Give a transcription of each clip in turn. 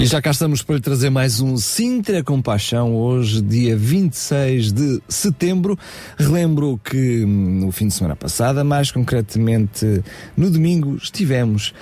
E já cá estamos para lhe trazer mais um Sintra Compaixão, hoje, dia 26 de setembro. Relembro que hum, no fim de semana passada, mais concretamente no domingo, estivemos.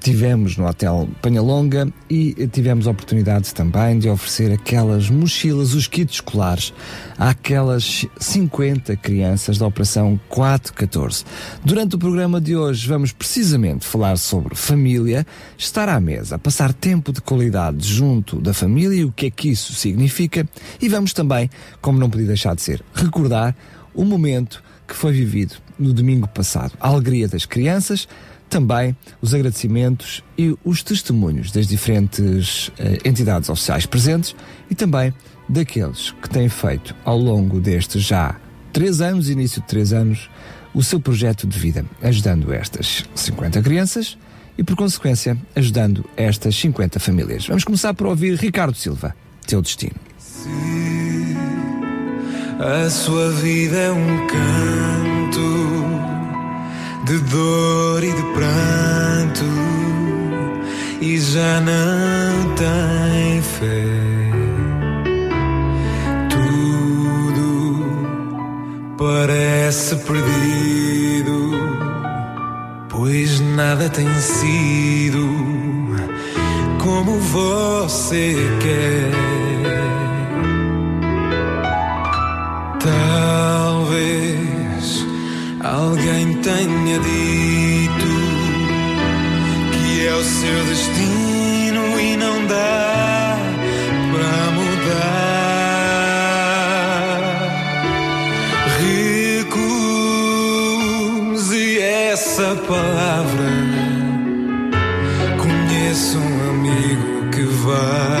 Tivemos no Hotel Panhalonga e tivemos a oportunidade também de oferecer aquelas mochilas, os kits escolares, àquelas 50 crianças da Operação 414. Durante o programa de hoje vamos precisamente falar sobre família, estar à mesa, passar tempo de qualidade junto da família e o que é que isso significa e vamos também, como não podia deixar de ser, recordar o momento que foi vivido no domingo passado. A alegria das crianças, também os agradecimentos e os testemunhos das diferentes eh, entidades oficiais presentes e também daqueles que têm feito ao longo destes já três anos, início de três anos, o seu projeto de vida, ajudando estas 50 crianças e, por consequência, ajudando estas 50 famílias. Vamos começar por ouvir Ricardo Silva, Teu Destino. A sua vida é um canto de dor e de pranto e já não tem fé. Tudo parece perdido, pois nada tem sido como você quer. Talvez alguém tenha dito que é o seu destino e não dá para mudar. Recuse essa palavra. Conheço um amigo que vai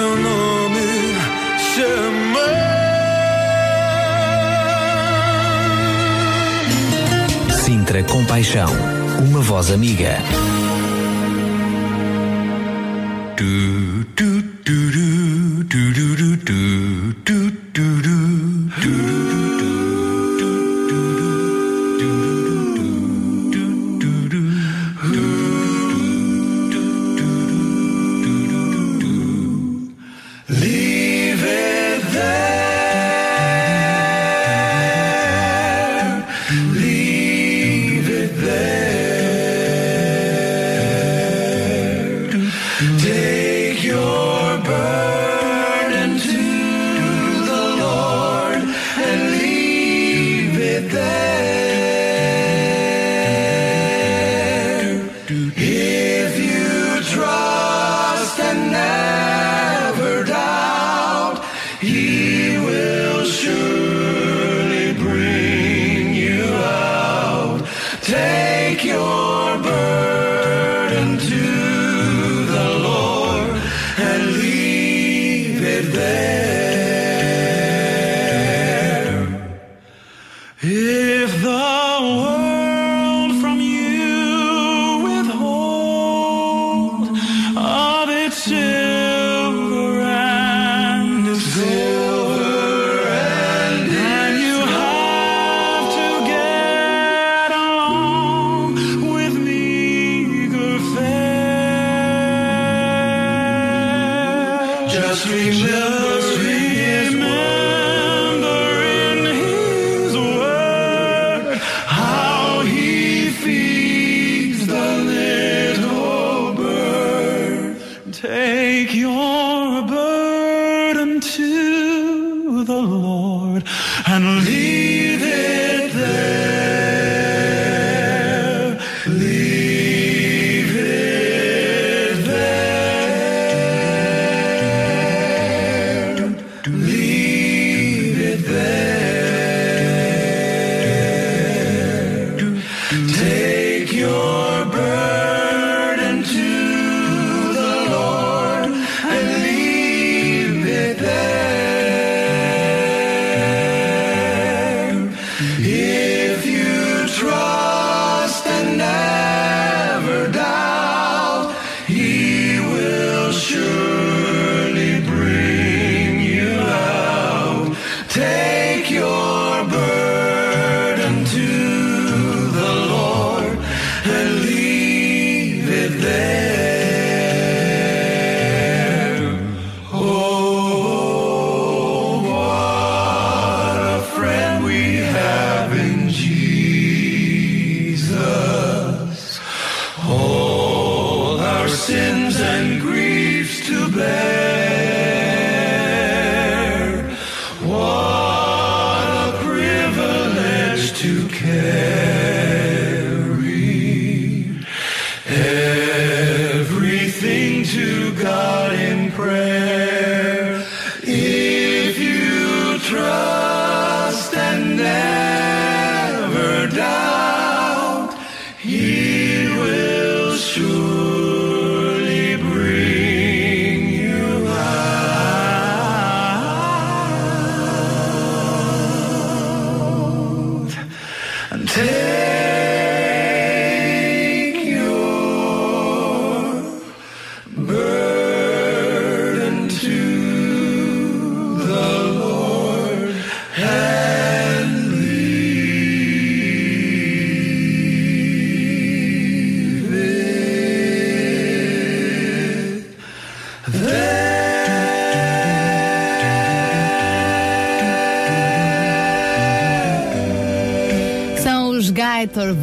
seu nome chamar. Sintra Compaixão, uma voz amiga.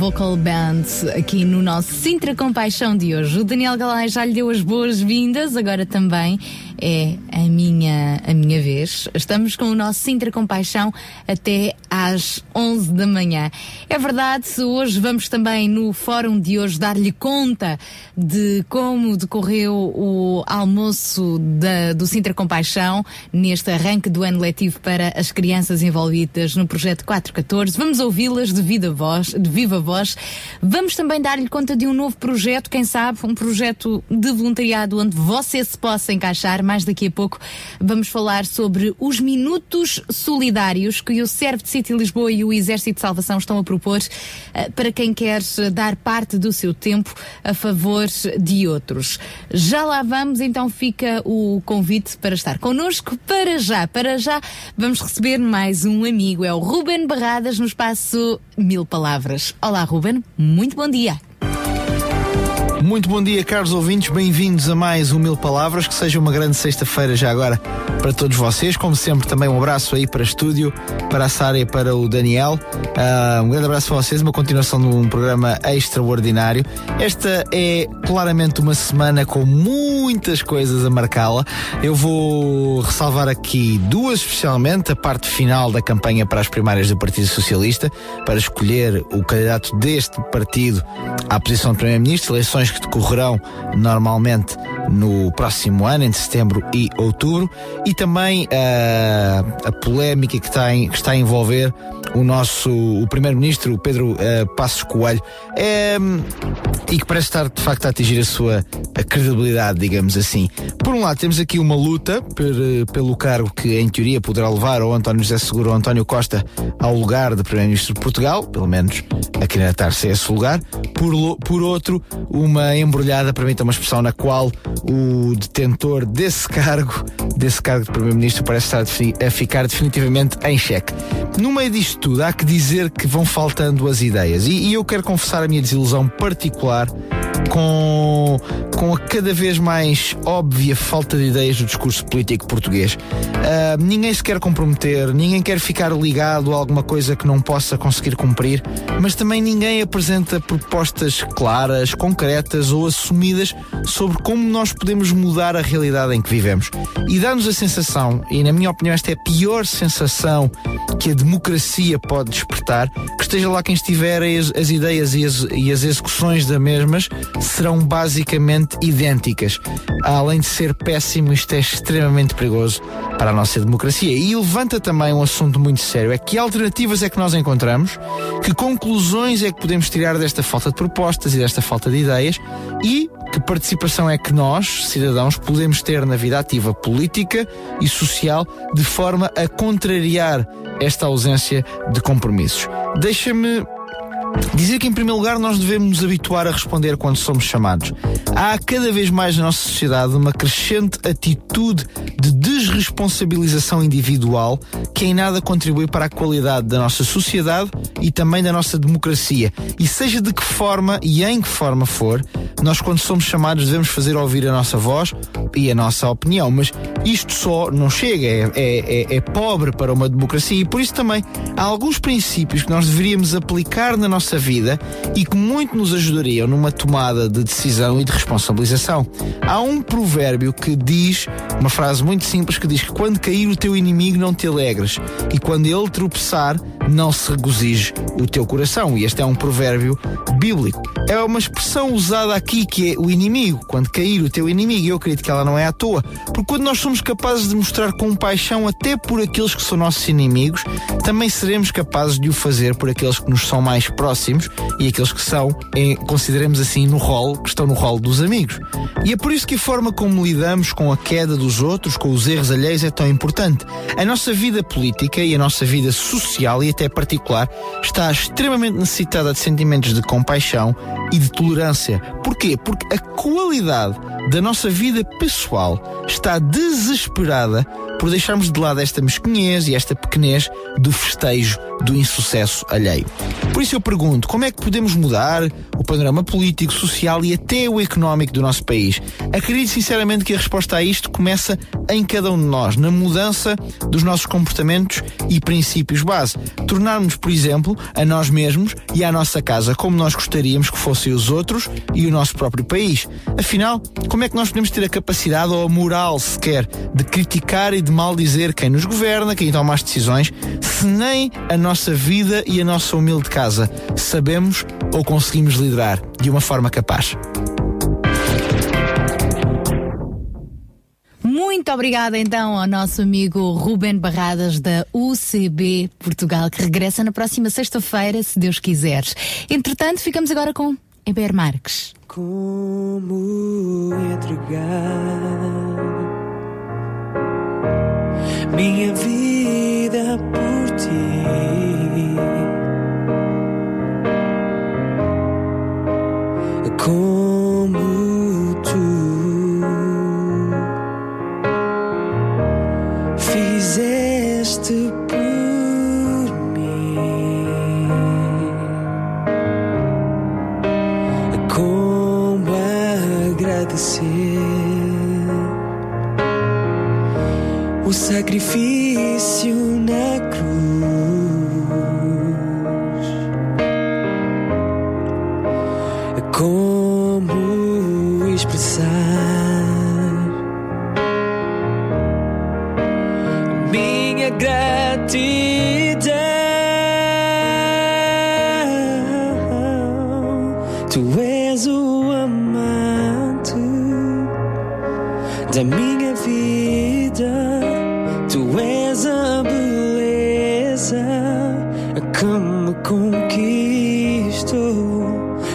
Vocal Band aqui no nosso Sintra Compaixão de hoje. O Daniel Galay já lhe deu as boas-vindas, agora também é a minha, a minha vez. Estamos com o nosso Sintra Compaixão até às 11 da manhã. É verdade, hoje vamos também no fórum de hoje dar-lhe conta de como decorreu o almoço da, do Sintra Compaixão neste arranque do ano letivo para as crianças envolvidas no projeto 414. Vamos ouvi-las de, vida voz, de viva voz. Vamos também dar-lhe conta de um novo projeto, quem sabe, um projeto de voluntariado onde você se possa encaixar mais daqui a pouco vamos falar sobre os minutos solidários que o Serve de City Lisboa e o Exército de Salvação estão a propor para quem quer dar parte do seu tempo a favor de outros. Já lá vamos, então fica o convite para estar connosco para já. Para já vamos receber mais um amigo, é o Ruben Barradas no espaço Mil Palavras. Olá, Ruben, muito bom dia. Muito bom dia, caros ouvintes. Bem-vindos a mais um Mil Palavras. Que seja uma grande sexta-feira já agora para todos vocês. Como sempre, também um abraço aí para o estúdio, para a Sara e para o Daniel. Uh, um grande abraço para vocês. Uma continuação de um programa extraordinário. Esta é claramente uma semana com muitas coisas a marcá-la. Eu vou ressalvar aqui duas, especialmente a parte final da campanha para as primárias do Partido Socialista, para escolher o candidato deste partido à posição de Primeiro-Ministro, eleições que decorrerão normalmente no próximo ano, em setembro e outubro, e também uh, a polémica que está, que está a envolver o nosso o primeiro-ministro Pedro uh, Passos Coelho é, e que parece estar de facto a atingir a sua a credibilidade, digamos assim. Por um lado temos aqui uma luta per, pelo cargo que em teoria poderá levar o António José Seguro ou António Costa ao lugar de primeiro-ministro de Portugal, pelo menos a candidatar-se a esse lugar. Por, por outro, uma embrulhada, permita uma expressão na qual o detentor desse cargo, desse cargo de primeiro-ministro, parece estar a ficar definitivamente em xeque. No meio disto tudo, há que dizer que vão faltando as ideias. E, e eu quero confessar a minha desilusão particular com, com a cada vez mais óbvia falta de ideias do discurso político português. Uh, ninguém se quer comprometer, ninguém quer ficar ligado a alguma coisa que não possa conseguir cumprir, mas também ninguém apresenta propostas claras, concretas ou assumidas sobre como nós podemos mudar a realidade em que vivemos. E dá-nos a sensação, e na minha opinião esta é a pior sensação que a democracia pode despertar, que esteja lá quem estiver, as, as ideias e as, e as execuções das mesmas serão basicamente idênticas. Além de ser péssimo, isto é extremamente perigoso para a nossa democracia. E levanta também um assunto muito sério: é que alternativas é que nós encontramos, que conclusões é que podemos tirar desta falta de propostas e desta falta de ideias e que participação é que nós, cidadãos, podemos ter na vida ativa política e social de forma a contrariar esta ausência de compromissos. Deixa-me Dizer que, em primeiro lugar, nós devemos nos habituar a responder quando somos chamados. Há cada vez mais na nossa sociedade uma crescente atitude de desresponsabilização individual que em nada contribui para a qualidade da nossa sociedade e também da nossa democracia. E seja de que forma e em que forma for, nós, quando somos chamados, devemos fazer ouvir a nossa voz e a nossa opinião. Mas isto só não chega, é, é, é, é pobre para uma democracia e por isso também há alguns princípios que nós deveríamos aplicar na nossa nossa vida e que muito nos ajudariam numa tomada de decisão e de responsabilização. Há um provérbio que diz, uma frase muito simples, que diz que quando cair o teu inimigo não te alegres e quando ele tropeçar não se regozije o teu coração. E este é um provérbio bíblico. É uma expressão usada aqui que é o inimigo, quando cair o teu inimigo. Eu acredito que ela não é à toa, porque quando nós somos capazes de mostrar compaixão até por aqueles que são nossos inimigos, também seremos capazes de o fazer por aqueles que nos são mais próximos e aqueles que são, em, consideremos assim, no rol, que estão no rol dos amigos. E é por isso que a forma como lidamos com a queda dos outros, com os erros alheios, é tão importante. A nossa vida política e a nossa vida social e até particular está extremamente necessitada de sentimentos de compaixão e de tolerância. Porquê? Porque a qualidade da nossa vida pessoal está desesperada por deixarmos de lado esta mesquinhez e esta pequenez do festejo do insucesso alheio. Por isso eu pergunto, como é que podemos mudar o panorama político, social e até o económico do nosso país? Acredito sinceramente que a resposta a isto começa em cada um de nós, na mudança dos nossos comportamentos e princípios base. Tornarmos, por exemplo, a nós mesmos e à nossa casa como nós gostaríamos que fossem os outros e o nosso próprio país. Afinal, como é que nós podemos ter a capacidade ou a moral sequer de criticar e de maldizer quem nos governa, quem toma as decisões, se nem a nossa vida e a nossa humilde casa sabemos ou conseguimos liderar de uma forma capaz? Muito obrigada então ao nosso amigo Ruben Barradas da UCB Portugal, que regressa na próxima sexta-feira, se Deus quiser. Entretanto, ficamos agora com Eber Marques. Como entregar minha vida por o sacrifício na cruz? Gratidão? Tu és o amante da minha vida. Tu és a beleza que me conquistou.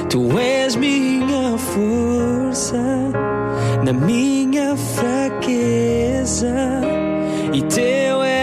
Tu és minha força na minha fraqueza. E teu é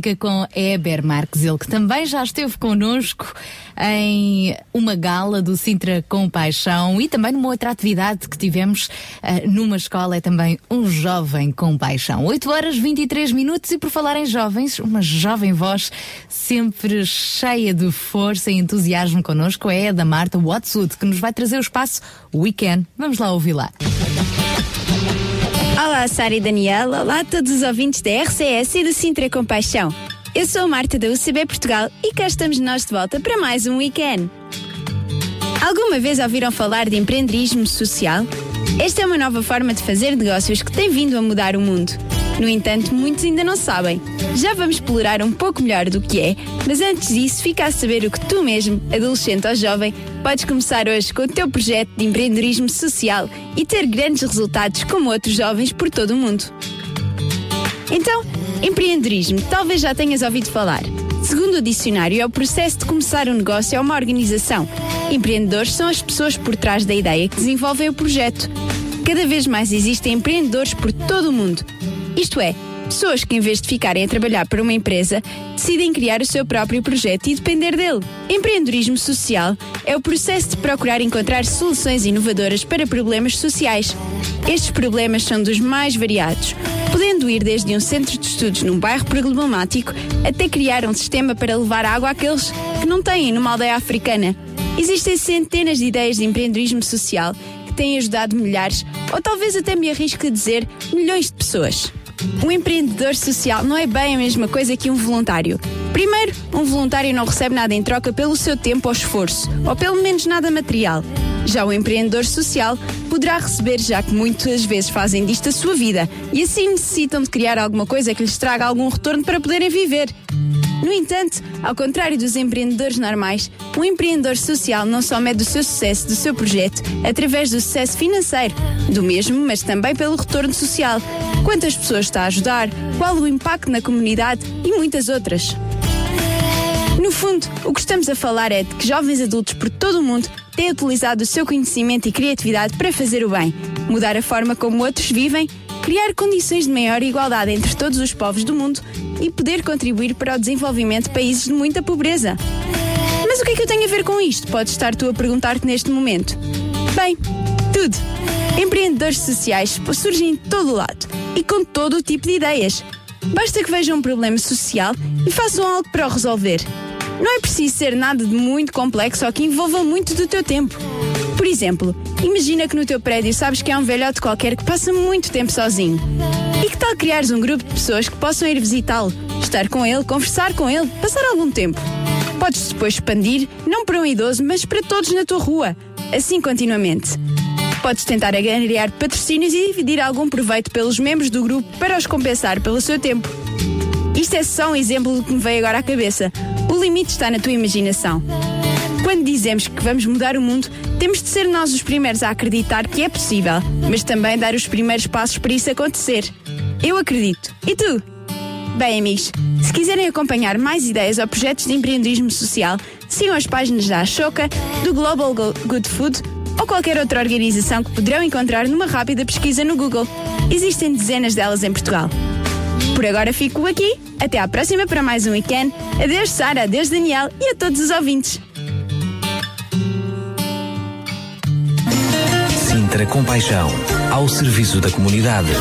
música com Eber Marques, ele que também já esteve connosco em uma gala do Sintra Compaixão e também numa outra atividade que tivemos uh, numa escola, é também um jovem com paixão. 8 horas 23 minutos e por falar em jovens, uma jovem voz sempre cheia de força e entusiasmo connosco é a da Marta Watson, que nos vai trazer o espaço Weekend. Vamos lá ouvir lá. Olá, Sara e Daniel. Olá a todos os ouvintes da RCS e do Sintra Compaixão. Eu sou a Marta da UCB Portugal e cá estamos nós de volta para mais um weekend. Alguma vez ouviram falar de empreendedorismo social? Esta é uma nova forma de fazer negócios que tem vindo a mudar o mundo. No entanto, muitos ainda não sabem. Já vamos explorar um pouco melhor do que é, mas antes disso, fica a saber o que tu mesmo, adolescente ou jovem, podes começar hoje com o teu projeto de empreendedorismo social e ter grandes resultados como outros jovens por todo o mundo. Então, empreendedorismo, talvez já tenhas ouvido falar. Segundo o dicionário, é o processo de começar um negócio ou uma organização. Empreendedores são as pessoas por trás da ideia que desenvolvem o projeto. Cada vez mais existem empreendedores por todo o mundo. Isto é, pessoas que, em vez de ficarem a trabalhar para uma empresa, decidem criar o seu próprio projeto e depender dele. Empreendedorismo social é o processo de procurar encontrar soluções inovadoras para problemas sociais. Estes problemas são dos mais variados, podendo ir desde um centro de estudos num bairro problemático até criar um sistema para levar água àqueles que não têm numa aldeia africana. Existem centenas de ideias de empreendedorismo social que têm ajudado milhares, ou talvez até me arrisco a dizer, milhões de pessoas. Um empreendedor social não é bem a mesma coisa que um voluntário. Primeiro, um voluntário não recebe nada em troca pelo seu tempo ou esforço, ou pelo menos nada material. Já o empreendedor social poderá receber, já que muitas vezes fazem disto a sua vida e assim necessitam de criar alguma coisa que lhes traga algum retorno para poderem viver. No entanto, ao contrário dos empreendedores normais, um empreendedor social não só mede o seu sucesso do seu projeto através do sucesso financeiro, do mesmo, mas também pelo retorno social, quantas pessoas está a ajudar, qual o impacto na comunidade e muitas outras. No fundo, o que estamos a falar é de que jovens adultos por todo o mundo têm utilizado o seu conhecimento e criatividade para fazer o bem, mudar a forma como outros vivem, criar condições de maior igualdade entre todos os povos do mundo e poder contribuir para o desenvolvimento de países de muita pobreza. Mas o que é que eu tenho a ver com isto? Podes estar tu a perguntar-te neste momento. Bem, tudo. Empreendedores sociais surgem em todo o lado e com todo o tipo de ideias. Basta que vejam um problema social e façam algo para o resolver. Não é preciso ser nada de muito complexo ou que envolva muito do teu tempo. Por exemplo, imagina que no teu prédio sabes que há um velhote qualquer que passa muito tempo sozinho. E que tal criares um grupo de pessoas que possam ir visitá-lo, estar com ele, conversar com ele, passar algum tempo? Podes depois expandir, não para um idoso, mas para todos na tua rua. Assim continuamente. Podes tentar angariar patrocínios e dividir algum proveito pelos membros do grupo para os compensar pelo seu tempo. Isto é só um exemplo do que me veio agora à cabeça. O limite está na tua imaginação. Quando dizemos que vamos mudar o mundo, temos de ser nós os primeiros a acreditar que é possível, mas também dar os primeiros passos para isso acontecer. Eu acredito. E tu? Bem, amigos, se quiserem acompanhar mais ideias ou projetos de empreendedorismo social, sigam as páginas da Ashoka, do Global Good Food ou qualquer outra organização que poderão encontrar numa rápida pesquisa no Google. Existem dezenas delas em Portugal. Por agora fico aqui. Até à próxima para mais um weekend. Adeus, Sara, adeus, Daniel e a todos os ouvintes. Sintra Compaixão, ao serviço da comunidade.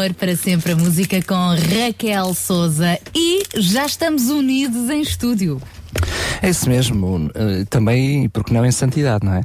Amor para sempre a música com Raquel Souza e já estamos unidos em estúdio. É isso mesmo, eh, também, porque não em santidade, não é?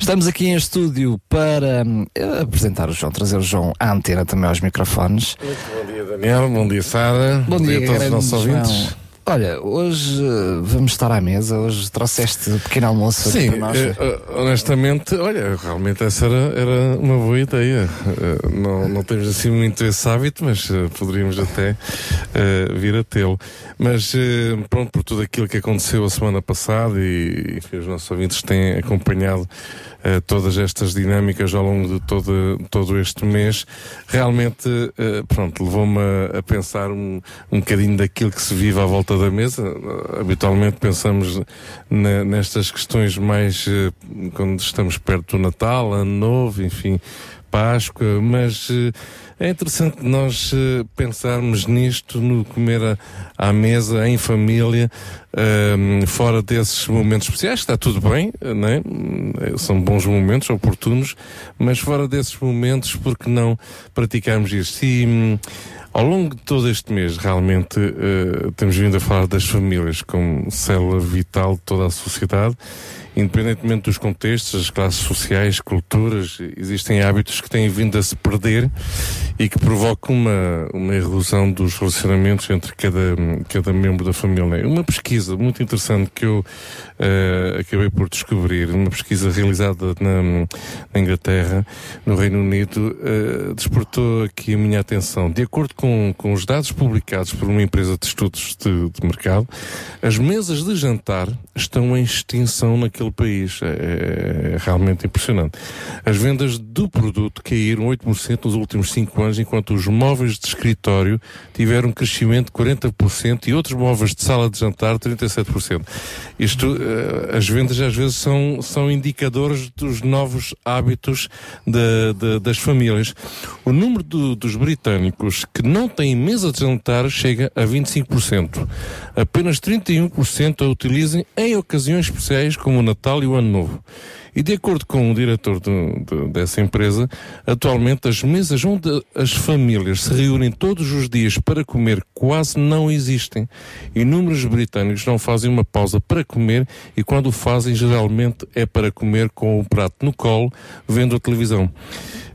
Estamos aqui em estúdio para hum, apresentar o João, trazer o João à antena também aos microfones. Bom dia, Daniel. Bom dia, Sara. Bom dia, a todos os nossos João. ouvintes. Olha, hoje eh, vamos estar à mesa, hoje trouxeste pequeno almoço Sim, para nós. eh, honestamente, olha, realmente essa era, era uma boa ideia. Eh, não, não temos assim muito esse hábito, mas eh, poderíamos até vir a tê-lo. Mas pronto, por tudo aquilo que aconteceu a semana passada e, enfim, os nossos ouvintes têm acompanhado eh, todas estas dinâmicas ao longo de todo, todo este mês, realmente, eh, pronto, levou-me a, a pensar um, um bocadinho daquilo que se vive à volta da mesa. Habitualmente pensamos na- nestas questões mais eh, quando estamos perto do Natal, Ano Novo, enfim, Páscoa, mas é interessante nós eh, pensarmos nisto, no comer à mesa, em família, ehm, fora desses momentos especiais, está tudo bem, eh, é? Hum, são bons momentos, oportunos, mas fora desses momentos, porque não praticarmos isto? E, hum, ao longo de todo este mês, realmente, eh, temos vindo a falar das famílias como célula vital de toda a sociedade independentemente dos contextos, as classes sociais, culturas, existem hábitos que têm vindo a se perder e que provocam uma, uma erosão dos relacionamentos entre cada, cada membro da família. Uma pesquisa muito interessante que eu eh, acabei por descobrir, uma pesquisa realizada na, na Inglaterra, no Reino Unido, eh, despertou aqui a minha atenção. De acordo com, com os dados publicados por uma empresa de estudos de, de mercado, as mesas de jantar estão em extinção naquele país. É, é realmente impressionante. As vendas do produto caíram 8% nos últimos 5 anos, enquanto os móveis de escritório tiveram um crescimento de 40% e outros móveis de sala de jantar 37%. Isto, eh, as vendas às vezes são, são indicadores dos novos hábitos da- da- das famílias. O número do- dos britânicos que não têm mesa de jantar chega a 25%. Apenas 31% a utilizem em ocasiões especiais como o Natal e o Ano Novo. E de acordo com o diretor do- do- dessa empresa, atualmente as mesas onde as famílias se reúnem todos os dias para comer quase não existem. Inúmeros britânicos não fazem uma pausa para comer e quando o fazem geralmente é para comer com o prato no colo, vendo a televisão.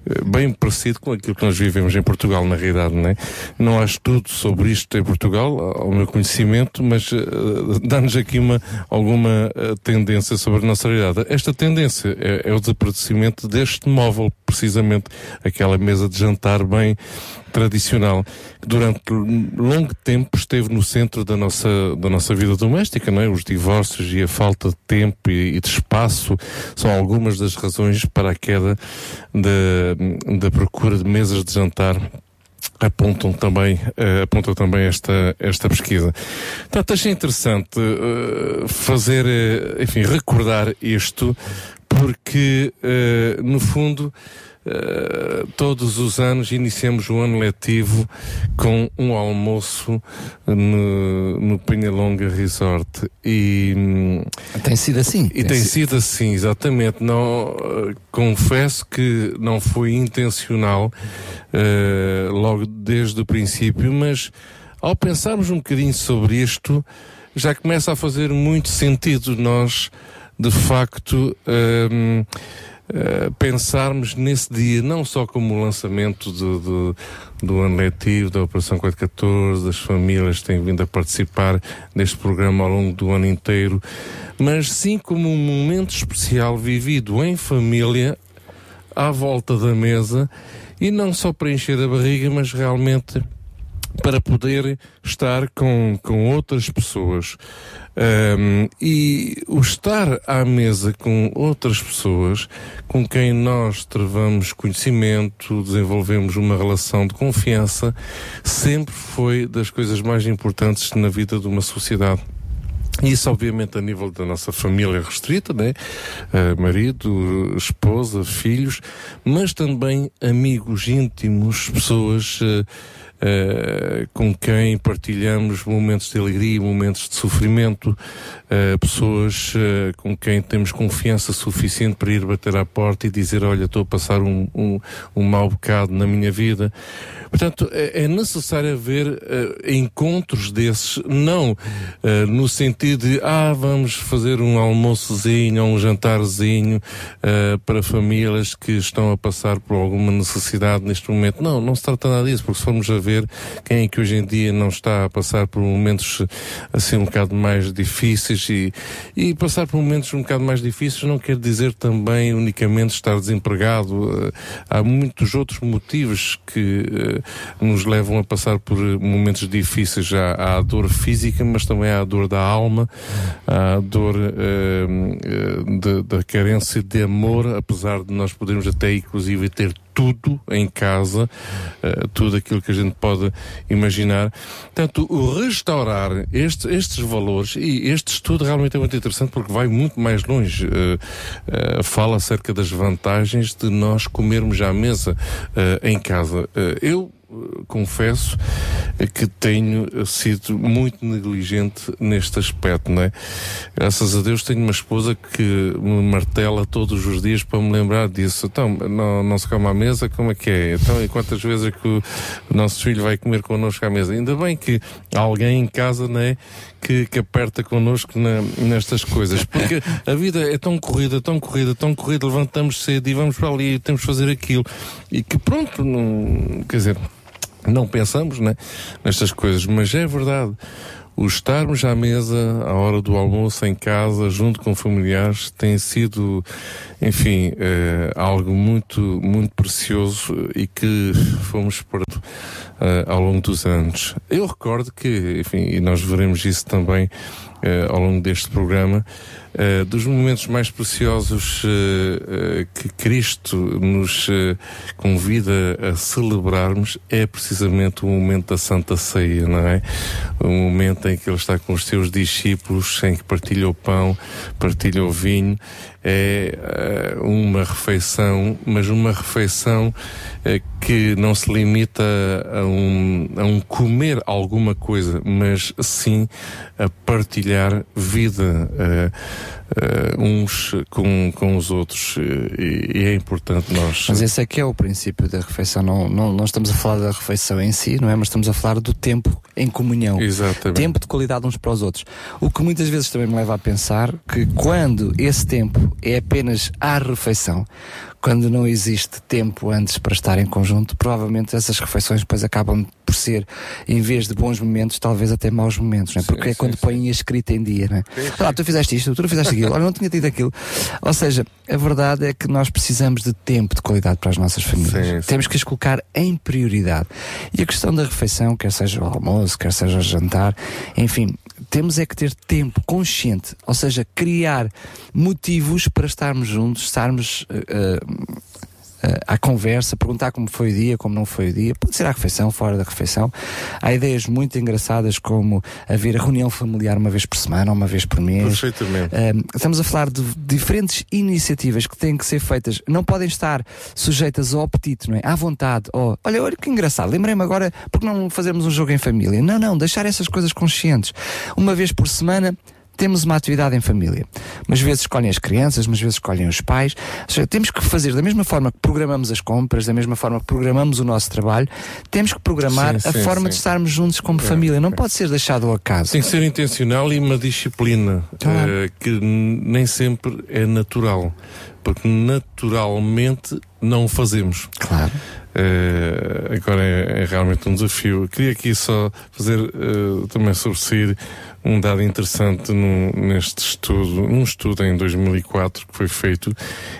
Eh, Bem parecido com aquilo que nós vivemos em Portugal, na realidade, não é? Não há estudo sobre isto em Portugal, ao meu conhecimento, mas eh, dá-nos aqui uma, alguma eh, tendência sobre a nossa realidade. Esta tendência é, é o desaparecimento deste móvel, precisamente aquela mesa de jantar bem tradicional, que durante longo tempo esteve no centro da nossa, da nossa vida doméstica, não é? Os divórcios e a falta de tempo e, e de espaço são algumas das razões para a queda da, da procura de mesas de jantar apontam também, eh, aponta também esta, esta pesquisa. Portanto, achei interessante eh, fazer, eh, enfim, recordar isto, porque, no fundo, eh, todos os anos iniciamos o ano letivo com um almoço no, no Penhalonga Resort e hum, Tem sido assim. e tem sido assim, exatamente. Não, eh, confesso que não foi intencional eh, logo desde o princípio, mas ao pensarmos um bocadinho sobre isto, já começa a fazer muito sentido nós, de facto, ehm, eh, pensarmos nesse dia não só como o lançamento do, do, do ano letivo, da Operação 414, das famílias que têm vindo a participar deste programa ao longo do ano inteiro, mas sim como um momento especial vivido em família, à volta da mesa, e não só para encher a barriga, mas realmente para poder estar com, com outras pessoas. Ahm, e o estar à mesa com outras pessoas com quem nós travamos conhecimento, desenvolvemos uma relação de confiança, sempre foi das coisas mais importantes na vida de uma sociedade. Isso, obviamente, a nível da nossa família restrita, né? Eh, marido, esposa, filhos, mas também amigos íntimos, pessoas eh, eh, com quem partilhamos momentos de alegria, momentos de sofrimento, eh, pessoas eh, com quem temos confiança suficiente para ir bater à porta e dizer: Olha, estou a passar um, um, um mau bocado na minha vida. Portanto, é, é necessário haver encontros desses, não no sentido de, ah, vamos fazer um almoçozinho ou um jantarzinho para famílias que estão a passar por alguma necessidade neste momento. Não, não se trata nada disso, porque se formos a ver quem é que hoje em dia não está a passar por momentos assim um bocado mais difíceis e, e passar por momentos um bocado mais difíceis não quer dizer também unicamente estar desempregado. Eh, Há muitos outros motivos que eh, nos levam a passar por momentos difíceis. Há, a dor física, mas também há a dor da alma, há a dor eh, da carência de amor, apesar de nós podermos até inclusive ter tudo em casa, eh, tudo aquilo que a gente pode imaginar. Portanto, o restaurar este- estes valores, e este estudo realmente é muito interessante porque vai muito mais longe. Eh, eh, fala acerca das vantagens de nós comermos à mesa em casa. Eu confesso é que tenho sido muito negligente neste aspecto, não é? Graças a Deus tenho uma esposa que me martela todos os dias para me lembrar disso. Então, não, não se come à mesa, como é que é? Então, e quantas vezes é que o, nosso filho vai comer connosco à mesa? Ainda bem que alguém em casa, não é? Que, que aperta connosco na- nestas coisas, porque a vida é tão corrida, tão corrida, tão corrida, levantamos cedo e vamos para ali temos de fazer aquilo, e que pronto, não, quer dizer, não pensamos né, nestas coisas, mas é verdade. O estarmos à mesa, à hora do almoço, em casa, junto com familiares, tem sido, enfim, eh, algo muito, muito precioso e que fomos perdendo eh, ao longo dos anos. Eu recordo que, enfim, e nós veremos isso também eh, ao longo deste programa, eh, dos momentos mais preciosos eh, eh, que Cristo nos convida a celebrarmos é precisamente o momento da Santa Ceia, não é? O momento em que Ele está com os seus discípulos, em que partilha o pão, partilha o vinho. É eh, uma refeição, mas uma refeição eh, que não se limita a um, a um comer alguma coisa, mas sim a partilhar vida eh, eh, uns com, com os outros. E, e é importante nós. Mas esse é que é o princípio da refeição. Não, não, não estamos a falar da refeição em si, não é? Mas estamos a falar do tempo em comunhão. Exatamente. Tempo de qualidade uns para os outros. O que muitas vezes também me leva a pensar que quando esse tempo é apenas à refeição, quando não existe tempo antes para estar em conjunto, provavelmente essas refeições depois acabam por ser, em vez de bons momentos, talvez até maus momentos, não é? Porque é quando põem a escrita em dia, não é? Ah, tu fizeste isto, tu não fizeste aquilo, olha, não tinha tido aquilo. Ou seja, a verdade é que nós precisamos de tempo de qualidade para as nossas famílias. Temos que as colocar em prioridade. E a questão da refeição, quer seja o almoço, quer seja o jantar, enfim, temos é que ter tempo consciente, ou seja, criar motivos para estarmos juntos, estarmos eh, à conversa, perguntar como foi o dia, como não foi o dia, pode ser à refeição, fora da refeição. Há ideias muito engraçadas como haver a reunião familiar uma vez por semana, uma vez por mês. Perfeitamente. Um, estamos a falar de diferentes iniciativas que têm que ser feitas, não podem estar sujeitas ao apetite, não é? À vontade. Ou, olha, olha que engraçado, lembrei-me agora, porque não fazermos um jogo em família? Não, não, deixar essas coisas conscientes. Uma vez por semana. Temos uma atividade em família. Umas vezes escolhem as crianças, umas vezes escolhem os pais. Ou seja, temos que fazer da mesma forma que programamos as compras, da mesma forma que programamos o nosso trabalho, temos que programar Sim, a sim, forma sim. de estarmos juntos como família. Não pode ser deixado ao acaso. Tem que ser intencional e uma disciplina Claro. eh, que nem sempre é natural, porque naturalmente não o fazemos. Claro. Eh, agora é, é realmente um desafio. Queria aqui só fazer eh, também sobressair um dado interessante no- neste estudo, num estudo em 2004 que foi feito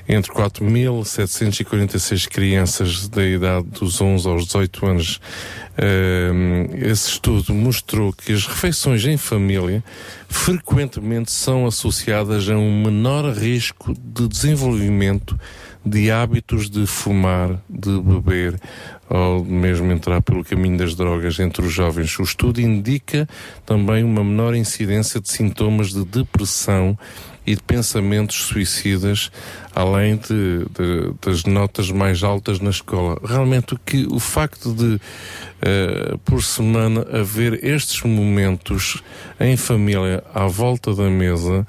entre 4.746 crianças da idade dos 11 aos 18 anos. Eh, esse estudo mostrou que as refeições em família frequentemente são associadas a um menor risco de desenvolvimento de hábitos de fumar, de beber ou mesmo entrar pelo caminho das drogas entre os jovens. O estudo indica também uma menor incidência de sintomas de depressão e de pensamentos suicidas, além de, de- das notas mais altas na escola. Realmente o que o facto de eh, por semana haver estes momentos em família à volta da mesa,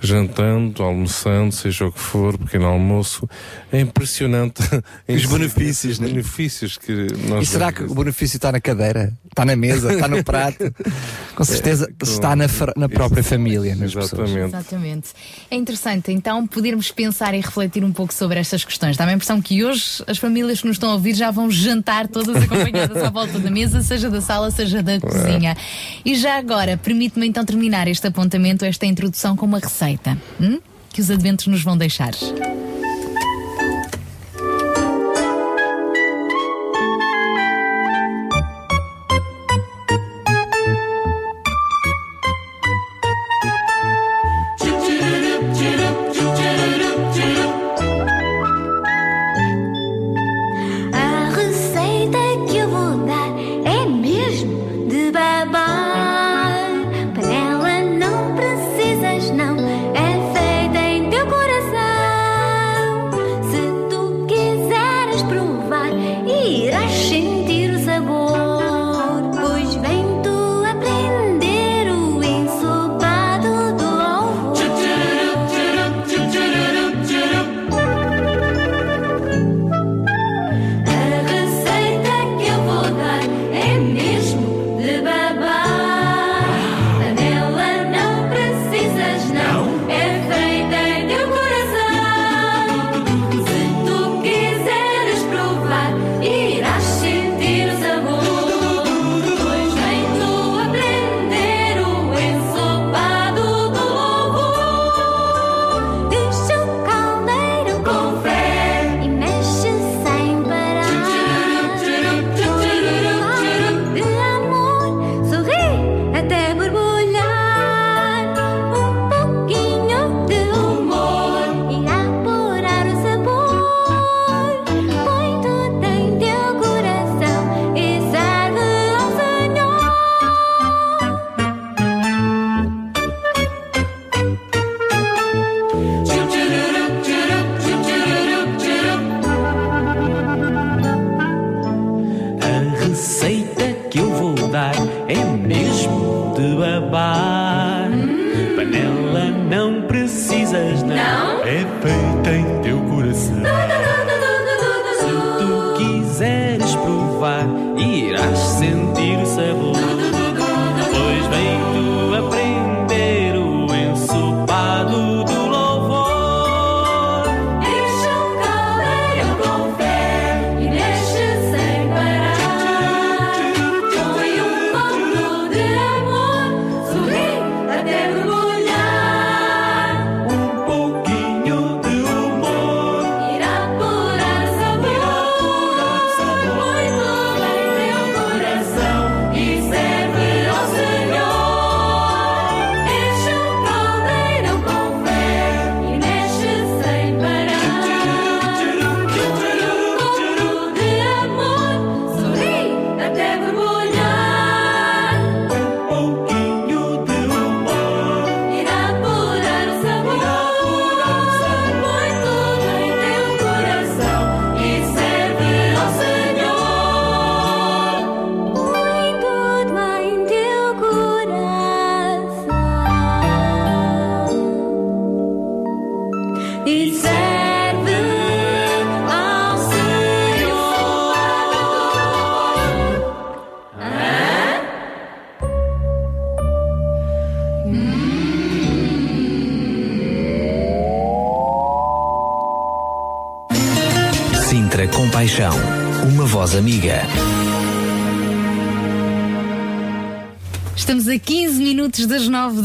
jantando, almoçando, seja o que for, pequeno almoço, é impressionante Os benefícios, os né? benefícios que nós E será que o benefício está na cadeira? Está na mesa? Está no prato? Com certeza É, está na, na própria família. Nas pessoas. Exatamente. É interessante, então, podermos pensar e refletir um pouco sobre estas questões. Dá-me a impressão que hoje as famílias que nos estão a ouvir já vão jantar todas acompanhadas à volta da mesa, seja da sala, seja da cozinha. E já agora, permite-me então terminar este apontamento, esta introdução com uma receita hum? que os adventos nos vão deixar.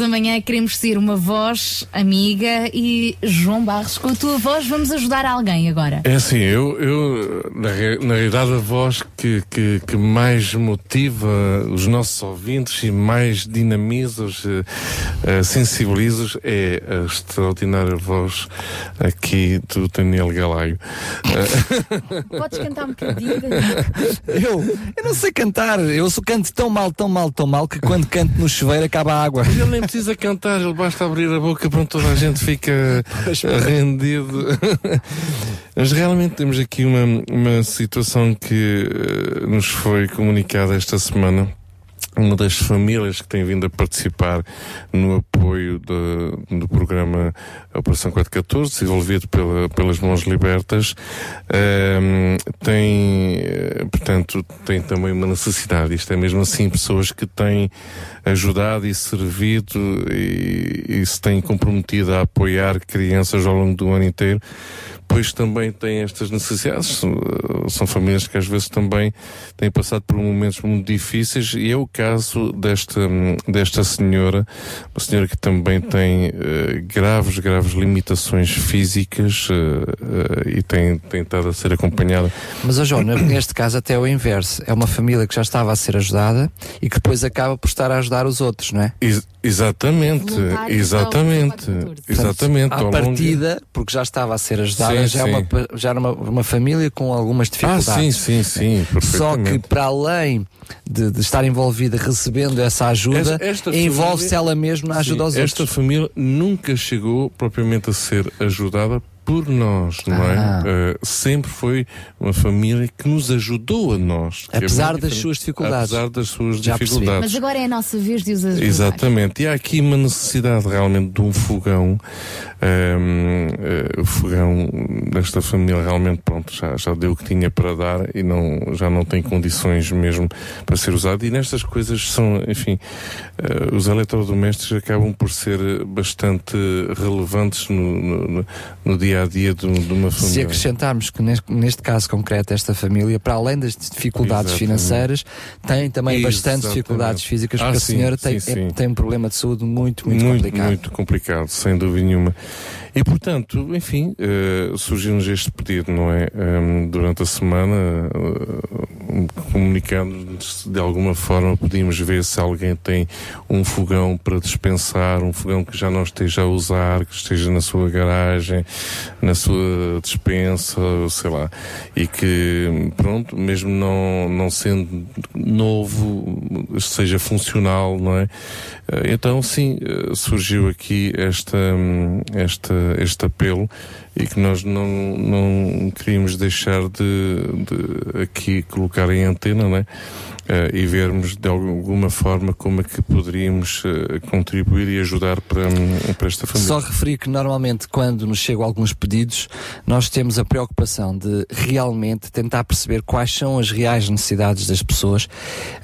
Da manhã, queremos ser uma voz amiga e João Barros, com a tua voz vamos ajudar alguém agora. É assim, eu, eu na, na realidade a voz que, que, que mais motiva os nossos ouvintes e mais dinamiza-os, eh, eh, sensibiliza-os é a extraordinária voz aqui do Daniel Galaio. Podes cantar um bocadinho? Eu, eu não sei cantar, eu sou canto tão mal, tão mal, tão mal que quando canto no chuveiro acaba a água. Mas ele nem precisa cantar, ele basta abrir a boca para toda a gente fica rendido. Mas realmente temos aqui uma, uma situação que eh, nos foi comunicada esta semana. Uma das famílias que tem vindo a participar no apoio de- do programa Operação 414, desenvolvido pela, pelas Mãos Libertas, ehm, tem, eh, portanto, tem também uma necessidade. Isto é mesmo assim, pessoas que têm ajudado e servido e, e se têm comprometido a apoiar crianças ao longo do ano inteiro, pois também têm estas necessidades. São, eh, são famílias que às vezes também têm passado por momentos muito difíceis e é o caso desta, hum, desta senhora, uma senhora que também tem eh, graves, graves limitações físicas eh, eh, e tem, tem estado a ser acompanhada. Mas, ó João, neste caso até é o inverso. É uma família que já estava a ser ajudada e que depois acaba por estar a ajudar os outros, não é? Ex- exatamente, exatamente, exatamente. À longo- partida, porque já estava a ser ajudada, Sim, já, é sim. uma, já era uma, uma família com algumas dificuldades. Ah, sim, sim, sim, Só que para além de, de estar envolvida recebendo essa ajuda, Esta- esta envolve-se ela mesma na ajuda Sim, aos Esta outros. família nunca chegou propriamente a ser ajudada por nós, não Ah. é? Eh, sempre foi uma família que nos ajudou a nós. é Apesar muito das suas dificuldades. Apesar das suas Já percebi. dificuldades. Mas agora é a nossa vez de os ajudar. Exatamente, e há aqui uma necessidade realmente de um fogão. ehm, eh, o fogão desta família realmente pronto, já, já deu o que tinha para dar e não, já não tem condições mesmo para ser usado. E nestas coisas são, enfim, eh, os eletrodomésticos acabam por ser bastante relevantes no, no, no- no dia a dia de, de uma Se família. acrescentarmos que neste, neste caso concreto, esta família, para além das dificuldades Exatamente. financeiras, tem também bastantes Exatamente. dificuldades físicas, Ah, porque sim, a senhora tem, sim, é- sim. tem um problema de saúde muito, muito, muito complicado. muito complicado, sem dúvida nenhuma. E portanto, enfim, eh, surgiu-nos este pedido, não é? Ehm, durante a semana, uh, comunicando-nos de alguma forma, podíamos ver se alguém tem um fogão para dispensar, um fogão que já não esteja a usar, que esteja na sua garagem, na sua dispensa, sei lá, e que, pronto, mesmo não, não sendo novo, seja funcional, não é? Eh, Então, sim, eh, surgiu aqui esta, esta, este apelo e que nós não, não queríamos deixar de, de aqui colocar em antena, é? eh, e vermos de alguma forma como é que poderíamos eh, contribuir e ajudar para, hum, para esta família. Só referir que normalmente quando nos chegam alguns pedidos, nós temos a preocupação de realmente tentar perceber quais são as reais necessidades das pessoas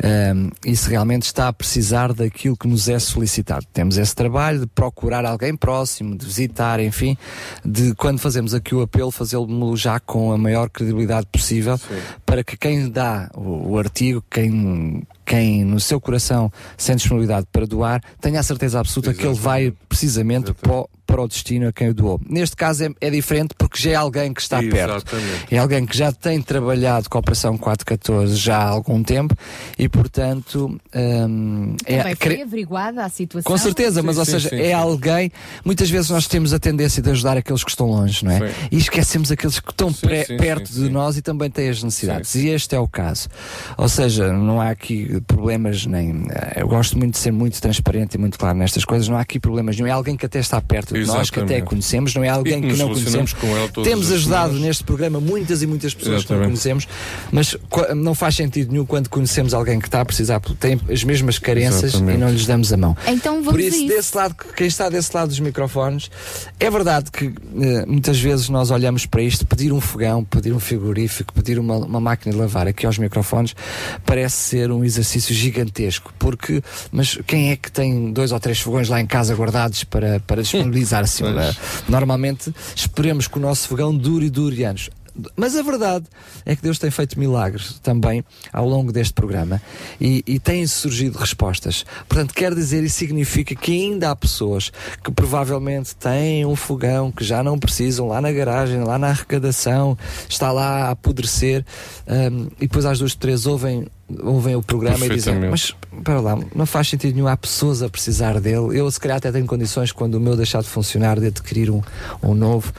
um, e se realmente está a precisar daquilo que nos é solicitado. Temos esse trabalho de procurar alguém próximo, de visitar, enfim, de quando fazemos aqui o apelo, fazê-lo já com a maior credibilidade possível para que quem dá o, o artigo, quem quem no seu coração sente disponibilidade para doar, tenha a certeza absoluta que ele vai precisamente para o, para o destino a quem o doou. Neste caso é, é diferente porque já é alguém que está perto. Exatamente. É alguém que já tem trabalhado com a Operação 414 já há algum tempo e, portanto, hum, é, Também foi averiguada a situação. com certeza, mas ou seja, é alguém. Muitas vezes nós temos a tendência de ajudar aqueles que estão longe, não é? Sim. E esquecemos aqueles que estão pré- sim, perto sim, de nós e também têm as necessidades. E este é o caso. Ou seja, não há aqui problemas nem. eh, Eu gosto muito de ser muito transparente e muito claro nestas coisas. Não há aqui problemas nenhum. É alguém que até está perto de nós, que até Exatamente. conhecemos, não é alguém que não conhecemos. Temos ajudado semanas. neste programa muitas e muitas pessoas que não Exatamente. conhecemos, mas não faz sentido nenhum quando conhecemos alguém que está a precisar, tem as mesmas carências Exatamente. e não lhes damos a mão. Então vamos Por isso, isso. desse lado, quem está desse lado dos microfones, é verdade que eh, muitas vezes nós olhamos para isto, pedir um fogão, pedir um frigorífico, pedir uma, uma máquina de lavar aqui aos microfones, parece ser um exercício gigantesco, porque, mas quem é que tem dois ou três fogões lá em casa guardados para, para disponibilizar assim? Normalmente esperemos que o nosso fogão dure e dure anos. Mas a verdade é que Deus tem feito milagres também ao longo deste programa e, e têm surgido respostas. Portanto, quer dizer e significa que ainda há pessoas que provavelmente têm um fogão que já não precisam lá na garagem, lá na arrecadação, está lá a apodrecer hum, e depois às duas, três ouvem, ouvem o programa e dizem: Mas para lá, não faz sentido nenhum, há pessoas a precisar dele. Eu, se calhar, até tenho condições quando o meu deixar de funcionar de adquirir um, um novo.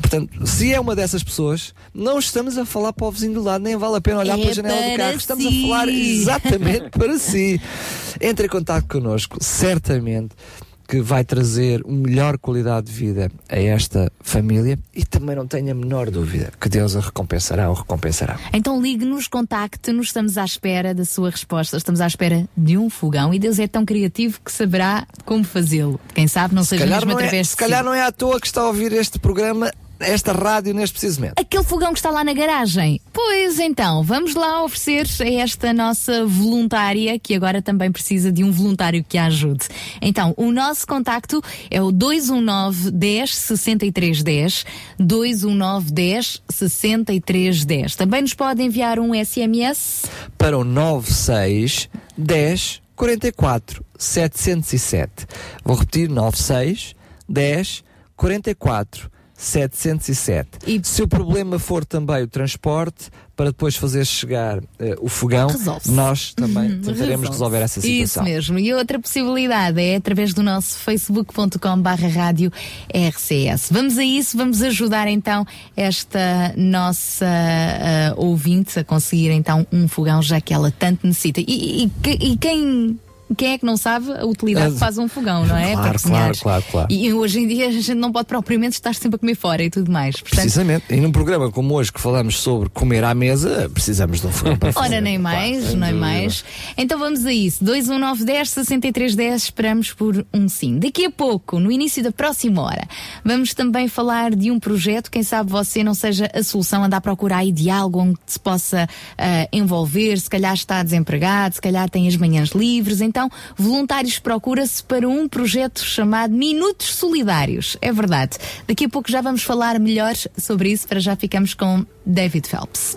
Portanto, se é uma dessas pessoas, não estamos a falar para o vizinho do lado, nem vale a pena olhar É para a janela do carro. Estamos si. a falar exatamente para si. Entre em contato connosco, certamente que vai trazer uma melhor qualidade de vida a esta família e também não tenho a menor dúvida que Deus a recompensará ou recompensará. Então ligue-nos, contacte-nos, estamos à espera da sua resposta, estamos à espera de um fogão e Deus é tão criativo que saberá como fazê-lo. Quem sabe não Se seja calhar, mesmo não é, através se de calhar si. não é à toa que está a ouvir este programa, esta rádio, neste preciso momento. Aquele fogão que está lá na garagem. Pois então, vamos lá oferecer a esta nossa voluntária, que agora também precisa de um voluntário que a ajude. Então, o nosso contacto é o 219 10 63 10, 219 10 63 10. Também nos pode enviar um SMS para o 96 10 44 707. Vou repetir: 96 10 44 707. Se o problema for também o transporte, para depois fazer chegar eh, o fogão, nós também Uhum, tentaremos resolver essa situação. Isso mesmo. E outra possibilidade é através do nosso facebook.com barra rádio RCS. Vamos a isso, vamos ajudar então esta nossa ah, ouvinte a conseguir então um fogão, já que ela tanto necessita. E, e- e- e quem... Quem é que não sabe a utilidade que faz um fogão, não é? claro, claro, claro, claro. E hoje em dia a gente não pode propriamente estar sempre a comer fora e tudo mais. Portanto, Precisamente. E num programa como hoje que falamos sobre comer à mesa, precisamos de um fogão para fazer. Ora, nem mais, é dúvida. mais. Então vamos a isso. 21910 6310, esperamos por um sim. Daqui a pouco, no início da próxima hora, vamos também falar de um projeto. Quem sabe você não seja a solução, andar a procurar aí de algo onde se possa ah, envolver. Se calhar está desempregado, se calhar tem as manhãs livres. Então, voluntários procura-se para um projeto chamado Minutos Solidários. É verdade. Daqui a pouco já vamos falar melhor sobre isso. Para já ficamos com David Phelps.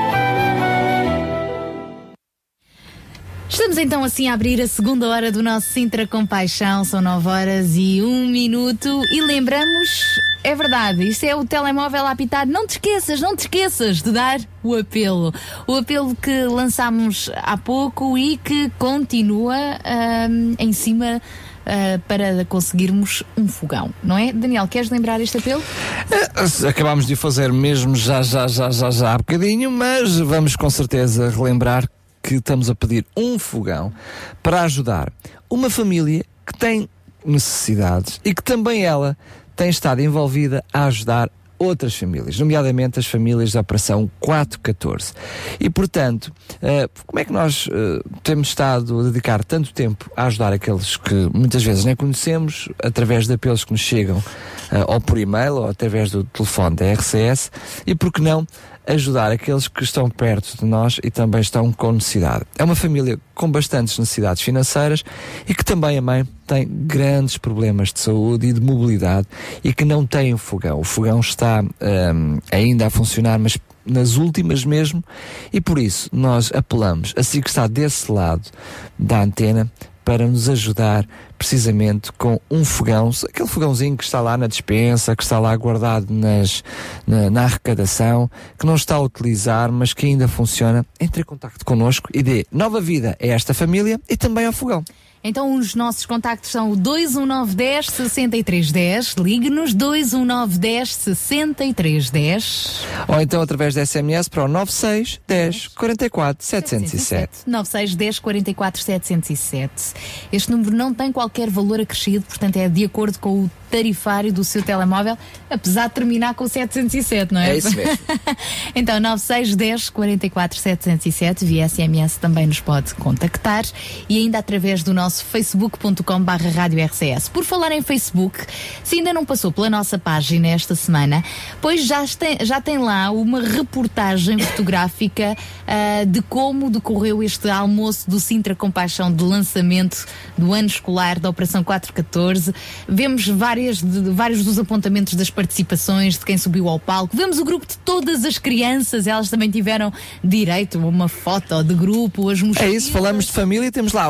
então assim abrir a segunda hora do nosso Sintra Compaixão, são 9 horas e 1 minuto e lembramos, é verdade, isto é o telemóvel a apitar, não te esqueças, não te esqueças de dar o apelo. O apelo que lançámos há pouco e que continua ahm, em cima ah, para conseguirmos um fogão, não é? Daniel, queres lembrar este apelo? Eh, Acabámos de o fazer mesmo já, já, já, já, já há bocadinho, mas vamos com certeza relembrar que estamos a pedir um fogão para ajudar uma família que tem necessidades e que também ela tem estado envolvida a ajudar outras famílias, nomeadamente as famílias da Operação 414. E, portanto, eh, como é que nós eh, temos estado a dedicar tanto tempo a ajudar aqueles que muitas vezes nem conhecemos, através de apelos que nos chegam eh, ou por e-mail ou através do telefone da RCS, e por que não ajudar aqueles que estão perto de nós e também estão com necessidade. É uma família com bastantes necessidades financeiras e que também a mãe tem grandes problemas de saúde e de mobilidade e que não tem o fogão. O fogão está hum, ainda a funcionar, mas nas últimas mesmo, e por isso nós apelamos a si que está desse lado da antena para nos ajudar precisamente com um fogão, aquele fogãozinho que está lá na dispensa, que está lá guardado nas, na, na arrecadação, que não está a utilizar, mas que ainda funciona, entre em contato connosco e dê nova vida a esta família e também ao fogão. Então os nossos contactos são o 21910 6310, ligue-nos 21910 6310. Ou então através da SMS para o 96 10 44 707. 96 10 44 707. Este número não tem qualquer valor acrescido, portanto é de acordo com o tarifário do seu telemóvel, apesar de terminar com 707, não é? É isso mesmo. então 96 10 44 707 via SMS também nos pode contactar e ainda através do nosso facebook.com barra rádio RCS. Por falar em Facebook, se ainda não passou pela nossa página esta semana, pois já tem, já tem lá uma reportagem fotográfica ah, de como decorreu este almoço do Sintra Compaixão de lançamento do ano escolar da Operação 414. Vemos várias, de- de- vários dos apontamentos das participações, de quem subiu ao palco. Vemos o grupo de todas as crianças, elas também tiveram direito a uma foto de grupo, as É mochilas. isso, falamos de família, temos lá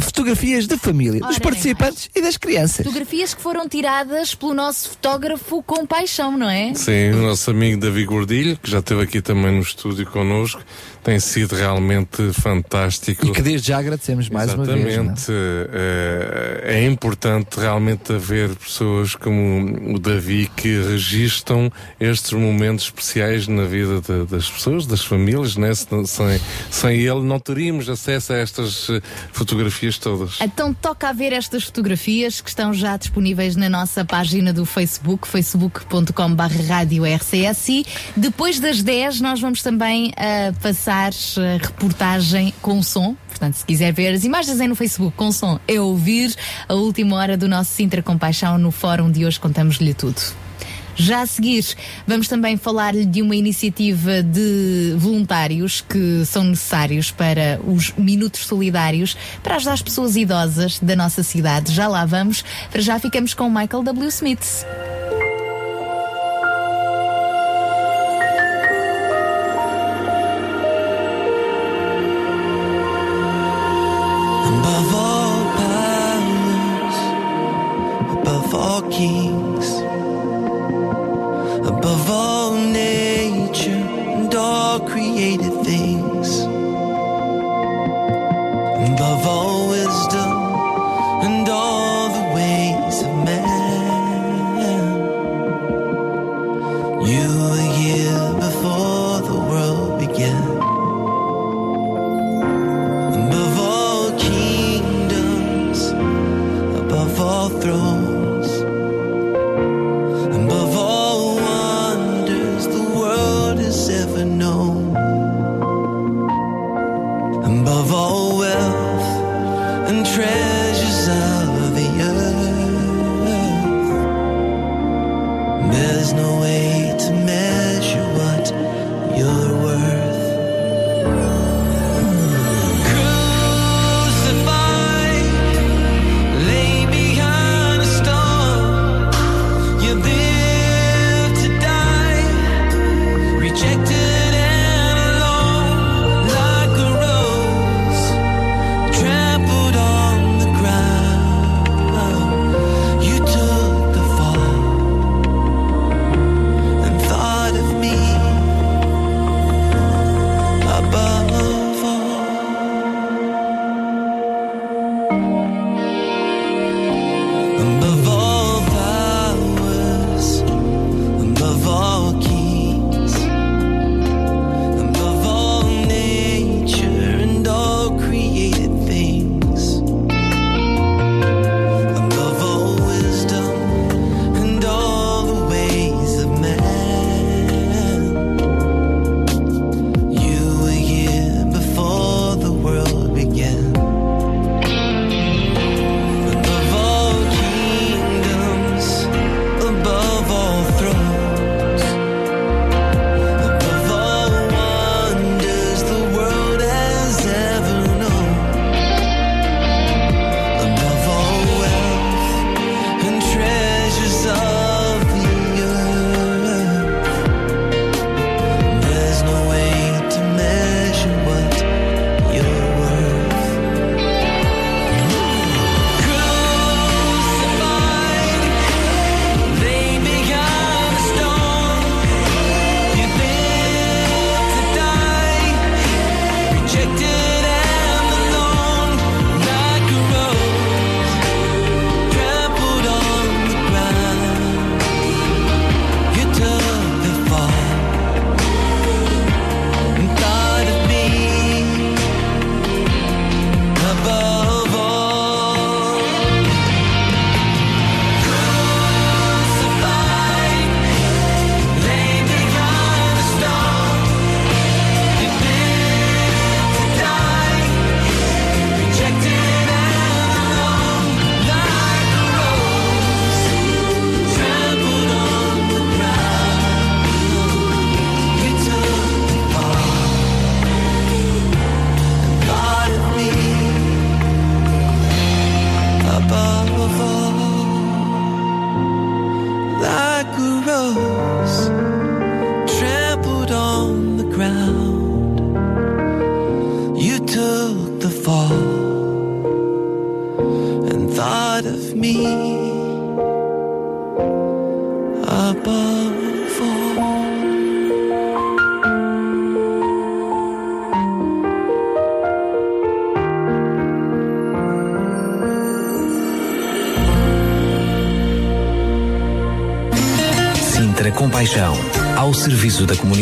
fotografias de família, Ora, dos participantes e das crianças. Fotografias que foram tiradas pelo nosso fotógrafo com paixão, não é? Sim, o nosso amigo David Gordilho, que já esteve aqui também no estúdio connosco, tem sido realmente fantástico. E que desde já agradecemos mais uma vez. é? Exatamente. eh, é importante realmente haver pessoas como o Davi que registam estes momentos especiais na vida de- das pessoas, das famílias, né? Sem, sem, sem ele não teríamos acesso a estas eh, fotografias todas. Então toca a ver estas fotografias que estão já disponíveis na nossa página do Facebook, facebook.com.br rádio RCS e depois das 10 nós vamos também ah, passar a reportagem com som. Portanto, se quiser ver as imagens é no Facebook com som, é ouvir a última hora do nosso Sintra Compaixão no fórum de hoje, contamos-lhe tudo. Já a seguir, vamos também falar-lhe de uma iniciativa de voluntários que são necessários para os Minutos Solidários para ajudar as pessoas idosas da nossa cidade. Já lá vamos. Para já ficamos com Michael W. Smith.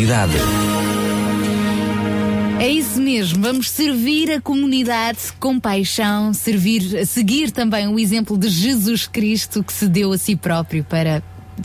Comunidade. É isso mesmo, vamos servir a comunidade com paixão, servir, seguir também o exemplo de Jesus Cristo que se deu a si próprio para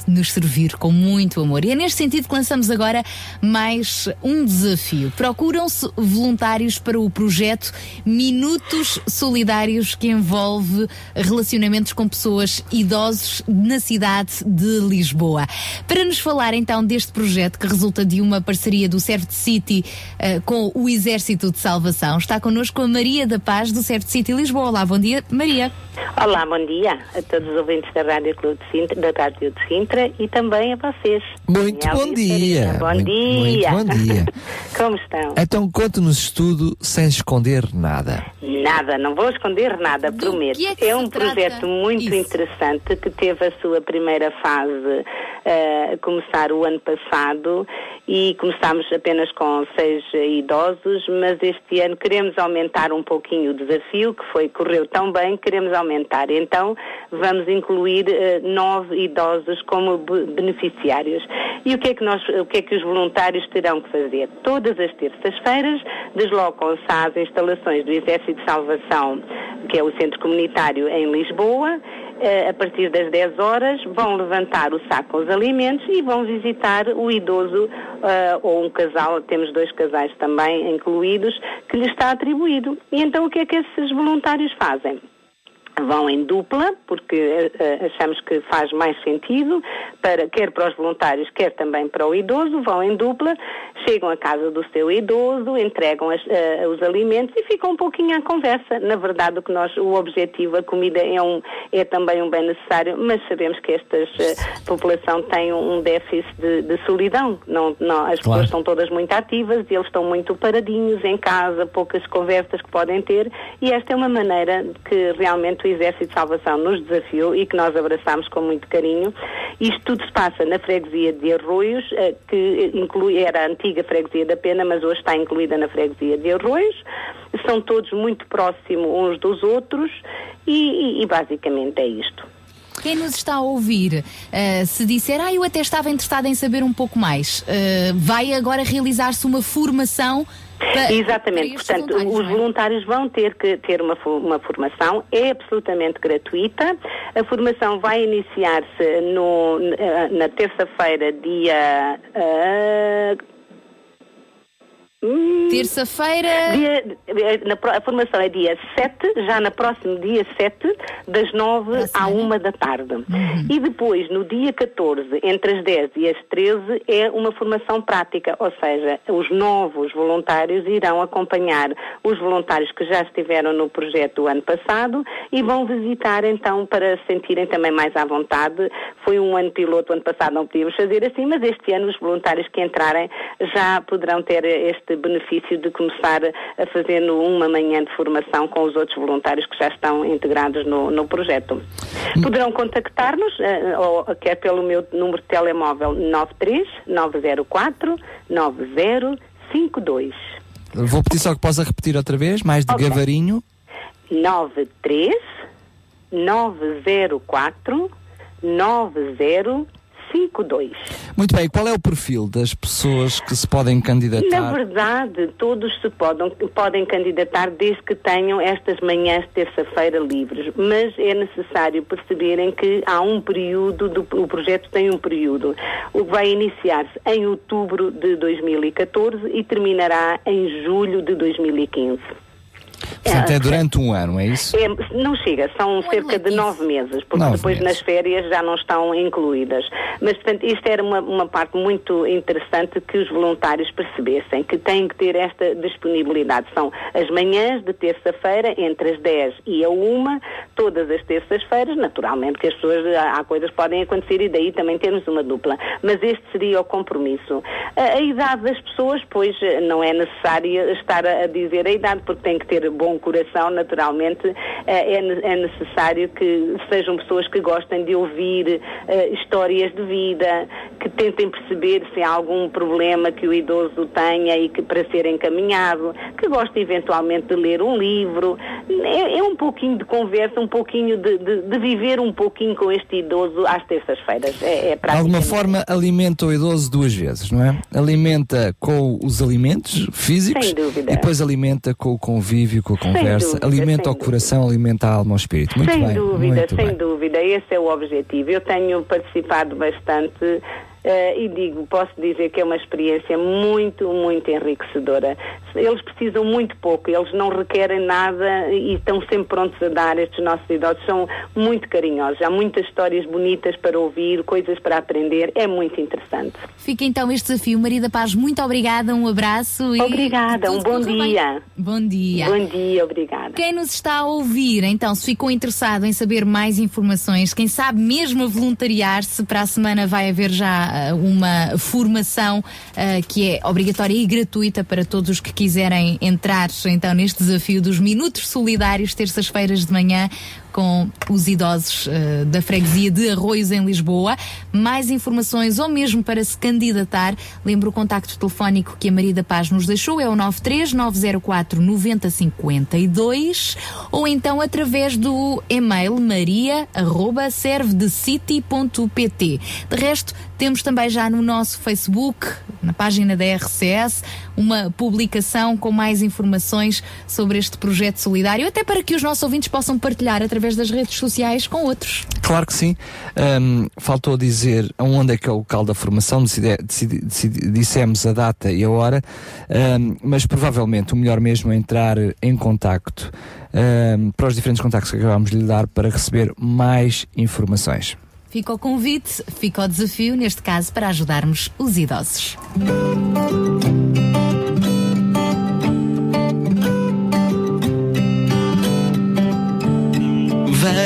nos servir com muito amor. E é neste sentido que lançamos agora mais um desafio. Procuram-se voluntários para o projeto Minutos Solidários que envolve relacionamentos com pessoas idosos na cidade de Lisboa. Para nos falar então deste projeto que resulta de uma parceria do Serve City eh, com o Exército de Salvação, está connosco a Maria da Paz do Serve City Lisboa. Olá, bom dia, Maria. Olá, bom dia a todos os ouvintes da Rádio Clube de Sintra, da Rádio de Sintra e também a vocês. Muito Daniel bom dia. Bom Muito- dia. muito bom dia. Como estão? Então conte-nos tudo sem esconder nada. Nada, não vou esconder nada, prometo. que é que um se trata projeto muito isso? interessante que teve a sua primeira fase a começar o ano passado e começámos apenas com seis idosos, mas este ano queremos aumentar um pouquinho o desafio, que foi, correu tão bem, queremos aumentar. Então vamos incluir eh, nove idosos como be- beneficiários. E o que é que nós, o que é que os voluntários terão que fazer? Todas as terças-feiras deslocam-se às instalações do Exército de Salvação, que é o centro comunitário em Lisboa, eh, a partir das 10 horas, vão levantar o saco com os alimentos e vão visitar o idoso eh, ou um casal, temos dois casais também incluídos, que lhe está atribuído. E então o que é que esses voluntários fazem? Vão em dupla, porque eh, eh, achamos que faz mais sentido, para, quer para os voluntários, quer também para o idoso, vão em dupla, chegam à casa do seu idoso, entregam as- eh, os alimentos e ficam um pouquinho à conversa. Na verdade, o que nós, o objetivo, a comida é, um, é também um bem necessário, mas sabemos que esta população tem um, déficit de, de solidão. Não, não, as pessoas estão todas muito ativas e eles estão muito paradinhos em casa, poucas conversas que podem ter e esta é uma maneira que realmente Exército de Salvação nos desafiou e que nós abraçamos com muito carinho. Isto tudo se passa na freguesia de Arroios, eh, que inclui, era a antiga freguesia da Pena, mas hoje está incluída na freguesia de Arroios. São todos muito próximos uns dos outros e, e- e basicamente é isto. Quem nos está a ouvir, eh, se disser, ah, eu até estava interessada em saber um pouco mais, eh, vai agora realizar-se uma formação pa- Exatamente, para portanto, voluntários, os é? voluntários vão ter que ter uma, uma formação, é absolutamente gratuita. A formação vai iniciar-se no- na- terça-feira, dia. ah, hum, Terça-feira. eh, a formação é dia 7, já no próximo dia 7, das 9 à 1 da tarde. Uhum. E depois, no dia 14, entre as 10 e as 13, é uma formação prática, ou seja, os novos voluntários irão acompanhar os voluntários que já estiveram no projeto do ano passado e vão visitar então para se sentirem também mais à vontade. Foi um ano piloto, ano passado não podíamos fazer assim, mas este ano os voluntários que entrarem já poderão ter este benefício de começar a fazer uma manhã de formação com os outros voluntários que já estão integrados no, no projeto. Poderão contactar-nos, eh, ou quer pelo meu número de telemóvel 93 904 9052. Vou pedir só que possa repetir outra vez, mais de gavarinho. 93 904 9052. Muito bem, qual é o perfil das pessoas que se podem Na candidatar? verdade, todos se podem, podem candidatar desde que tenham estas manhãs de terça-feira livres, mas é necessário perceberem que há um período, do, o projeto tem um período, o que vai iniciar-se em outubro de 2014 e terminará em julho de 2015. Portanto, é durante um ano, é isso? É, não chega, são cerca de nove meses, porque Nove depois meses. nas férias já não estão incluídas. Mas, portanto, isto era uma, uma parte muito interessante que os voluntários percebessem, que têm que ter esta disponibilidade. São as manhãs de terça-feira, entre as 10 e a 1, todas as terças-feiras, naturalmente que as pessoas, há há coisas que podem acontecer e daí também temos uma dupla. Mas este seria o compromisso. A, a idade das pessoas, pois, não é necessário estar a, a dizer a idade, porque tem que ter bom coração, naturalmente, eh, é, é necessário que sejam pessoas que gostem de ouvir eh, histórias de vida, que tentem perceber se há algum problema que o idoso tenha e que para ser encaminhado, que gostem eventualmente de ler um livro. É, é um pouquinho de conversa, um pouquinho de, de- de viver um pouquinho com este idoso às terças-feiras. É, é De alguma forma alimenta o idoso duas vezes, não é? Alimenta com os alimentos físicos Sem dúvida. e depois alimenta com o convívio, com a conversa, dúvida, alimenta o coração, alimenta a alma ao espírito. Muito sem bem. dúvida, sem bem. dúvida. Esse é o objetivo. Eu tenho participado bastante eh, e digo, posso dizer que é uma experiência muito, muito enriquecedora. Eles precisam muito pouco, eles não requerem nada e estão sempre prontos a dar. Estes nossos idosos são muito carinhosos. Há muitas histórias bonitas para ouvir, coisas para aprender. É muito interessante. Fica então este desafio. Maria da Paz, muito obrigada, um abraço e. Obrigada, um bom bem. dia. Bom dia. Bom dia, obrigada. Quem nos está a ouvir, então, se ficou interessado em saber mais informações, quem sabe mesmo a voluntariar-se, para a semana vai haver já uma formação ah, que é obrigatória e gratuita para todos os que quiserem entrar então neste desafio dos Minutos Solidários, terças-feiras de manhã, com os idosos ah, da freguesia de Arroios em Lisboa. Mais informações ou mesmo para se candidatar, lembro o contacto telefónico que a Maria da Paz nos deixou, é o 93 904 9052 ou então através do e-mail maria arroba servedecity.pt. De resto, temos também já no nosso Facebook, na página da RCS, uma publicação com mais informações sobre este projeto solidário, até para que os nossos ouvintes possam partilhar através das redes sociais com outros. Claro que sim. Ahm, faltou dizer onde é que é o local da formação, decide- decidi- decidi- dissemos a data e a hora, ahm, mas provavelmente o melhor mesmo é entrar em contacto ahm, para os diferentes contactos que acabámos de lhe dar para receber mais informações. Fica o convite, fica o desafio, neste caso, para ajudarmos os idosos.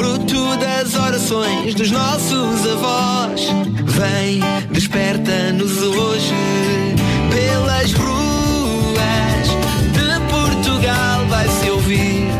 Fruto das orações dos nossos avós. Vem, desperta-nos hoje Pelas ruas de Portugal. Vai-se ouvir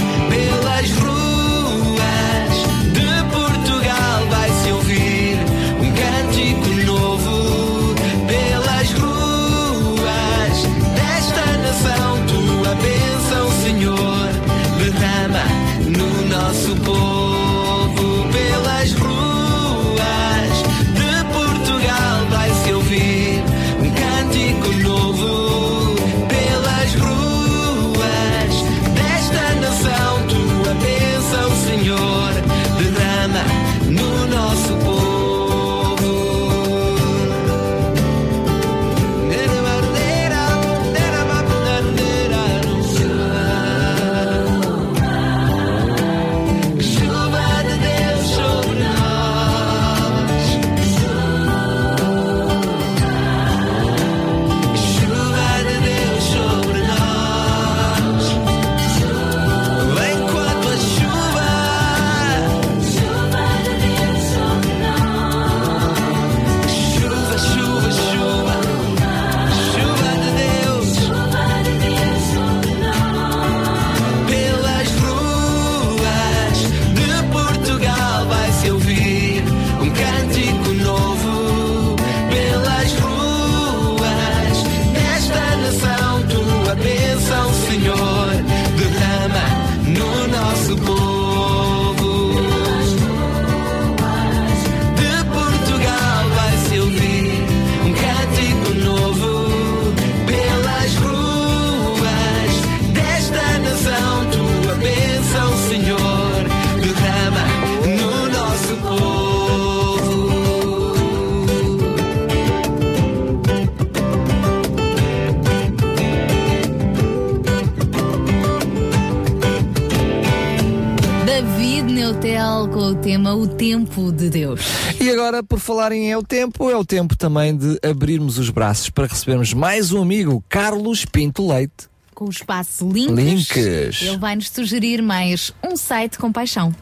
Com o tema O Tempo de Deus. E agora, por falarem em é o tempo, é o tempo também de abrirmos os braços para recebermos mais um amigo, Carlos Pinto Leite. Com o espaço Links, Links. ele vai nos sugerir mais um site com paixão.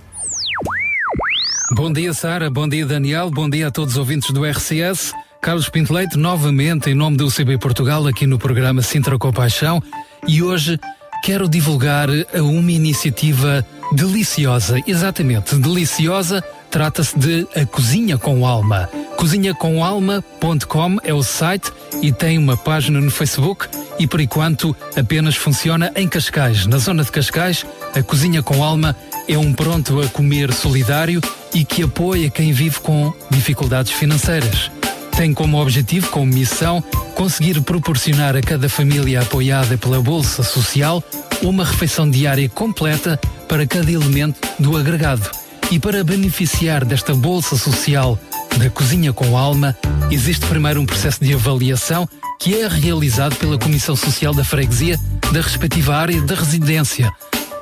Bom dia, Sara. Bom dia, Daniel. Bom dia a todos os ouvintes do RCS. Carlos Pinto Leite, novamente em nome do UCB Portugal, aqui no programa Sintra com Paixão. E hoje quero divulgar a uma iniciativa deliciosa. Exatamente, deliciosa. Trata-se de A Cozinha com Alma. Cozinhacomalma.com é o site e tem uma página no Facebook e por enquanto apenas funciona em Cascais. Na zona de Cascais, a Cozinha com Alma é um pronto a comer solidário e que apoia quem vive com dificuldades financeiras. Tem como objetivo, como missão, conseguir proporcionar a cada família apoiada pela Bolsa Social uma refeição diária completa para cada elemento do agregado. E para beneficiar desta Bolsa Social da Cozinha com Alma, existe primeiro um processo de avaliação que é realizado pela Comissão Social da Freguesia da respectiva área da residência.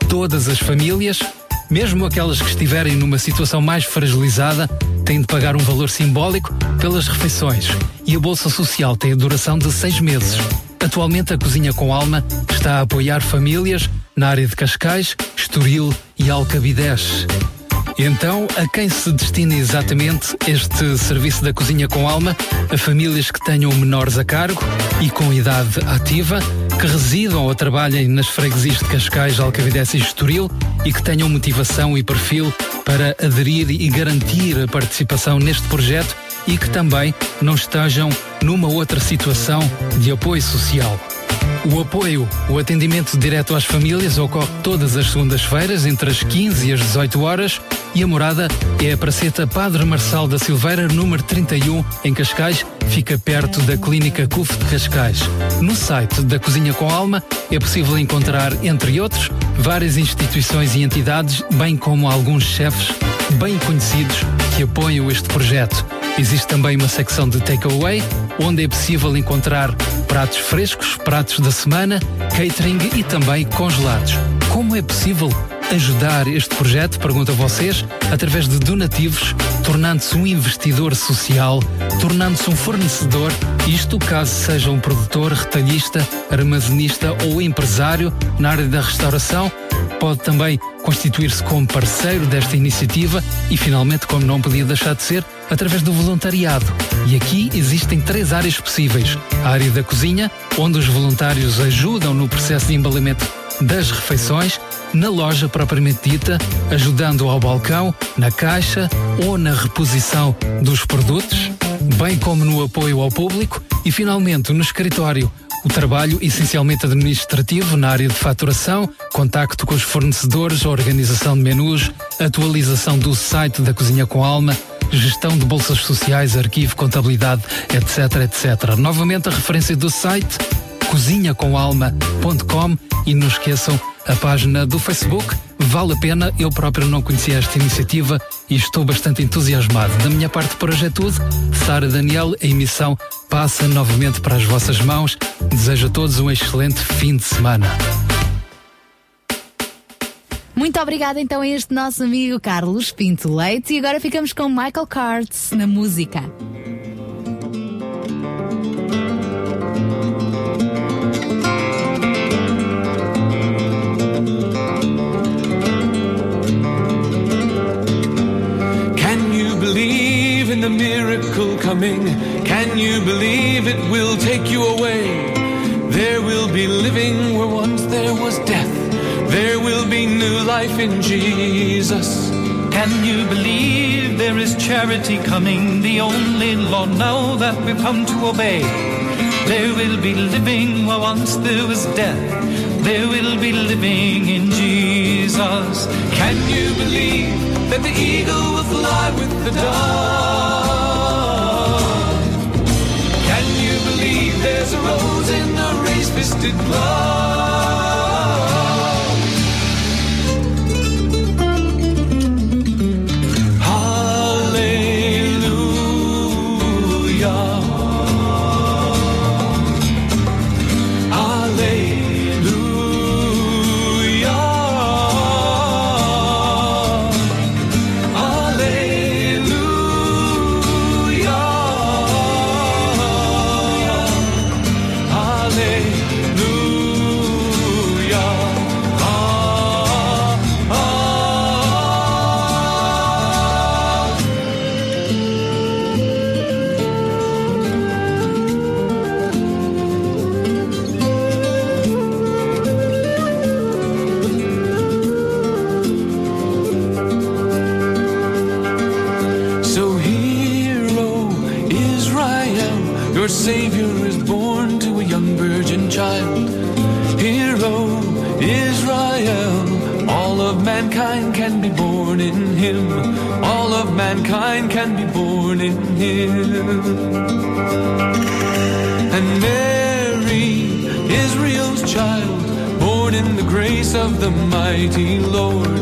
Todas as famílias, mesmo aquelas que estiverem numa situação mais fragilizada, têm de pagar um valor simbólico pelas refeições e a Bolsa Social tem a duração de seis meses. Atualmente, a Cozinha com Alma está a apoiar famílias na área de Cascais, Estoril e Alcabidez. Então, a quem se destina exatamente este serviço da Cozinha com Alma? A famílias que tenham menores a cargo e com idade ativa, que residam ou trabalhem nas freguesias de Cascais, Alcavidez e Estoril e que tenham motivação e perfil para aderir e garantir a participação neste projeto e que também não estejam numa outra situação de apoio social. O apoio, o atendimento direto às famílias ocorre todas as segundas-feiras entre as 15 e as 18 horas e a morada é a Praceta Padre Marçal da Silveira, número 31, em Cascais, fica perto da Clínica CUF de Cascais. No site da Cozinha com Alma é possível encontrar, entre outros, várias instituições e entidades, bem como alguns chefes bem conhecidos que apoiam este projeto. Existe também uma secção de takeaway, onde é possível encontrar pratos frescos, pratos da semana, catering e também congelados. Como é possível ajudar este projeto, pergunto a vocês, através de donativos, tornando-se um investidor social, tornando-se um fornecedor, isto caso seja um produtor, retalhista, armazenista ou empresário na área da restauração, pode também constituir-se como parceiro desta iniciativa e, finalmente, como não podia deixar de ser, através do voluntariado. E aqui existem três áreas possíveis: a área da cozinha, onde os voluntários ajudam no processo de embalamento das refeições, na loja propriamente dita, ajudando ao balcão, na caixa ou na reposição dos produtos, bem como no apoio ao público e, finalmente, no escritório. O trabalho essencialmente administrativo na área de faturação, contacto com os fornecedores, organização de menus, atualização do site da Cozinha com Alma, gestão de bolsas sociais, arquivo, contabilidade, etc, etc. Novamente a referência do site cozinhacomalma.com e não esqueçam a página do Facebook. Vale a pena, eu próprio não conhecia esta iniciativa e estou bastante entusiasmado. Da minha parte por hoje é tudo. Sara Daniel, a emissão passa novamente para as vossas mãos. Desejo a todos um excelente fim de semana. Muito obrigada então a este nosso amigo Carlos Pinto Leite e agora ficamos com Michael Carts na música. Coming? Can you believe it will take you away? There will be living where once there was death. There will be new life in Jesus. Can you believe there is charity coming, the only law now that we've come to obey? There will be living where once there was death. There will be living in Jesus. Can you believe that the eagle will fly with the dove? close in the race, fisted blood. Mankind can be born in him. And Mary, Israel's child, born in the grace of the mighty Lord.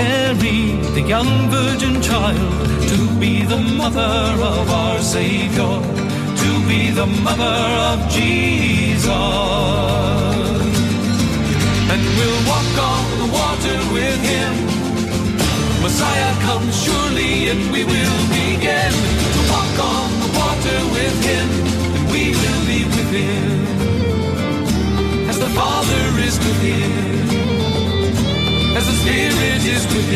Mary, the young virgin child, to be the mother of our Savior, to be the mother of Jesus. And we'll walk on the water with him. Messiah comes and we will begin to walk on the water with him, and we will be with him as the Father is with him, as the Spirit is with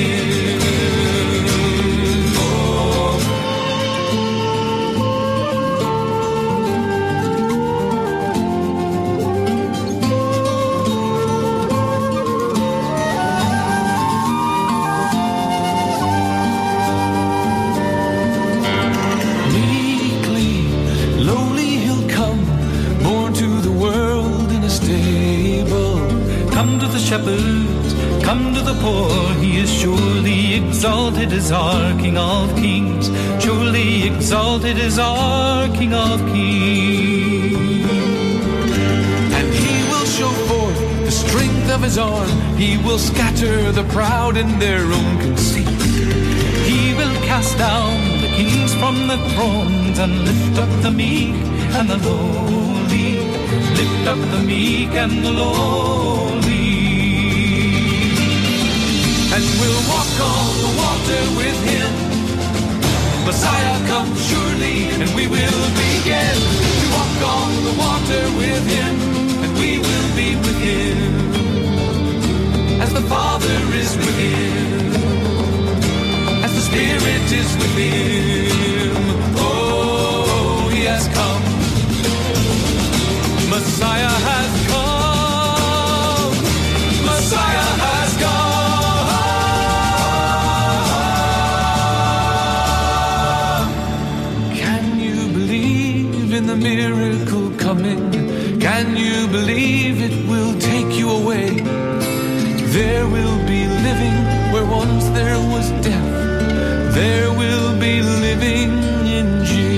as our King of Kings. Truly exalted is our King of Kings. And he will show forth the strength of his arm. He will scatter the proud in their own conceit. He will cast down the kings from the thrones and lift up the meek and the lowly. Lift up the meek and the lowly. And we'll walk water with him. Messiah comes surely, and we will begin to walk on the water with him, and we will be with him as the Father is with him, as the Spirit is with him. Oh, he has come. Messiah has come. Messiah miracle coming? Can you believe it will take you away? There will be living where once there was death. There will be living in Jesus.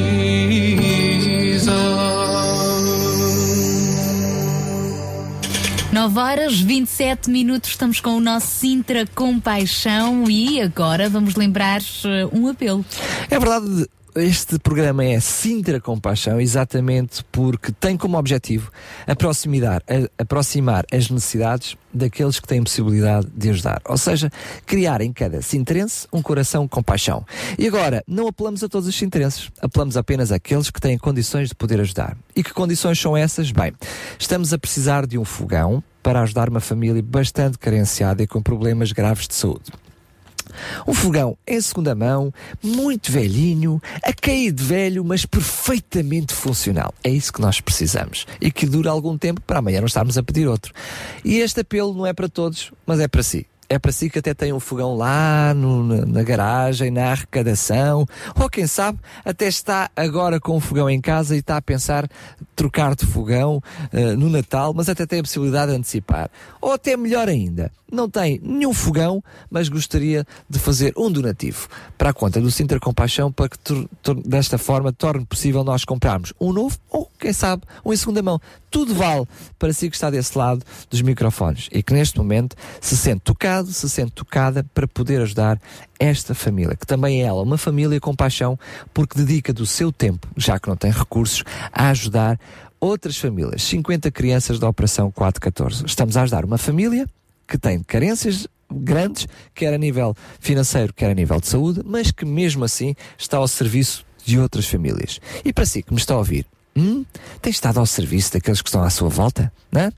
9 horas 27 minutos, estamos com o nosso Sintra Compaixão e agora vamos lembrar eh, um apelo. É verdade, este programa é Sintra Compaixão exatamente porque tem como objetivo aproximar, aproximar as necessidades daqueles que têm possibilidade de ajudar. Ou seja, criar em cada sintrense um coração com paixão. E agora, não apelamos a todos os sintrenses, apelamos apenas àqueles que têm condições de poder ajudar. E que condições são essas? Bem, estamos a precisar de um fogão para ajudar uma família bastante carenciada e com problemas graves de saúde. Um fogão em segunda mão, muito velhinho, a cair de velho, mas perfeitamente funcional. É isso que nós precisamos. E que dure algum tempo para amanhã não estarmos a pedir outro. E este apelo não é para todos, mas é para si. É para si que até tem um fogão lá no- na, garagem, na arrecadação, ou quem sabe até está agora com um fogão em casa e está a pensar trocar de fogão eh, no Natal, mas até tem a possibilidade de antecipar. Ou até melhor ainda, não tem nenhum fogão, mas gostaria de fazer um donativo para a conta do Sintra Compaixão para que desta forma torne possível nós comprarmos um novo ou, quem sabe, um em segunda mão. Tudo vale para si que está desse lado dos microfones e que neste momento se sente tocado, se sente tocada para poder ajudar esta família, que também é ela uma família com paixão, porque dedica do seu tempo, já que não tem recursos, a ajudar outras famílias. 50 crianças da Operação 414. Estamos a ajudar uma família que tem carências grandes, quer a nível financeiro, quer a nível de saúde, mas que mesmo assim está ao serviço de outras famílias. E para si que me está a ouvir, hum, tem estado ao serviço daqueles que estão à sua volta, não é?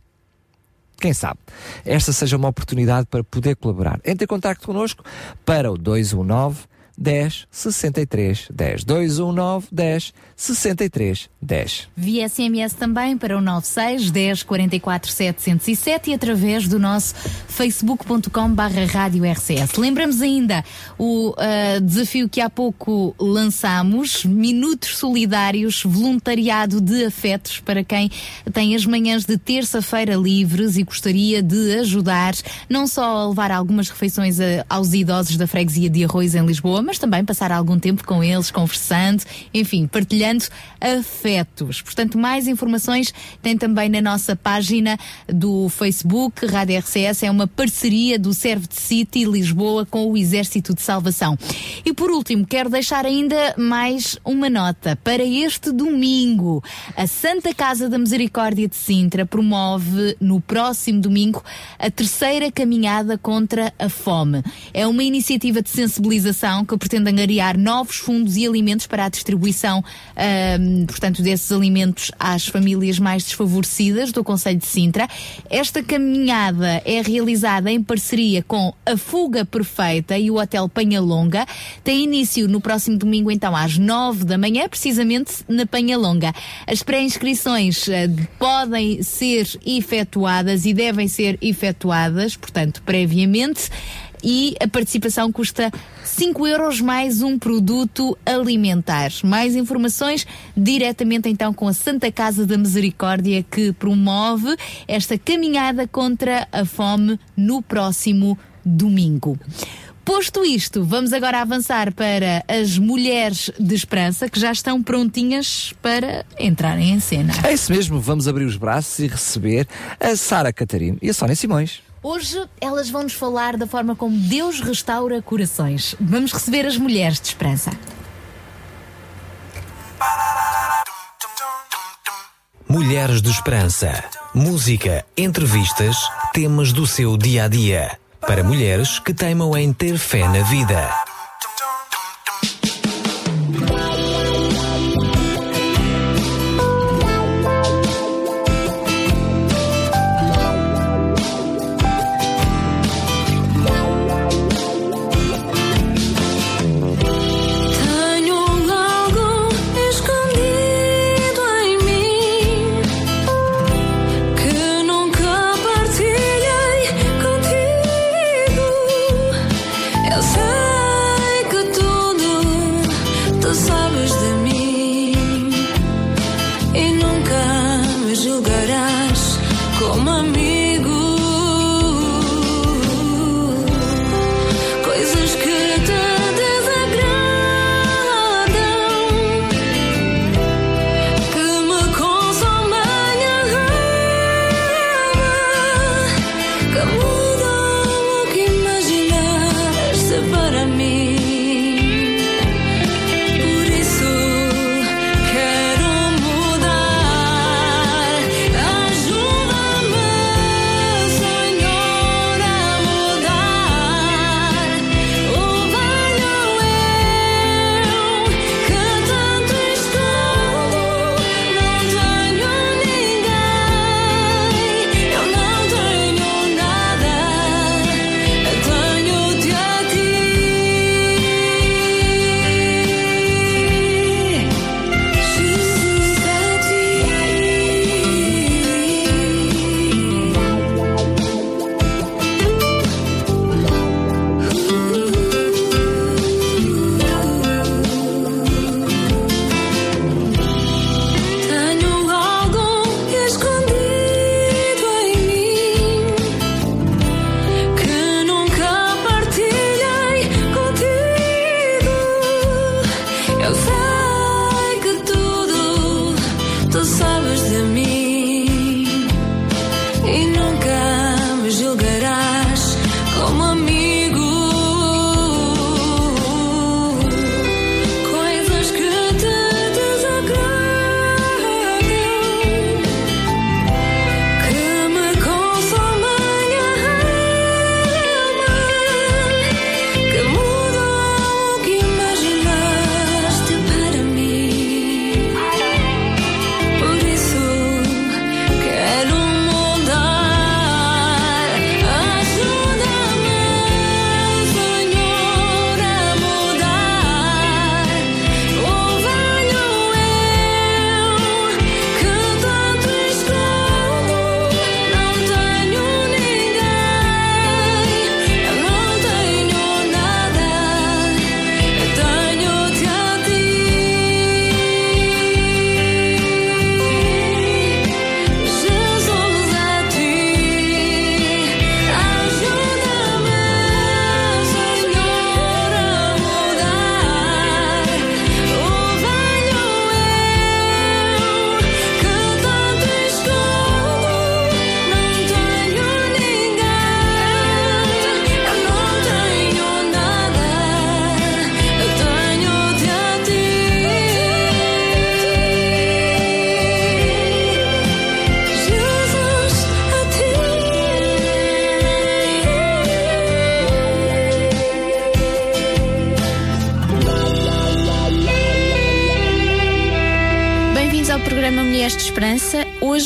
Quem sabe? Esta seja uma oportunidade para poder colaborar. Entre em contato connosco para o 219 10 63 10. 219 10 63 10. Via SMS também para o 96 10 44 707 e através do nosso facebook.com barra rádio RCS. Lembramos ainda o ah, desafio que há pouco lançámos, Minutos Solidários, voluntariado de afetos para quem tem as manhãs de terça-feira livres e gostaria de ajudar não só a levar algumas refeições a- aos idosos da freguesia de Arroz em Lisboa, mas também passar algum tempo com eles, conversando, enfim, partilhando afetos. Portanto, mais informações tem também na nossa página do Facebook. Rádio RCS é uma parceria do Serve City Lisboa com o Exército de Salvação. E por último, quero deixar ainda mais uma nota. Para este domingo, a Santa Casa da Misericórdia de Sintra promove no próximo domingo a terceira caminhada contra a fome. É uma iniciativa de sensibilização pretende angariar novos fundos e alimentos para a distribuição, ahm, portanto, desses alimentos às famílias mais desfavorecidas do Conselho de Sintra. Esta caminhada é realizada em parceria com a Fuga Perfeita e o Hotel Penhalonga. Tem início no próximo domingo, então, às nove da manhã, precisamente na Penhalonga. As pré-inscrições eh, podem ser efetuadas e devem ser efetuadas, portanto, previamente e a participação custa 5 euros mais um produto alimentar. Mais informações diretamente então com a Santa Casa da Misericórdia que promove esta caminhada contra a fome no próximo domingo. Posto isto, vamos agora avançar para as mulheres de esperança que já estão prontinhas para entrarem em cena. É isso mesmo, vamos abrir os braços e receber a Sara Catarino e a Sónia Simões. Hoje elas vão nos falar da forma como Deus restaura corações. Vamos receber as mulheres de esperança. Mulheres de Esperança. Música, entrevistas, temas do seu dia a dia. Para mulheres que teimam em ter fé na vida.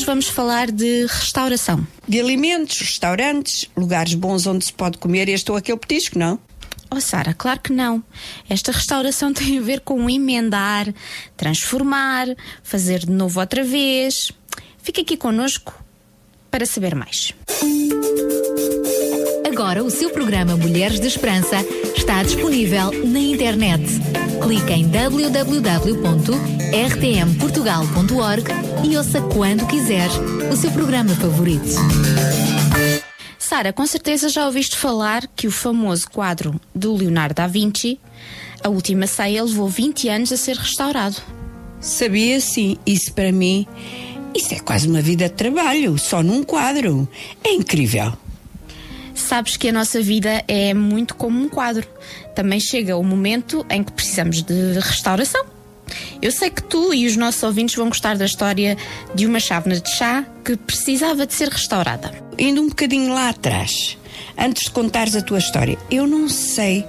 Vamos falar de restauração. De alimentos, restaurantes, lugares bons onde se pode comer este ou aquele petisco, não? Oh, Sara, claro que não. Esta restauração tem a ver com emendar, transformar, fazer de novo outra vez. Fica aqui connosco para saber mais. Agora o seu programa Mulheres de Esperança está disponível na internet. Clique em www.rtmportugal.org e ouça quando quiser o seu programa favorito. Sara, com certeza já ouviste falar que o famoso quadro do Leonardo da Vinci, A Última Ceia, levou 20 anos a ser restaurado. Sabia sim, isso para mim, isso é quase uma vida de trabalho, só num quadro. É incrível. Sabes que a nossa vida é muito como um quadro. Também chega o momento em que precisamos de restauração. Eu sei que tu e os nossos ouvintes vão gostar da história de uma chávena de chá que precisava de ser restaurada. Indo um bocadinho lá atrás, antes de contares a tua história, eu não sei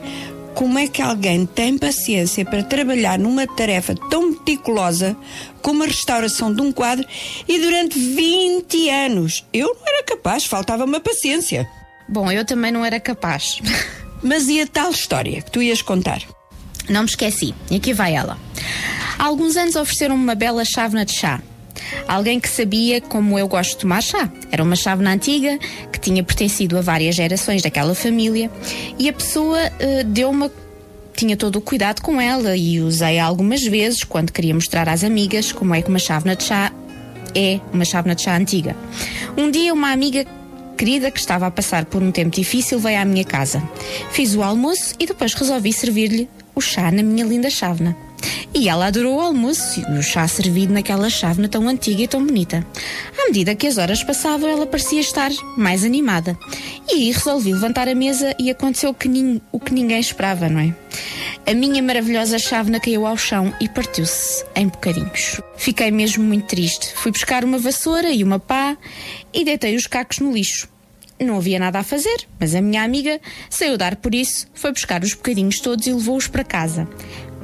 como é que alguém tem paciência para trabalhar numa tarefa tão meticulosa como a restauração de um quadro e durante 20 anos. Eu não era capaz, faltava-me a paciência. Bom, eu também não era capaz. Mas e a tal história que tu ias contar? Não me esqueci. E aqui vai ela. Há alguns anos ofereceram-me uma bela chávena de chá. Alguém que sabia como eu gosto de tomar chá. Era uma chávena antiga que tinha pertencido a várias gerações daquela família e a pessoa eh, deu-me. Tinha todo o cuidado com ela e usei algumas vezes quando queria mostrar às amigas como é que uma chávena de chá é uma chávena de chá antiga. Um dia, uma amiga querida que estava a passar por um tempo difícil veio à minha casa. Fiz o almoço e depois resolvi servir-lhe o chá na minha linda chávena. E ela adorou o almoço e o chá servido naquela chávena tão antiga e tão bonita. À medida que as horas passavam, ela parecia estar mais animada. E resolvi levantar a mesa e aconteceu que, nin- o que ninguém esperava, não é? A minha maravilhosa chávena caiu ao chão e partiu-se em bocadinhos. Fiquei mesmo muito triste. Fui buscar uma vassoura e uma pá e deitei os cacos no lixo. Não havia nada a fazer, mas a minha amiga saiu dar por isso, foi buscar os bocadinhos todos e levou-os para casa.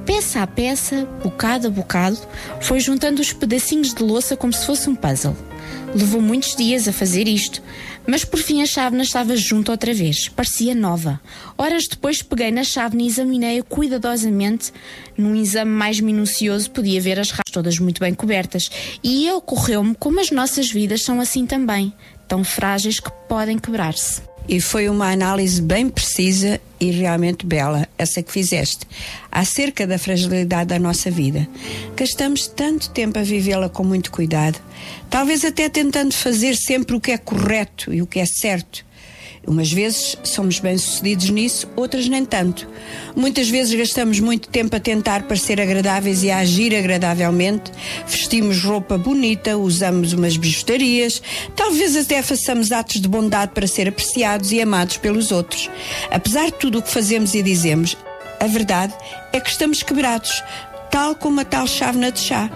Peça a peça, bocado a bocado, foi juntando os pedacinhos de louça como se fosse um puzzle. Levou muitos dias a fazer isto, mas por fim a chávena estava junto outra vez, parecia nova. Horas depois peguei na chávena e examinei-a cuidadosamente. Num exame mais minucioso podia ver as rastas todas muito bem cobertas. E ocorreu-me como as nossas vidas são assim também, tão frágeis que podem quebrar-se. E foi uma análise bem precisa e realmente bela, essa que fizeste, acerca da fragilidade da nossa vida. Gastamos tanto tempo a vivê-la com muito cuidado, talvez até tentando fazer sempre o que é correto e o que é certo. Umas vezes somos bem-sucedidos nisso, outras nem tanto. Muitas vezes gastamos muito tempo a tentar parecer agradáveis e a agir agradavelmente. Vestimos roupa bonita, usamos umas bijutarias, talvez até façamos atos de bondade para ser apreciados e amados pelos outros. Apesar de tudo o que fazemos e dizemos, a verdade é que estamos quebrados, tal como a tal chávena de chá.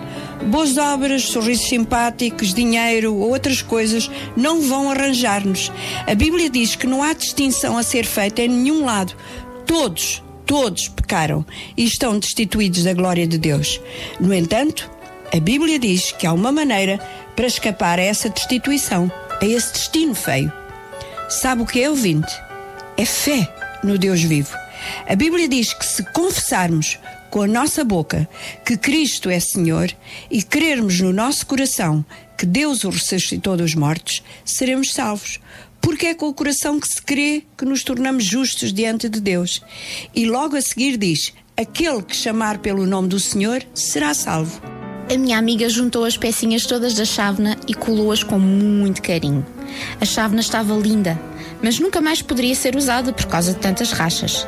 Boas obras, sorrisos simpáticos, dinheiro ou outras coisas não vão arranjar-nos. A Bíblia diz que não há distinção a ser feita em nenhum lado. Todos, todos pecaram e estão destituídos da glória de Deus. No entanto, a Bíblia diz que há uma maneira para escapar a essa destituição, a esse destino feio. Sabe o que é ouvinte? É fé no Deus vivo. A Bíblia diz que se confessarmos com a nossa boca que Cristo é Senhor e crermos no nosso coração que Deus o ressuscitou dos mortos, seremos salvos. Porque é com o coração que se crê que nos tornamos justos diante de Deus. E logo a seguir diz: Aquele que chamar pelo nome do Senhor será salvo. A minha amiga juntou as pecinhas todas da chávena e colou-as com muito carinho. A chávena estava linda, mas nunca mais poderia ser usada por causa de tantas rachas.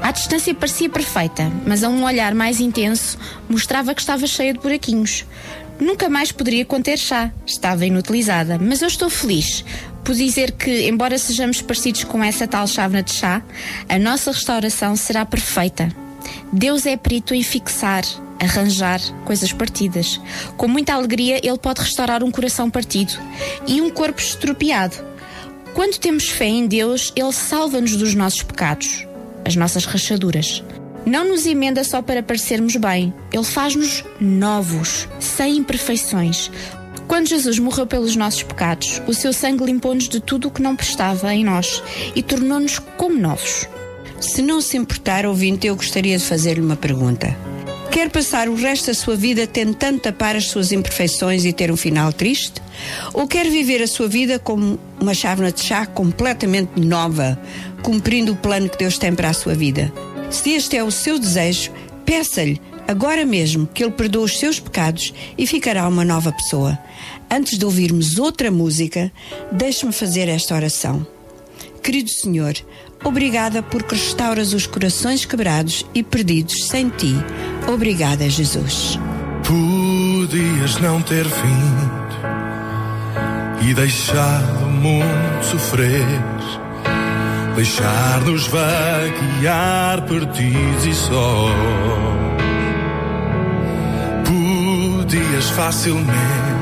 À distância parecia perfeita, mas a um olhar mais intenso mostrava que estava cheia de buraquinhos. Nunca mais poderia conter chá, estava inutilizada, mas eu estou feliz por dizer que, embora sejamos parecidos com essa tal chávena de chá, a nossa restauração será perfeita. Deus é perito em fixar, arranjar coisas partidas. Com muita alegria, Ele pode restaurar um coração partido e um corpo estropiado. Quando temos fé em Deus, Ele salva-nos dos nossos pecados, as nossas rachaduras. Não nos emenda só para parecermos bem, Ele faz-nos novos, sem imperfeições. Quando Jesus morreu pelos nossos pecados, o seu sangue limpou-nos de tudo o que não prestava em nós e tornou-nos como novos. Se não se importar, ouvinte, eu gostaria de fazer-lhe uma pergunta. Quer passar o resto da sua vida tentando tapar as suas imperfeições e ter um final triste? Ou quer viver a sua vida como uma chávena de chá completamente nova, cumprindo o plano que Deus tem para a sua vida? Se este é o seu desejo, peça-lhe agora mesmo que Ele perdoe os seus pecados e ficará uma nova pessoa. Antes de ouvirmos outra música, deixe-me fazer esta oração. Querido Senhor, obrigada porque restauras os corações quebrados e perdidos sem ti. Obrigada, Jesus. Podias não ter vindo e deixado o mundo sofrer, deixar-nos vaguear perdidos e só. Podias facilmente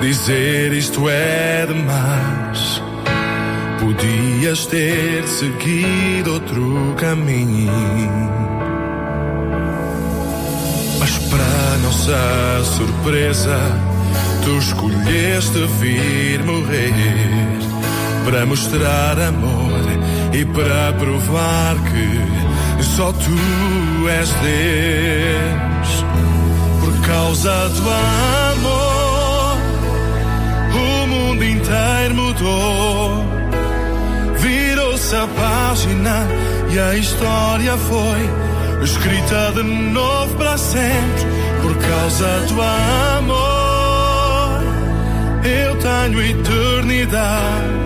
dizer isto é demais. Podias ter seguido outro caminho. Mas para nossa surpresa, tu escolheste vir morrer para mostrar amor e para provar que só tu és Deus. Por causa do amor, o mundo inteiro mudou. Virou-se a página e a história foi escrita de novo para sempre por causa do amor. Eu tenho eternidade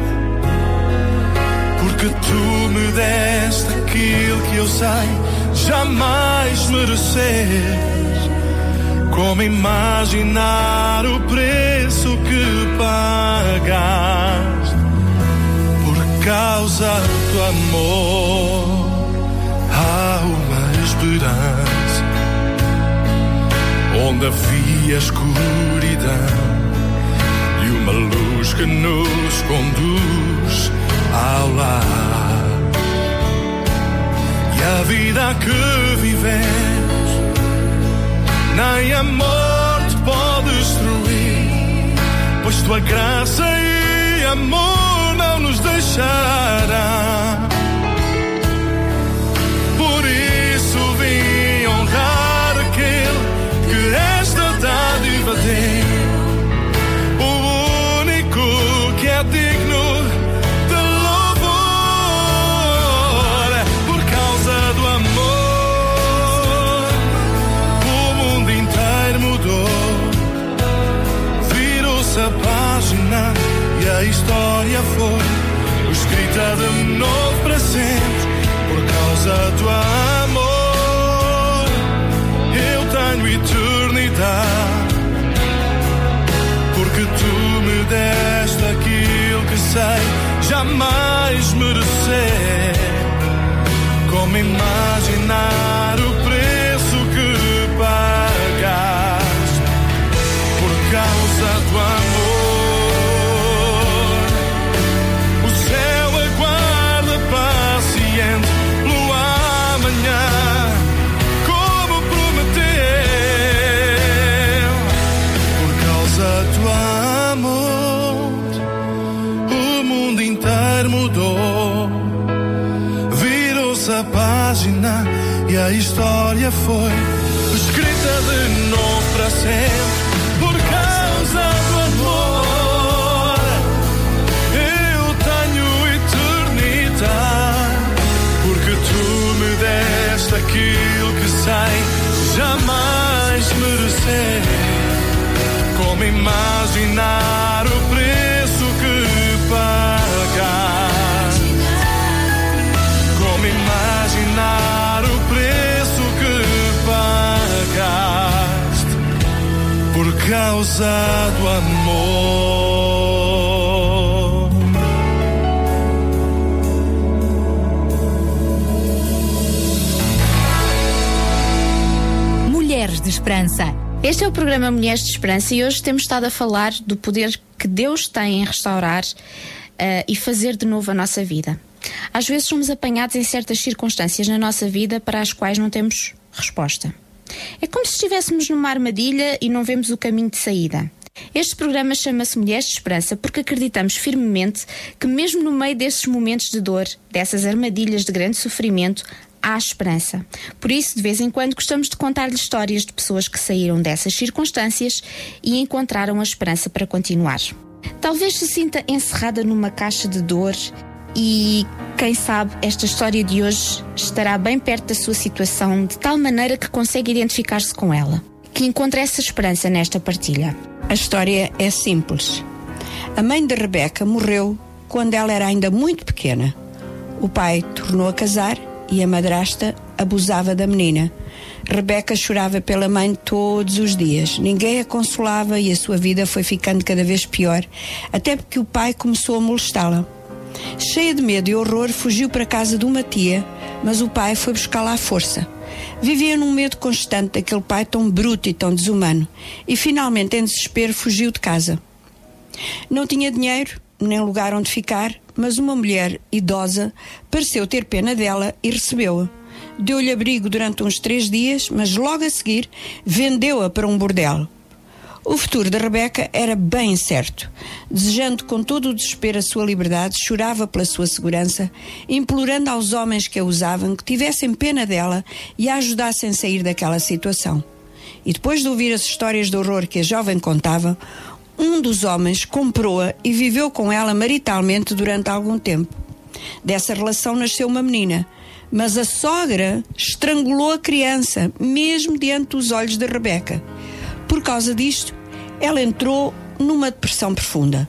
porque tu me deste aquilo que eu sei jamais merecer. Como imaginar o preço que pagaste por causa do amor? Há uma esperança onde havia escuridão e uma luz que nos conduz ao lar. E a vida que vivemos, nem a morte pode destruir, pois tua graça e amor nos deixará. De novo para sempre. Por causa do amor, eu tenho eternidade. Porque tu me deste aquilo que sei jamais merecer. Como imaginar o a história foi escrita de novo para sempre. Por causa do amor, eu tenho eternidade. Porque tu me deste aquilo que sei jamais merecer. Como imaginar causa do amor. Mulheres de Esperança. Este é o programa Mulheres de Esperança e hoje temos estado a falar do poder que Deus tem em restaurar eh, e fazer de novo a nossa vida. Às vezes somos apanhados em certas circunstâncias na nossa vida para as quais não temos resposta. É como se estivéssemos numa armadilha e não vemos o caminho de saída. Este programa chama-se Mulheres de Esperança porque acreditamos firmemente que, mesmo no meio desses momentos de dor, dessas armadilhas de grande sofrimento, há esperança. Por isso, de vez em quando, gostamos de contar-lhe histórias de pessoas que saíram dessas circunstâncias e encontraram a esperança para continuar. Talvez se sinta encerrada numa caixa de dor e, quem sabe, esta história de hoje estará bem perto da sua situação, de tal maneira que consegue identificar-se com ela. Que encontre essa esperança nesta partilha. A história é simples. A mãe de Rebeca morreu quando ela era ainda muito pequena. O pai tornou a casar e a madrasta abusava da menina. Rebeca chorava pela mãe todos os dias. Ninguém a consolava e a sua vida foi ficando cada vez pior, até porque o pai começou a molestá-la. Cheia de medo e horror, fugiu para a casa de uma tia, mas o pai foi buscá-la à força. Vivia num medo constante daquele pai tão bruto e tão desumano, e finalmente, em desespero, fugiu de casa. Não tinha dinheiro, nem lugar onde ficar, mas uma mulher idosa pareceu ter pena dela e recebeu-a. Deu-lhe abrigo durante uns três dias, mas logo a seguir vendeu-a para um bordel. O futuro de Rebeca era bem incerto. Desejando com todo o desespero a sua liberdade, chorava pela sua segurança, implorando aos homens que a usavam que tivessem pena dela e a ajudassem a sair daquela situação. E depois de ouvir as histórias de horror que a jovem contava, um dos homens comprou-a e viveu com ela maritalmente durante algum tempo. Dessa relação nasceu uma menina, mas a sogra estrangulou a criança, mesmo diante dos olhos de Rebeca. Por causa disto, ela entrou numa depressão profunda.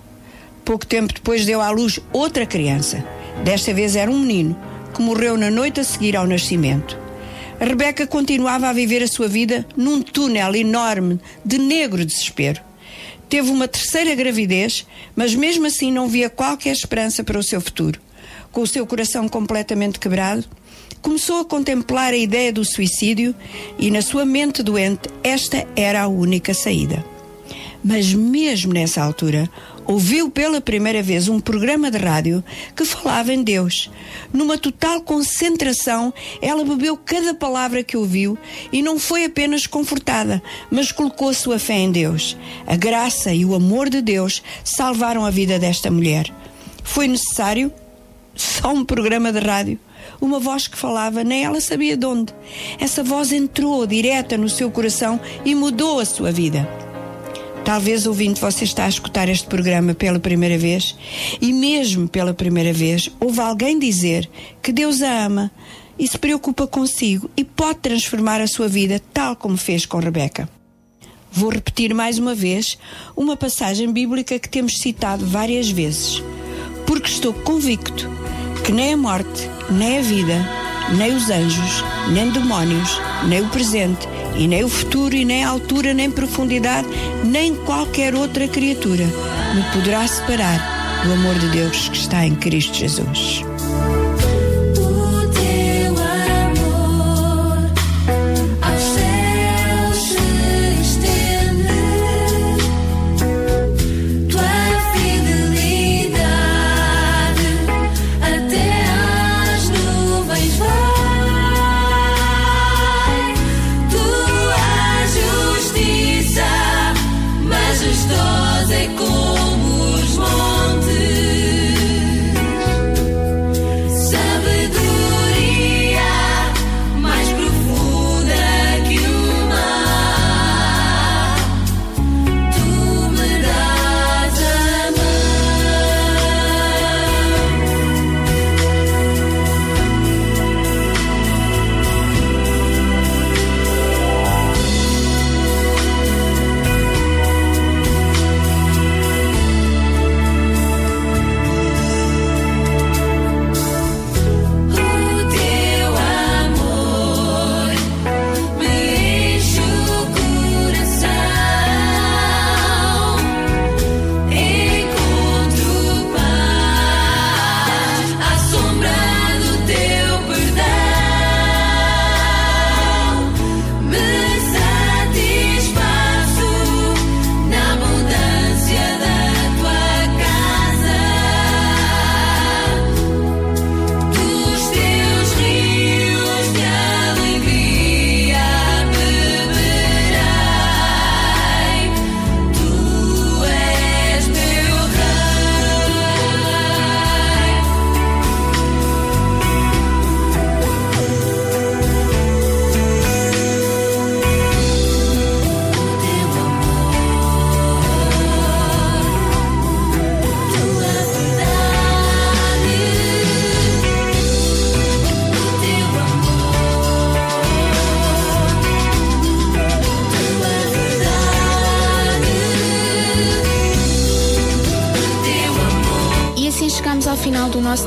Pouco tempo depois deu à luz outra criança. Desta vez era um menino, que morreu na noite a seguir ao nascimento. A Rebeca continuava a viver a sua vida num túnel enorme de negro desespero. Teve uma terceira gravidez, mas mesmo assim não via qualquer esperança para o seu futuro. Com o seu coração completamente quebrado, começou a contemplar a ideia do suicídio e, na sua mente doente, esta era a única saída. Mas, mesmo nessa altura, ouviu pela primeira vez um programa de rádio que falava em Deus. Numa total concentração, ela bebeu cada palavra que ouviu e não foi apenas confortada, mas colocou sua fé em Deus. A graça e o amor de Deus salvaram a vida desta mulher. Foi necessário só um programa de rádio. Uma voz que falava, nem ela sabia de onde. Essa voz entrou direta no seu coração e mudou a sua vida. Talvez ouvindo você está a escutar este programa pela primeira vez e mesmo pela primeira vez ouve alguém dizer que Deus a ama e se preocupa consigo e pode transformar a sua vida tal como fez com Rebeca. Vou repetir mais uma vez uma passagem bíblica que temos citado várias vezes, porque estou convicto que nem a morte, nem a vida, nem os anjos, nem demónios, nem o presente, e nem o futuro, e nem a altura, nem profundidade, nem qualquer outra criatura me poderá separar do amor de Deus que está em Cristo Jesus.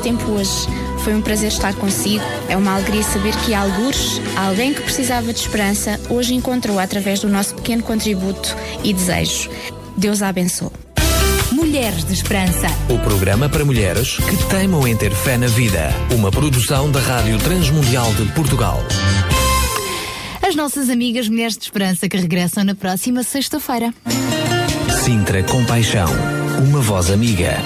Tempo hoje. Foi um prazer estar consigo. É uma alegria saber que algures, alguém que precisava de esperança, hoje encontrou através do nosso pequeno contributo e desejo. Deus a abençoe. Mulheres de Esperança. O programa para mulheres que teimam em ter fé na vida. Uma produção da Rádio Transmundial de Portugal. As nossas amigas Mulheres de Esperança que regressam na próxima sexta-feira. Sintra Compaixão. Uma voz amiga.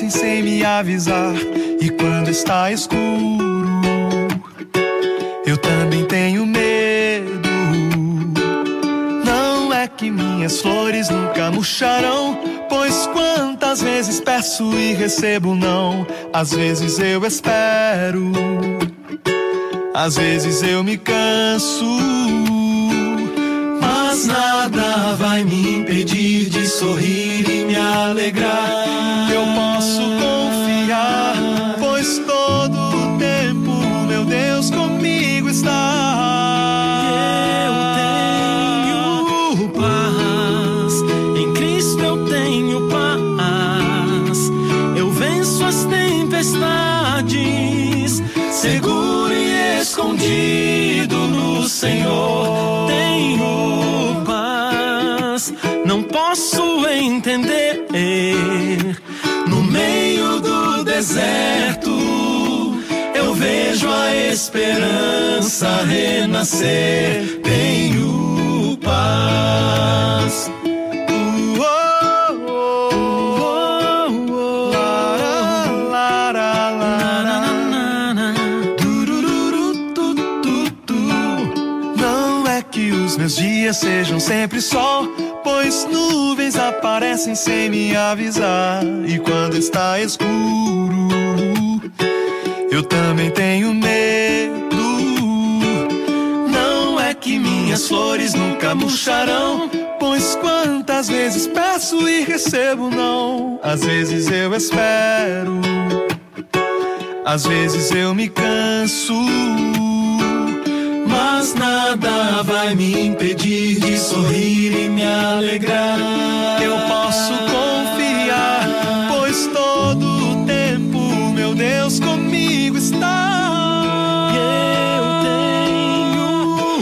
Aparecem sem me avisar. E quando está escuro, eu também tenho medo. Não é que minhas flores nunca murcharão, pois quantas vezes peço e recebo não. Às vezes eu espero, às vezes eu me canso. Mas nada vai me impedir de sorrir e me alegrar. Escondido no Senhor. Tenho paz, não posso entender. No meio do deserto, eu vejo a esperança renascer. Tenho paz. Dias sejam sempre sol, pois nuvens aparecem sem me avisar. E quando está escuro, eu também tenho medo. Não é que minhas flores nunca murcharão, pois quantas vezes peço e recebo não. Às vezes eu espero, às vezes eu me canso. Mas nada vai me impedir de sorrir e me alegrar. Eu posso confiar, pois todo o tempo meu Deus comigo está. Eu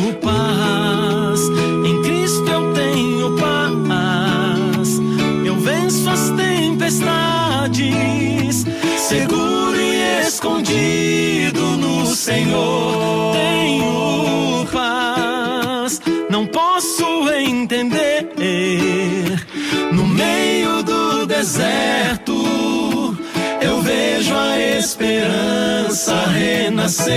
tenho paz, em Cristo eu tenho paz. Eu venço as tempestades, seguro e escondido no Senhor. Deserto, eu vejo a esperança renascer.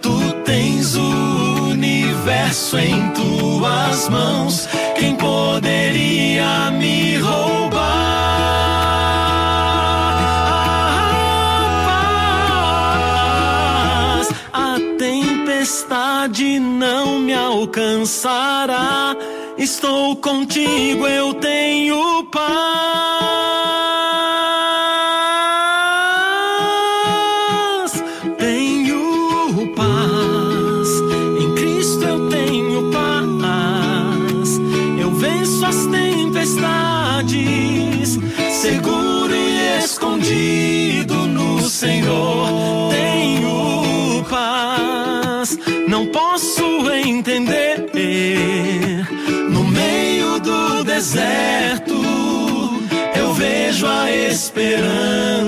Tu tens o universo em tuas mãos. Quem poderia me tempestade não me alcançará. Estou contigo, eu tenho paz.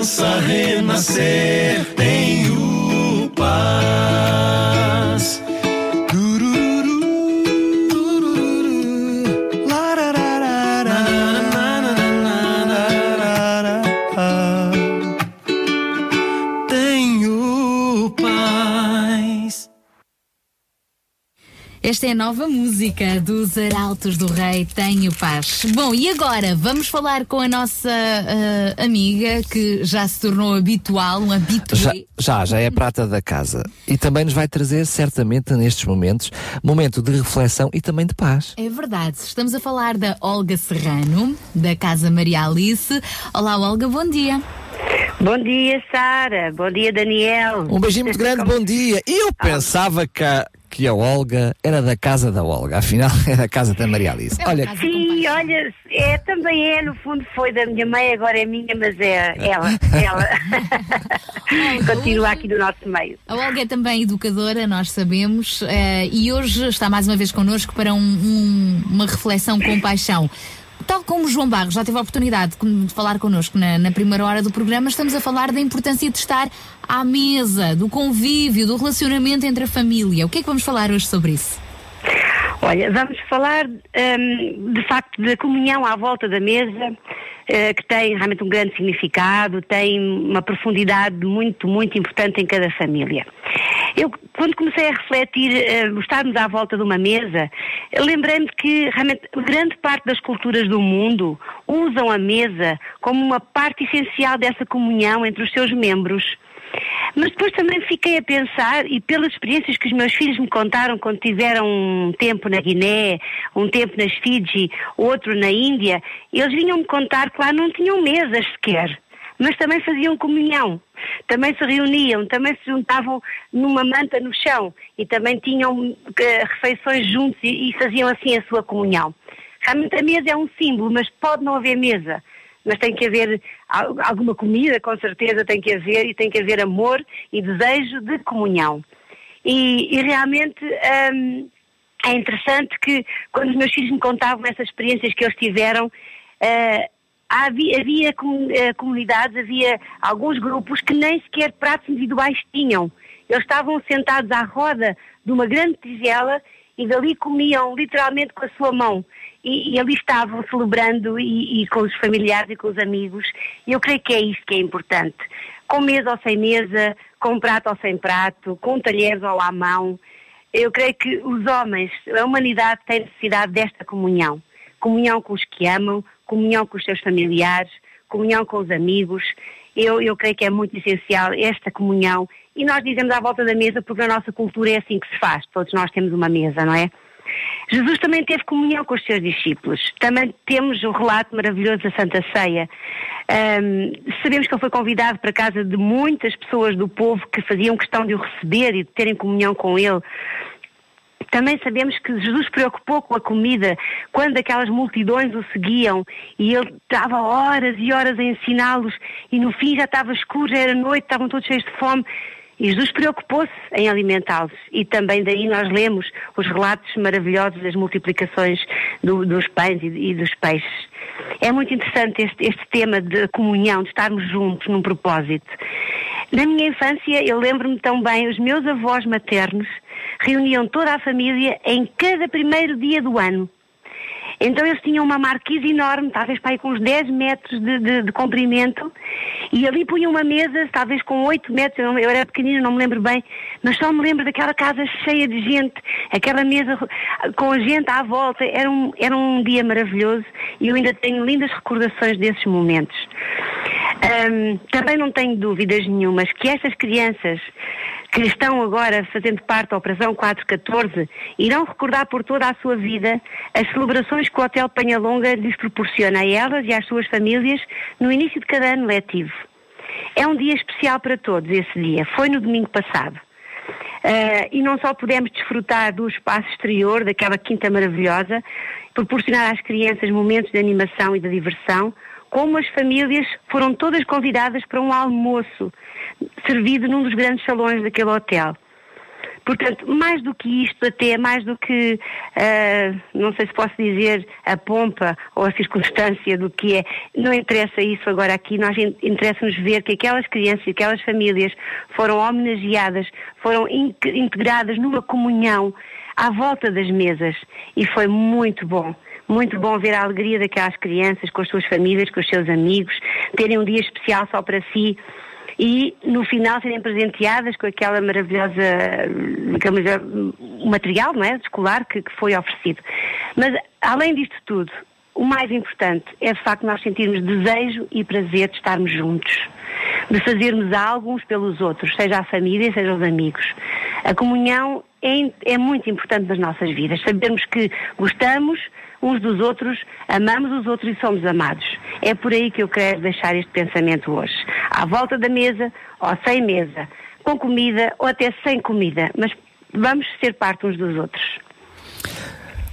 Esperança renascer. Tenho paz. Esta é a nova música dos Arautos do Rei Tenho Paz. Bom, e agora vamos falar com a nossa ah, amiga que já se tornou habitual, um habitué. Já, já, já é prata da casa. E também nos vai trazer, certamente, nestes momentos, momento de reflexão e também de paz. É verdade, estamos a falar da Olga Serrano, da Casa Maria Alice. Olá, Olga, bom dia. Bom dia, Sara. Bom dia, Daniel. Um beijinho muito grande, bom dia. E eu pensava que a, que a Olga era da casa da Olga, afinal é da casa da Maria Alice. Olha, Sim, olha, é, também é, no fundo foi da minha mãe, agora é minha, mas é ela, ela. Continua aqui no nosso meio. A Olga é também educadora, nós sabemos, eh, e hoje está mais uma vez connosco para um- um- uma reflexão com paixão. Tal como o João Barros já teve a oportunidade de falar connosco na, na primeira hora do programa, estamos a falar da importância de estar à mesa, do convívio, do relacionamento entre a família. O que é que vamos falar hoje sobre isso? Olha, vamos falar hum, de facto da comunhão à volta da mesa, eh, que tem realmente um grande significado, tem uma profundidade muito, muito importante em cada família. Eu, quando comecei a refletir o estarmos à volta de uma mesa, lembrei-me que realmente grande parte das culturas do mundo usam a mesa como uma parte essencial dessa comunhão entre os seus membros. Mas depois também fiquei a pensar, e pelas experiências que os meus filhos me contaram quando tiveram um tempo na Guiné, um tempo nas Fiji, outro na Índia, eles vinham-me contar que lá não tinham mesas sequer, mas também faziam comunhão. Também se reuniam, também se juntavam numa manta no chão e também tinham eh, refeições juntos e, e faziam assim a sua comunhão. Realmente a mesa é um símbolo, mas pode não haver mesa mas tem que haver al- alguma comida, com certeza tem que haver, e tem que haver amor e desejo de comunhão. E, e realmente hum, é interessante que quando os meus filhos me contavam essas experiências que eles tiveram, eh, havia, havia eh, comunidades, havia alguns grupos que nem sequer pratos individuais tinham. Eles estavam sentados à roda de uma grande tigela e dali comiam literalmente com a sua mão. E, e ali estavam celebrando e, e com os familiares e com os amigos. E eu creio que é isso que é importante. Com mesa ou sem mesa, com prato ou sem prato, com talheres ou à mão. Eu creio que os homens, a humanidade tem necessidade desta comunhão. Comunhão com os que amam, comunhão com os seus familiares, comunhão com os amigos. Eu, eu creio que é muito essencial esta comunhão. E nós dizemos à volta da mesa porque a nossa cultura é assim que se faz. Todos nós temos uma mesa, não é? Jesus também teve comunhão com os seus discípulos. Também temos o relato maravilhoso da Santa Ceia. Ahm, sabemos que ele foi convidado para casa de muitas pessoas do povo que faziam questão de o receber e de terem comunhão com ele. Também sabemos que Jesus preocupou com a comida quando aquelas multidões o seguiam e ele estava horas e horas a ensiná-los e no fim já estava escuro, já era noite, estavam todos cheios de fome. E Jesus preocupou-se em alimentá-los. E também daí nós lemos os relatos maravilhosos das multiplicações do- dos pães e, e dos peixes. É muito interessante este, este tema de comunhão, de estarmos juntos num propósito. Na minha infância, eu lembro-me tão bem, os meus avós maternos reuniam toda a família em cada primeiro dia do ano. Então eles tinham uma marquise enorme, talvez para aí com uns 10 metros de, de- de comprimento, e ali punham uma mesa, talvez com 8 metros, eu, era pequenina, não me lembro bem, mas só me lembro daquela casa cheia de gente, aquela mesa com a gente à volta, era um, era um dia maravilhoso e eu ainda tenho lindas recordações desses momentos. Ahm, também não tenho dúvidas nenhumas que estas crianças que estão agora fazendo parte da Operação 414 irão recordar por toda a sua vida as celebrações que o Hotel Penhalonga lhes proporciona a elas e às suas famílias no início de cada ano letivo. É um dia especial para todos esse dia. Foi no domingo passado. Ah, e não só pudemos desfrutar do espaço exterior, daquela quinta maravilhosa, proporcionar às crianças momentos de animação e de diversão, como as famílias foram todas convidadas para um almoço servido num dos grandes salões daquele hotel. Portanto, mais do que isto, até mais do que, ah, não sei se posso dizer, a pompa ou a circunstância do que é, não interessa isso agora aqui, nós in- interessa-nos ver que aquelas crianças e aquelas famílias foram homenageadas, foram in- integradas numa comunhão à volta das mesas e foi muito bom. Muito bom ver a alegria daquelas crianças com as suas famílias, com os seus amigos, terem um dia especial só para si. E no final serem presenteadas com aquela maravilhosa, aquele maravilhoso material, não é, escolar que, que foi oferecido. Mas além disto tudo, o mais importante é de facto nós sentirmos desejo e prazer de estarmos juntos, de fazermos algo uns pelos outros, seja a família, seja os amigos. A comunhão é, é muito importante nas nossas vidas, sabermos que gostamos uns dos outros, amamos os outros e somos amados. É por aí que eu quero deixar este pensamento hoje. À volta da mesa ou sem mesa, com comida ou até sem comida, mas vamos ser parte uns dos outros.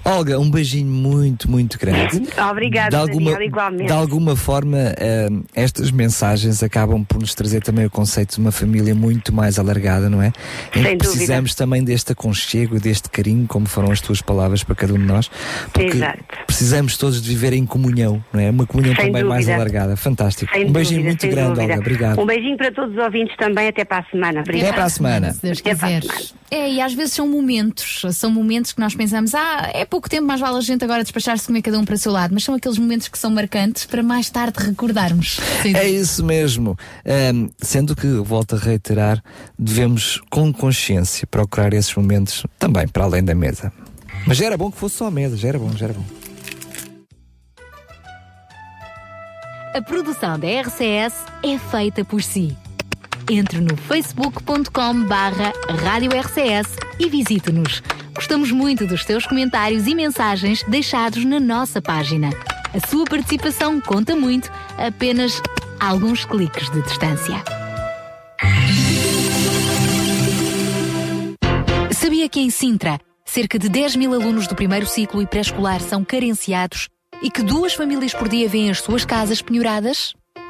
Olga, um beijinho muito, muito grande. Obrigada, de alguma, Daniel, igualmente. de alguma forma, eh, estas mensagens acabam por nos trazer também o conceito de uma família muito mais alargada, não é? Em Sem que dúvida. precisamos também deste aconchego, deste carinho, como foram as tuas palavras para cada um de nós, porque Exato. precisamos todos de viver em comunhão, não é? Uma comunhão Sem também mais dúvida. alargada. Fantástico. Sem um beijinho dúvida, muito grande, dúvida. Olga. Obrigado. Um beijinho para todos os ouvintes também, até para a semana. Obrigada. Até para a semana. Se Deus quiser. É, e às vezes são momentos, são momentos que nós pensamos, ah, é pouco tempo, mais vale a gente agora despachar-se comer cada um para o seu lado, mas são aqueles momentos que são marcantes para mais tarde recordarmos. Sim. É isso mesmo. Ahm, sendo que, volto a reiterar, devemos com consciência procurar esses momentos também para além da mesa. Mas já era bom que fosse só a mesa, já era bom, já era bom. A produção da RCS é feita por si. Entre no facebook.com barra Rádio RCS e visite-nos. Gostamos muito dos seus comentários e mensagens deixados na nossa página. A sua participação conta muito, apenas alguns cliques de distância. Sabia que em Sintra, cerca de 10 mil alunos do primeiro ciclo e pré-escolar são carenciados e que duas famílias por dia vêm as suas casas penhoradas?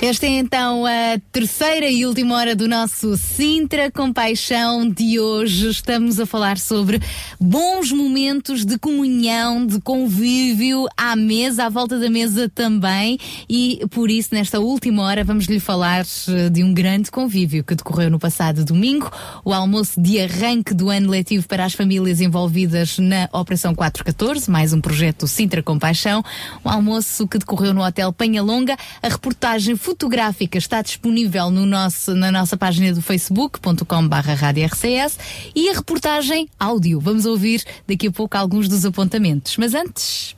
Esta é então a terceira e última hora do nosso Sintra Compaixão de hoje. Estamos a falar sobre bons momentos de comunhão, de convívio à mesa, à volta da mesa também. E por isso, nesta última hora, vamos lhe falar eh, de um grande convívio que decorreu no passado domingo, o almoço de arranque do ano letivo para as famílias envolvidas na Operação 414, mais um projeto Sintra Compaixão. Um almoço que decorreu no Hotel Penhalonga. A reportagem fotográfica está disponível no nosso, na nossa página do facebook.com barra RCS e a reportagem áudio. Vamos ouvir daqui a pouco alguns dos apontamentos. Mas antes,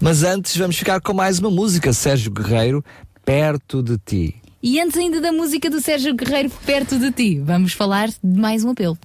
Mas antes vamos ficar com mais uma música, Sérgio Guerreiro, Perto de Ti. e antes ainda da música do Sérgio Guerreiro perto de ti, vamos falar de mais um apelo.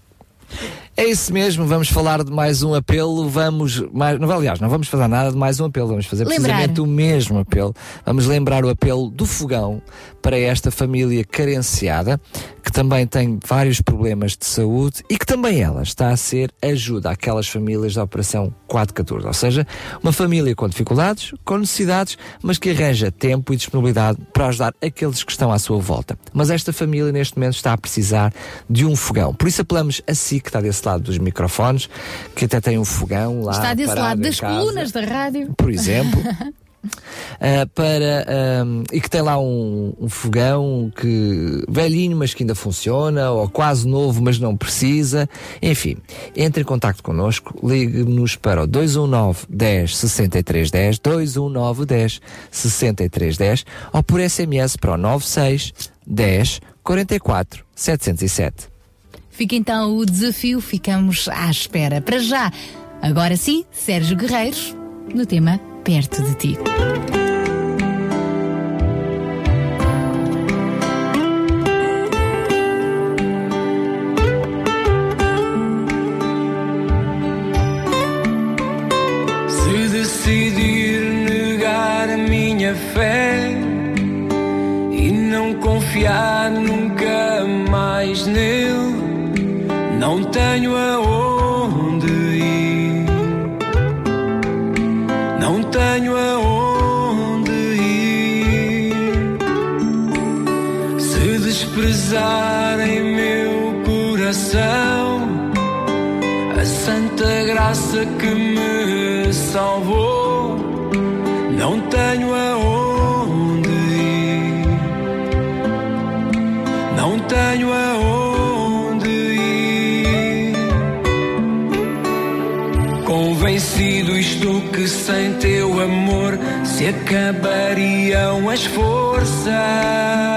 É isso mesmo, vamos falar de mais um apelo, vamos, mais, não, aliás, não vamos fazer nada de mais um apelo, vamos fazer Lembrar. precisamente o mesmo apelo. Vamos lembrar o apelo do fogão para esta família carenciada, que também tem vários problemas de saúde e que também ela está a ser ajuda àquelas famílias da Operação 414, ou seja, uma família com dificuldades, com necessidades, mas que arranja tempo e disponibilidade para ajudar aqueles que estão à sua volta. Mas esta família neste momento está a precisar de um fogão. Por isso apelamos a si que está desse lado dos microfones, que até tem um fogão lá Está desse lado das casa, colunas da rádio. por exemplo. Uh, para, um, e que tem lá um, um fogão que velhinho, mas que ainda funciona, ou quase novo, mas não precisa. Enfim, entre em contato connosco, ligue-nos para o 219 10 63 10, 219 10 63 10, ou por SMS para o 96 10 44 707. Fica então o desafio, ficamos à espera. Para já, agora sim, Sérgio Guerreiros, no tema Perto de Ti. salvou. Não tenho aonde ir. Não tenho aonde ir. Convencido estou que sem teu amor se acabariam as forças.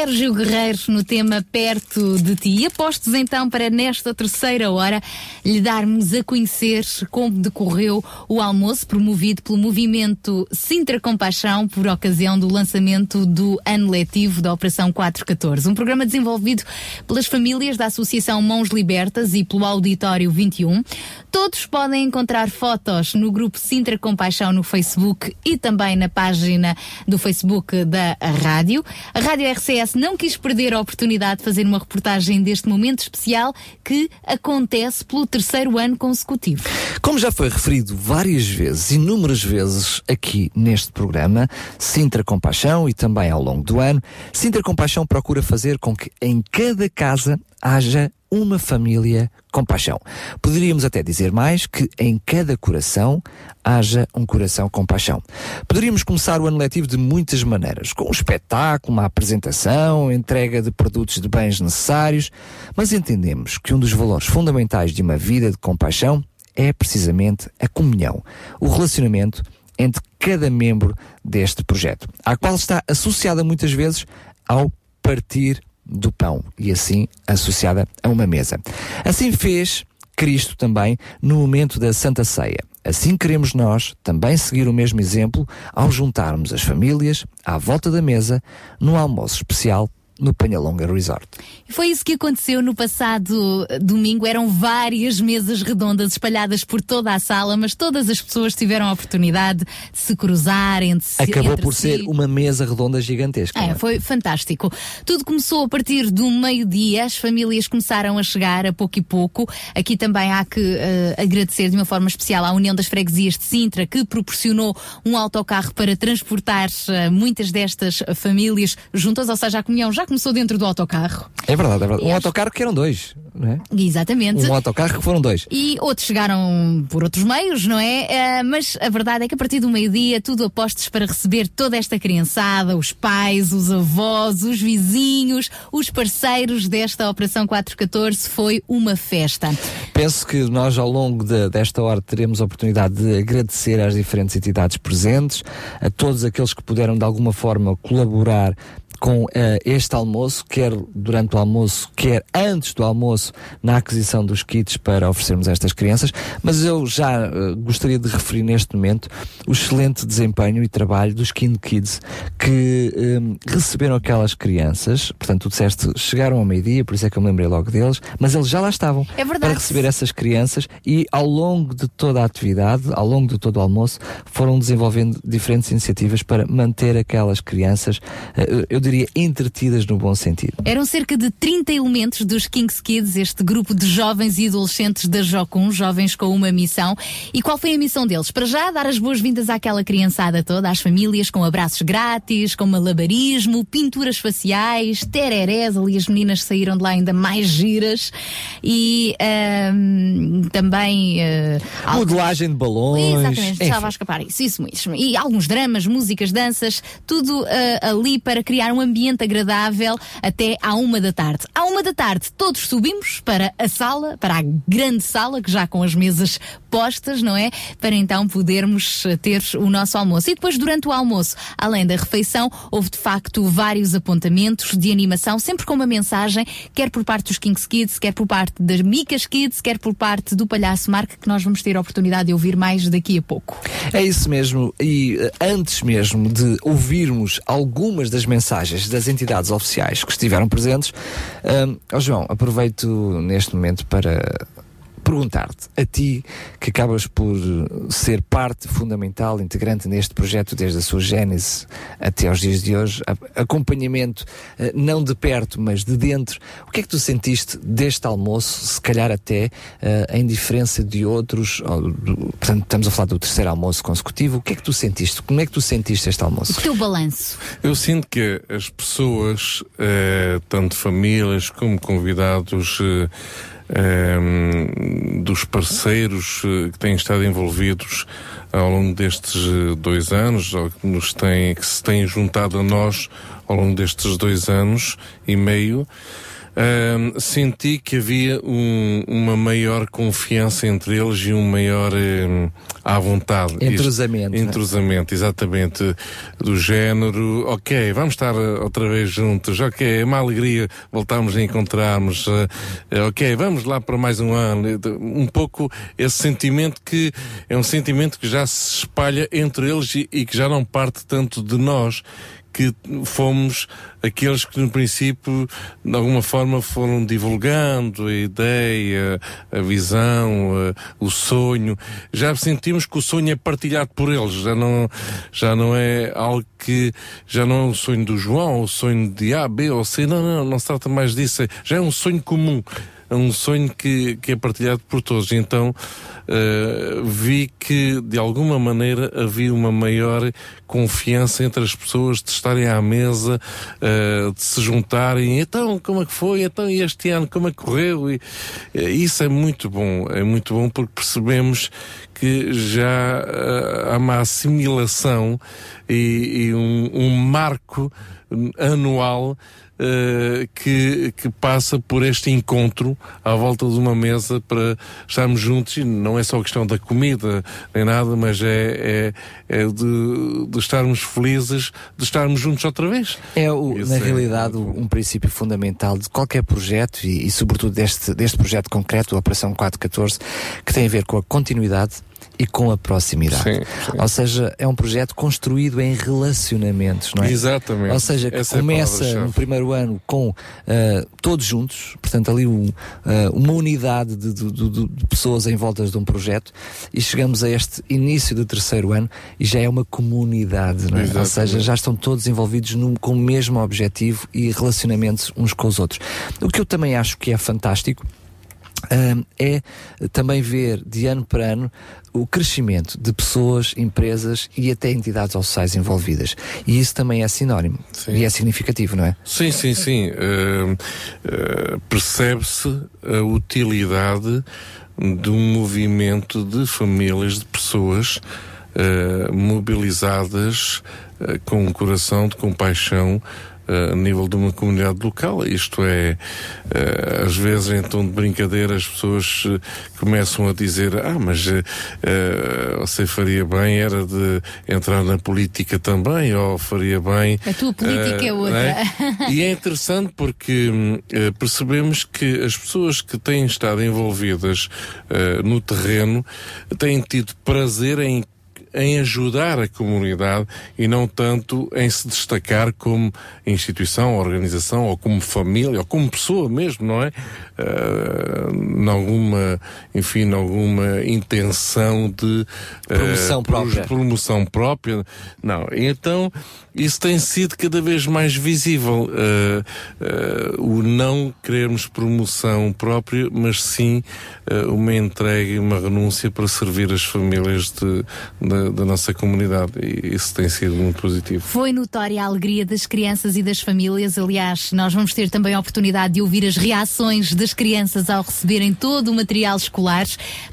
Sérgio Guerreiro no tema Perto de Ti. E apostos então para nesta terceira hora lhe darmos a conhecer como decorreu o almoço promovido pelo movimento Sintra Compaixão por ocasião do lançamento do ano letivo da Operação 414. Um programa desenvolvido pelas famílias da Associação Mãos Libertas e pelo Auditório 21. Todos podem encontrar fotos no grupo Sintra Compaixão no Facebook e também na página do Facebook da rádio. A Rádio RCS não quis perder a oportunidade de fazer uma reportagem deste momento especial que acontece pelo terceiro ano consecutivo. Como já foi referido várias vezes, inúmeras vezes aqui neste programa, Sintra Compaixão e também ao longo do ano, Sintra Compaixão procura fazer com que em cada casa haja uma família com paixão. Poderíamos até dizer mais que em cada coração haja um coração com paixão. Poderíamos começar o ano letivo de muitas maneiras, com um espetáculo, uma apresentação, entrega de produtos de bens necessários, mas entendemos que um dos valores fundamentais de uma vida de compaixão é precisamente a comunhão, o relacionamento entre cada membro deste projeto, à qual está associada muitas vezes ao partir do pão e assim associada a uma mesa. Assim fez Cristo também no momento da Santa Ceia. Assim queremos nós também seguir o mesmo exemplo ao juntarmos as famílias à volta da mesa no almoço especial no Penhalonga Resort. E Foi isso que aconteceu no passado domingo. Eram várias mesas redondas espalhadas por toda a sala, mas todas as pessoas tiveram a oportunidade de se cruzar entre si. Acabou entre por si. ser uma mesa redonda gigantesca. não É, foi fantástico. Tudo começou a partir do meio-dia, as famílias começaram a chegar a pouco e pouco. Aqui também há que eh, agradecer de uma forma especial à União das Freguesias de Sintra, que proporcionou um autocarro para transportar eh, muitas destas famílias juntas, ou seja, a comunhão já começou dentro do autocarro. É verdade, é verdade. Um autocarro que eram dois, não é? Exatamente. Um autocarro que foram dois. E outros chegaram por outros meios, não é? Eh, mas a verdade é que a partir do meio-dia, tudo a postos para receber toda esta criançada, os pais, os avós, os vizinhos, os parceiros desta Operação 414. Foi uma festa. Penso que nós, ao longo de- desta hora, teremos a oportunidade de agradecer às diferentes entidades presentes, a todos aqueles que puderam, de alguma forma, colaborar com eh, este almoço, quer durante o almoço, quer antes do almoço, na aquisição dos kits para oferecermos a estas crianças. Mas eu já eh, gostaria de referir neste momento o excelente desempenho e trabalho dos Kind Kids que eh, receberam aquelas crianças. Portanto, tu disseste, chegaram ao meio-dia, por isso é que eu me lembrei logo deles, mas eles já lá estavam É para receber essas crianças e ao longo de toda a atividade, ao longo de todo o almoço, foram desenvolvendo diferentes iniciativas para manter aquelas crianças, eh, eu diria, entretidas no bom sentido. Eram cerca de 30 elementos dos Kings Kids, este grupo de jovens e adolescentes da Jocum, jovens com uma missão. E qual foi a missão deles? Para já, dar as boas-vindas àquela criançada toda, às famílias, com abraços grátis, com malabarismo, pinturas faciais, tererés, ali as meninas saíram de lá ainda mais giras. E também. ah, Modelagem de balões. Exatamente, estava a escapar isso, isso mesmo. E alguns dramas, músicas, danças, tudo ah, ali para criar um ambiente agradável até à uma da tarde. À uma da tarde, todos subimos para a sala, para a grande sala, que já com as mesas postas, não é? Para então podermos ah, ter o nosso almoço. E depois, durante o almoço, além da refeição, houve de facto vários apontamentos de animação, sempre com uma mensagem, quer por parte dos Kings Kids, quer por parte das Micas Kids, quer por parte do Palhaço Mark, que nós vamos ter a oportunidade de ouvir mais daqui a pouco. É isso mesmo, e eh, antes mesmo de ouvirmos algumas das mensagens das entidades oficiais que estiveram presentes, ó João, aproveito neste momento para perguntar-te, a ti que acabas por ser parte fundamental, integrante neste projeto desde a sua gênese até aos dias de hoje, acompanhamento eh, não de perto, mas de dentro, o que é que tu sentiste deste almoço, se calhar até eh, em diferença de outros, portanto estamos a falar do terceiro almoço consecutivo, o que é que tu sentiste? Como é que tu sentiste este almoço? O teu balanço. Eu sinto que as pessoas, eh, tanto famílias como convidados eh, eh, dos parceiros eh, que têm estado envolvidos ao longo destes eh, dois anos, ou que, nos têm, que se têm juntado a nós ao longo destes dois anos e meio, Senti que havia um- uma maior confiança entre eles e um maior ahm, à vontade. Entrosamento, Isto- né? Entrosamento, exatamente. Do género, ok, vamos estar eh, outra vez juntos, ok, é uma alegria voltarmos a encontrarmos, eh, eh, ok, vamos lá para mais um ano. Um pouco esse sentimento que é um sentimento que já se espalha entre eles e, e que já não parte tanto de nós, que fomos aqueles que no princípio de alguma forma foram divulgando a ideia, a visão, a- o sonho. Já sentimos que o sonho é partilhado por eles, já não, já não é algo que já não é um sonho do João, o sonho de A, B ou C, não, não, não se trata mais disso, é- já é um sonho comum. É um sonho que, que é partilhado por todos. Então, eh, vi que de alguma maneira havia uma maior confiança entre as pessoas de estarem à mesa, eh, de se juntarem. Então, como é que foi? Então, e este ano, como é que correu? E, eh, isso é muito bom. É muito bom porque percebemos que já há uma assimilação e, e um, um marco anual eh, que, que passa por este encontro à volta de uma mesa para estarmos juntos e não é só questão da comida nem nada, mas é, é, é de, de estarmos felizes de estarmos juntos outra vez. É, o, na é realidade, um princípio fundamental de qualquer projeto e, e sobretudo deste, deste projeto concreto, a Operação 414, que tem a ver com a continuidade e com a proximidade. Sim, sim. Ou seja, é um projeto construído em relacionamentos, não é? Exatamente. Ou seja, que Essa é começa palavra-chave. no primeiro ano com ah, todos juntos, portanto, ali um, ah, uma unidade de, de- de- de pessoas em volta de um projeto, e chegamos a este início do terceiro ano e já é uma comunidade, não é? Ou Exatamente. seja, já estão todos envolvidos num- com o mesmo objetivo e relacionamentos uns com os outros. O que eu também acho que é fantástico hum, é também ver de ano para ano o crescimento de pessoas, empresas e até entidades sociais envolvidas. E isso também é sinónimo e é significativo, não é? Sim, sim, sim. Eh, eh, Percebe-se a utilidade de um movimento de famílias, de pessoas eh, mobilizadas com um coração de compaixão a nível de uma comunidade local. Isto é, eh, às vezes em tom de brincadeira as pessoas eh, começam a dizer ah, mas eh, você faria bem era de entrar na política também, ou faria bem... A tua política é outra. é? E é interessante porque percebemos que as pessoas que têm estado envolvidas no terreno têm tido prazer em em ajudar a comunidade e não tanto em se destacar como instituição, organização ou como família ou como pessoa mesmo, não é? Uh, alguma, enfim, alguma intenção de eh, Promoção pro- própria. promoção própria. Não. Então, isso tem sido cada vez mais visível. eh, eh, o não querermos promoção própria, mas sim eh, uma entrega e uma renúncia para servir as famílias de- da, da nossa comunidade. E isso tem sido muito positivo. Foi notória a alegria das crianças e das famílias. Aliás, nós vamos ter também a oportunidade de ouvir as reações das crianças ao receberem todo o material escolar,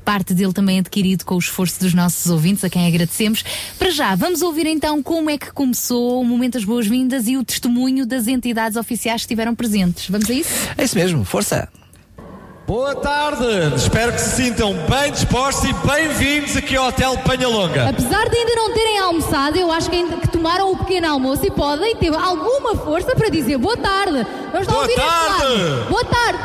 parte dele também adquirido com o esforço dos nossos ouvintes, a quem agradecemos. Para já, vamos ouvir então como é que começou o Momento das Boas-Vindas e o testemunho das entidades oficiais que estiveram presentes. Vamos a isso? É isso mesmo, força! Boa tarde, espero que se sintam bem dispostos e bem-vindos aqui ao Hotel Panhalonga. Apesar de ainda não terem almoçado, eu acho que ainda que tomaram o pequeno almoço e podem ter alguma força para dizer boa tarde. Vamos lá Boa ouvir tarde. lado. Boa tarde.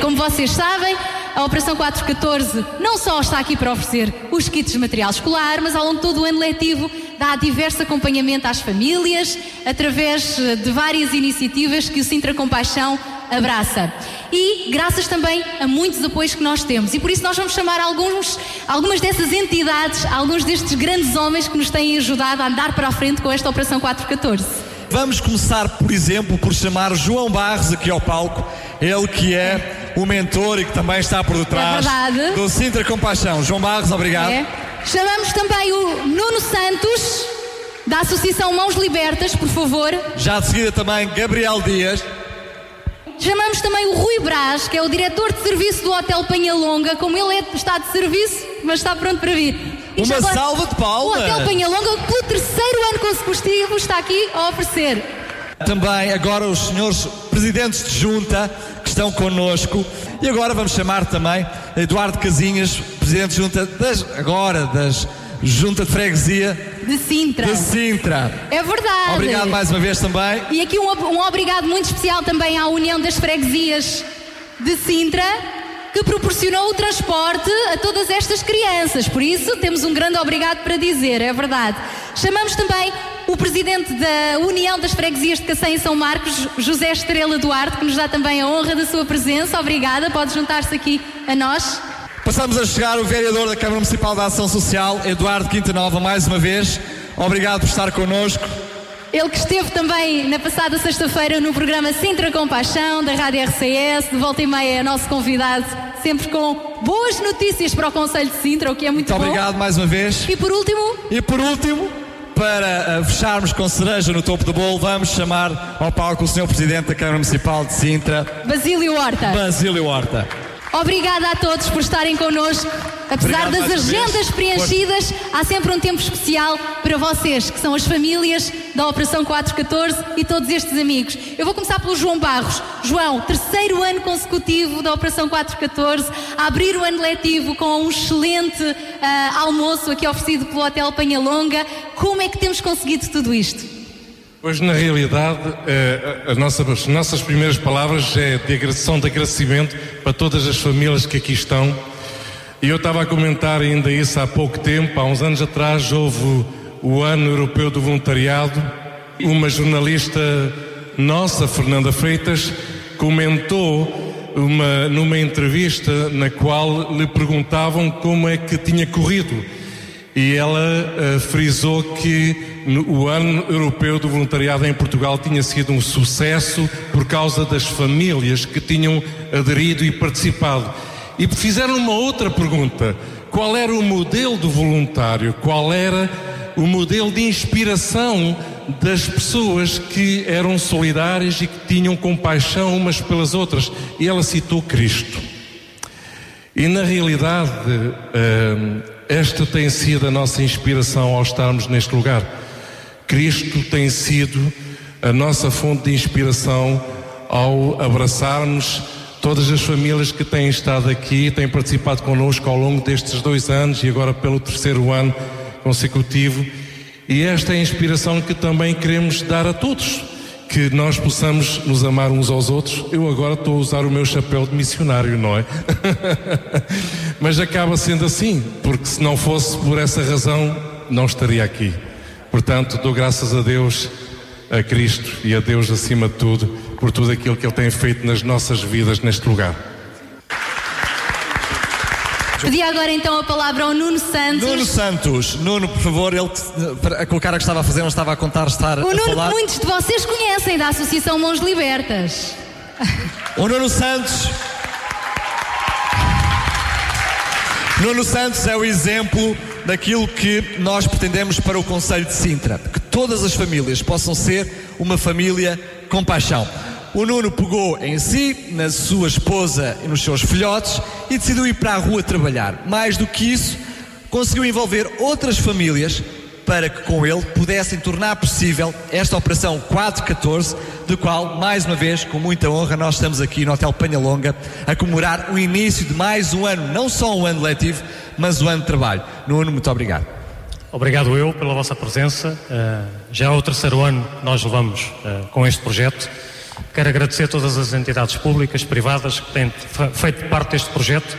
Como vocês sabem, a Operação 414 não só está aqui para oferecer os kits de material escolar, mas ao longo de todo o ano letivo dá diverso acompanhamento às famílias através eh, de várias iniciativas que o Sintra Compaixão abraça. E graças também a muitos apoios que nós temos. E por isso nós vamos chamar alguns, algumas dessas entidades, alguns destes grandes homens que nos têm ajudado a andar para a frente com esta Operação 414. Vamos começar, por exemplo, por chamar João Barros aqui ao palco. Ele que é o mentor e que também está por detrás É do Sintra Compaixão. João Barros, obrigado. É. Chamamos também o Nuno Santos, da Associação Mãos Libertas, por favor. Já de seguida também Gabriel Dias. Chamamos também o Rui Brás, que é o diretor de serviço do Hotel Penhalonga. Como ele é- está de serviço, mas está pronto para vir. E Uma já salva de palmas. O Hotel Penhalonga, pelo terceiro ano consecutivo, está aqui a oferecer. Também agora os senhores presidentes de junta que estão connosco. E agora vamos chamar também Eduardo Casinhas, presidente de junta das, agora das Junta de Freguesia De Sintra. de Sintra. É verdade. Obrigado mais uma vez também. E aqui um, um obrigado muito especial também à União das Freguesias de Sintra, que proporcionou o transporte a todas estas crianças. Por isso, temos um grande obrigado para dizer, é verdade. Chamamos também o presidente da União das Freguesias de Cacém e São Marcos, José Estrela Duarte, que nos dá também a honra da sua presença. Obrigada, pode juntar-se aqui a nós. Passamos a chegar o vereador da Câmara Municipal da Ação Social, Eduardo Quintanova, mais uma vez. Obrigado por estar connosco. Ele que esteve também na passada sexta-feira no programa Sintra Compaixão, da Rádio RCS, de volta e meia é nosso convidado, sempre com boas notícias para o Conselho de Sintra, o que é muito, Muito bom. obrigado mais uma vez. E por último, E por último, para uh, fecharmos com cereja no topo do bolo, vamos chamar ao palco o Sr. Presidente da Câmara Municipal de Sintra, Basílio Horta. Basílio Horta. Obrigada a todos por estarem connosco. Apesar Obrigado das agendas vez. preenchidas, há sempre um tempo especial para vocês, que são as famílias da Operação 414 e todos estes amigos. Eu vou começar pelo João Barros. João, terceiro ano consecutivo da Operação 414, a abrir o ano letivo com um excelente ah, almoço aqui oferecido pelo Hotel Penhalonga. Como é que temos conseguido tudo isto? Pois, na realidade, eh, nossa- as nossas primeiras palavras é de agressão, de agradecimento para todas as famílias que aqui estão. E eu estava a comentar ainda isso há pouco tempo, há uns anos atrás houve o Ano Europeu do Voluntariado. Uma jornalista nossa, Fernanda Freitas, comentou uma, numa entrevista na qual lhe perguntavam como é que tinha corrido. E ela eh, frisou que no- o ano europeu do voluntariado em Portugal tinha sido um sucesso por causa das famílias que tinham aderido e participado. E fizeram uma outra pergunta: qual era o modelo do voluntário? Qual era o modelo de inspiração das pessoas que eram solidárias e que tinham compaixão umas pelas outras? E ela citou Cristo. E na realidade, hum, esta tem sido a nossa inspiração ao estarmos neste lugar. Cristo tem sido a nossa fonte de inspiração ao abraçarmos todas as famílias que têm estado aqui, têm participado connosco ao longo destes dois anos e agora pelo terceiro ano consecutivo. E esta é a inspiração que também queremos dar a todos, que nós possamos nos amar uns aos outros. Eu agora estou a usar o meu chapéu de missionário, não é? Mas acaba sendo assim, porque se não fosse por essa razão, não estaria aqui. Portanto, dou graças a Deus, a Cristo e a Deus acima de tudo, por tudo aquilo que Ele tem feito nas nossas vidas neste lugar. Pedi agora então a palavra ao Nuno Santos. Nuno Santos, Nuno, por favor, ele para- com o cara que estava a fazer, não estava a contar estar O a Nuno que falar. muitos de vocês conhecem da Associação Mãos Libertas. O Nuno Santos. Nuno Santos é o exemplo daquilo que nós pretendemos para o Conselho de Sintra. Que todas as famílias possam ser uma família com paixão. O Nuno pegou em si, na sua esposa e nos seus filhotes e decidiu ir para a rua trabalhar. Mais do que isso, conseguiu envolver outras famílias para que com ele pudessem tornar possível esta operação 414, de qual, mais uma vez, com muita honra, nós estamos aqui no Hotel Penhalonga a comemorar o início de mais um ano, não só um ano letivo, mas um ano de trabalho. Nuno, muito obrigado. Obrigado eu pela vossa presença. Eh, já é o terceiro ano que nós levamos eh, com este projeto. Quero agradecer a todas as entidades públicas, privadas que têm fe- feito parte deste projeto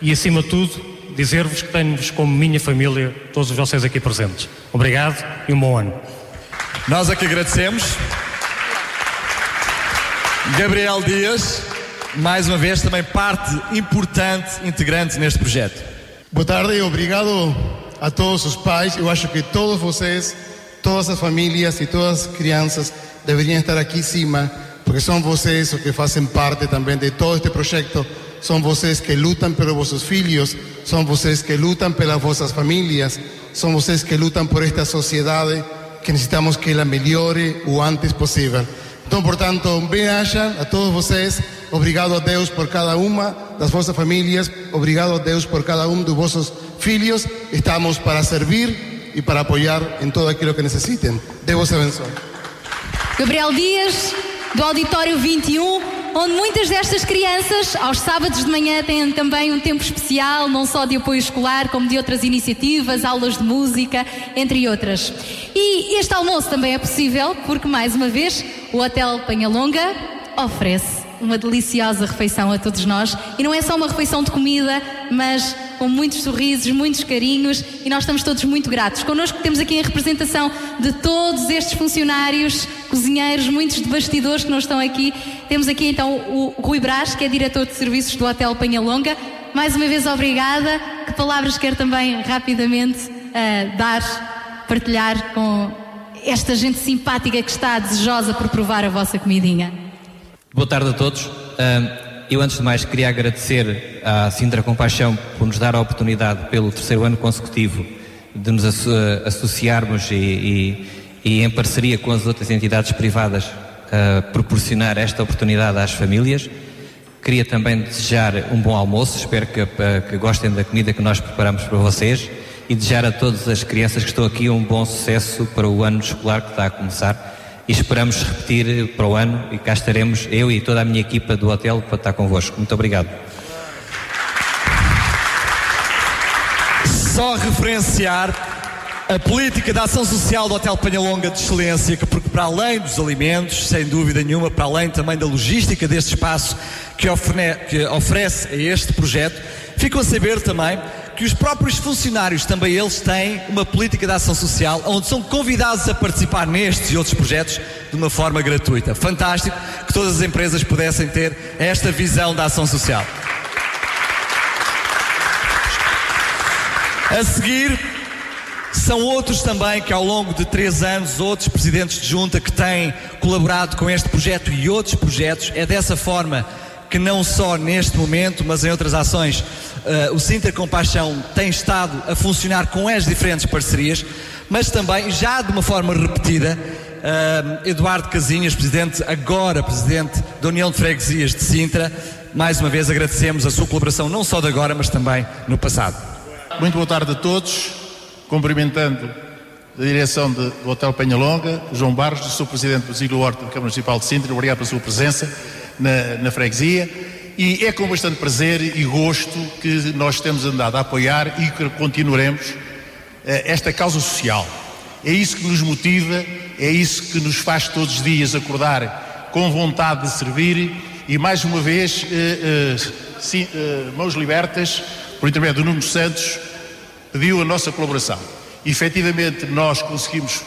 e, acima de tudo, dizer-vos que tenho-vos como minha família, todos vocês aqui presentes. Obrigado e um bom ano. Nós é que agradecemos. Gabriel Dias, mais uma vez, também parte importante, integrante neste projeto. Boa tarde e obrigado a todos os pais. Eu acho que todos vocês, todas as famílias e todas as crianças deveriam estar aqui em cima, porque são vocês que fazem parte também de todo este projeto. São vocês que lutam pelos vossos filhos, são vocês que lutam pelas vossas famílias, são vocês que lutam por esta sociedade que necessitamos que ela melhore o antes possível. Então, portanto, um bem-aja a todos vocês. Obrigado a Deus por cada uma das vossas famílias. Obrigado a Deus por cada um dos vossos filhos. Estamos para servir e para apoiar em todo aquilo que necessitem. Deus abençoe. Gabriel Dias, do Auditório 21, onde muitas destas crianças, aos sábados de manhã, têm também um tempo especial, não só de apoio escolar, como de outras iniciativas, aulas de música, entre outras. E este almoço também é possível porque, mais uma vez, o Hotel Penhalonga oferece uma deliciosa refeição a todos nós. E não é só uma refeição de comida, mas com muitos sorrisos, muitos carinhos e nós estamos todos muito gratos. Connosco temos aqui a representação de todos estes funcionários, cozinheiros, muitos de bastidores que não estão aqui. Temos aqui então o Rui Brás, que é diretor de serviços do Hotel Penhalonga. Mais uma vez, obrigada. Que palavras quer também rapidamente uh, dar, partilhar com esta gente simpática que está desejosa por provar a vossa comidinha? Boa tarde a todos. Eu, antes de mais, queria agradecer à Sintra Compaixão por nos dar a oportunidade, pelo terceiro ano consecutivo, de nos asso associarmos e, e, e, em parceria com as outras entidades privadas, proporcionar esta oportunidade às famílias. Queria também desejar um bom almoço, espero que, que gostem da comida que nós preparamos para vocês e desejar a todas as crianças que estão aqui um bom sucesso para o ano escolar que está a começar e esperamos repetir para o ano e cá estaremos eu e toda a minha equipa do hotel para estar convosco. Muito obrigado. Só referenciar a política da ação social do Hotel Penhalonga de Excelência, que porque para além dos alimentos, sem dúvida nenhuma, para além também da logística deste espaço que, que oferece a este projeto, ficam a saber também que os próprios funcionários, também eles, têm uma política de ação social onde são convidados a participar nestes e outros projetos de uma forma gratuita. Fantástico que todas as empresas pudessem ter esta visão da ação social. A seguir, são outros também que ao longo de três anos, outros presidentes de junta que têm colaborado com este projeto e outros projetos. É dessa forma que não só neste momento, mas em outras ações, uh, o Sinter Compaixão tem estado a funcionar com as diferentes parcerias, mas também, já de uma forma repetida, uh, Eduardo Casinhas, presidente, agora presidente da União de Freguesias de Sintra, mais uma vez agradecemos a sua colaboração, não só de agora, mas também no passado. Muito boa tarde a todos, cumprimentando a direção de, do Hotel Penhalonga, João Barros, sou presidente do Zílio Horta da Câmara Municipal de Sintra, obrigado pela sua presença na, na freguesia e é com bastante prazer e gosto que nós temos andado a apoiar e que continuaremos uh, esta causa social. É isso que nos motiva, é isso que nos faz todos os dias acordar com vontade de servir e mais uma vez, uh, uh, sim, mãos libertas, por intermédio do Nuno Santos, pediu a nossa colaboração. E, efetivamente, nós conseguimos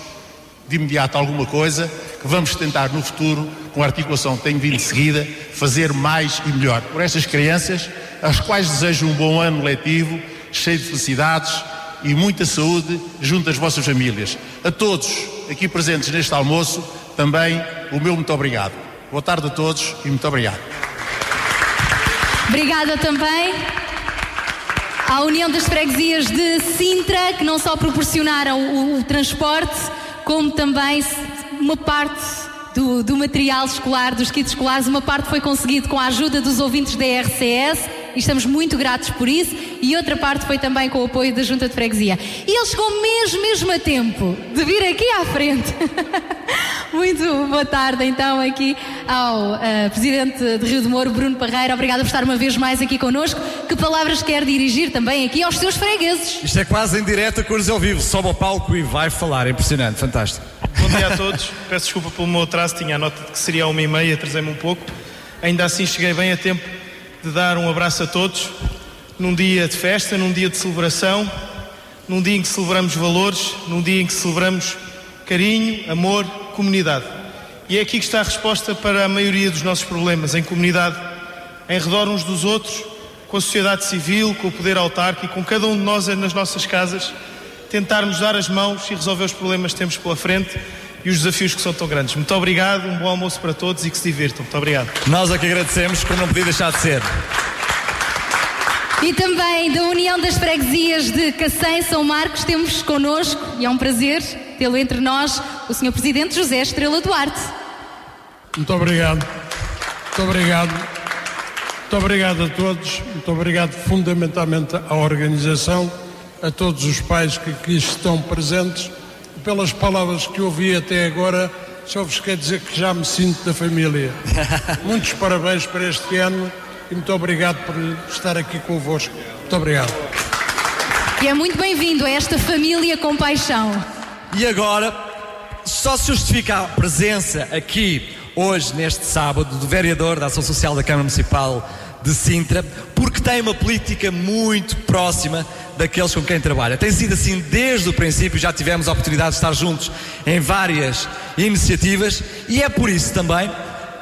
de imediato alguma coisa que vamos tentar no futuro, com a articulação que tenho vindo seguida, fazer mais e melhor por estas crianças, às quais desejo um bom ano letivo, cheio de felicidades e muita saúde junto às vossas famílias. A todos aqui presentes neste almoço, também o meu muito obrigado. Boa tarde a todos e muito obrigado. Obrigada também à União das Freguesias de Sintra, que não só proporcionaram o, o transporte, como também uma parte do, do, material escolar, dos kits escolares, uma parte foi conseguido com a ajuda dos ouvintes da RCS e estamos muito gratos por isso, e outra parte foi também com o apoio da Junta de Freguesia. E ele chegou mesmo, mesmo a tempo de vir aqui à frente. muito boa tarde, então, aqui ao uh, Presidente de Rio de Moro, Bruno Parreira. Obrigada por estar uma vez mais aqui connosco. Que palavras quer dirigir também aqui aos seus fregueses? Isto é quase em direto a cores ao vivo. Sobe ao palco e vai falar. É impressionante, fantástico. Bom dia a todos. Peço desculpa pelo meu atraso, tinha a nota de que seria uma e meia, atrasei-me um pouco. Ainda assim cheguei bem a tempo de dar um abraço a todos, num dia de festa, num dia de celebração, num dia em que celebramos valores, num dia em que celebramos carinho, amor, comunidade. E é aqui que está a resposta para a maioria dos nossos problemas, em comunidade, em redor uns dos outros, com a sociedade civil, com o poder autárquico, com cada um de nós nas nossas casas, tentarmos dar as mãos e resolver os problemas que temos pela frente e os desafios que são tão grandes. Muito obrigado, um bom almoço para todos e que se divirtam. Muito obrigado. Nós aqui agradecemos, como não podia deixar de ser. E também da União das Freguesias de Cacém, São Marcos, temos connosco, e é um prazer tê-lo entre nós, o Sr. Presidente José Estrela Duarte. Muito obrigado. Muito obrigado. Muito obrigado a todos. Muito obrigado fundamentalmente à organização, a todos os pais que aqui estão presentes pelas palavras que ouvi até agora, só vos quero dizer que já me sinto da família. Muitos parabéns para este ano e muito obrigado por estar aqui convosco. Muito obrigado. E é muito bem-vindo a esta família com paixão. E agora, só se justifica a presença aqui, hoje, neste sábado, do vereador da Ação Social da Câmara Municipal de Sintra, por porque tem uma política muito próxima daqueles com quem trabalha. Tem sido assim desde o princípio, já tivemos a oportunidade de estar juntos em várias iniciativas e é por isso também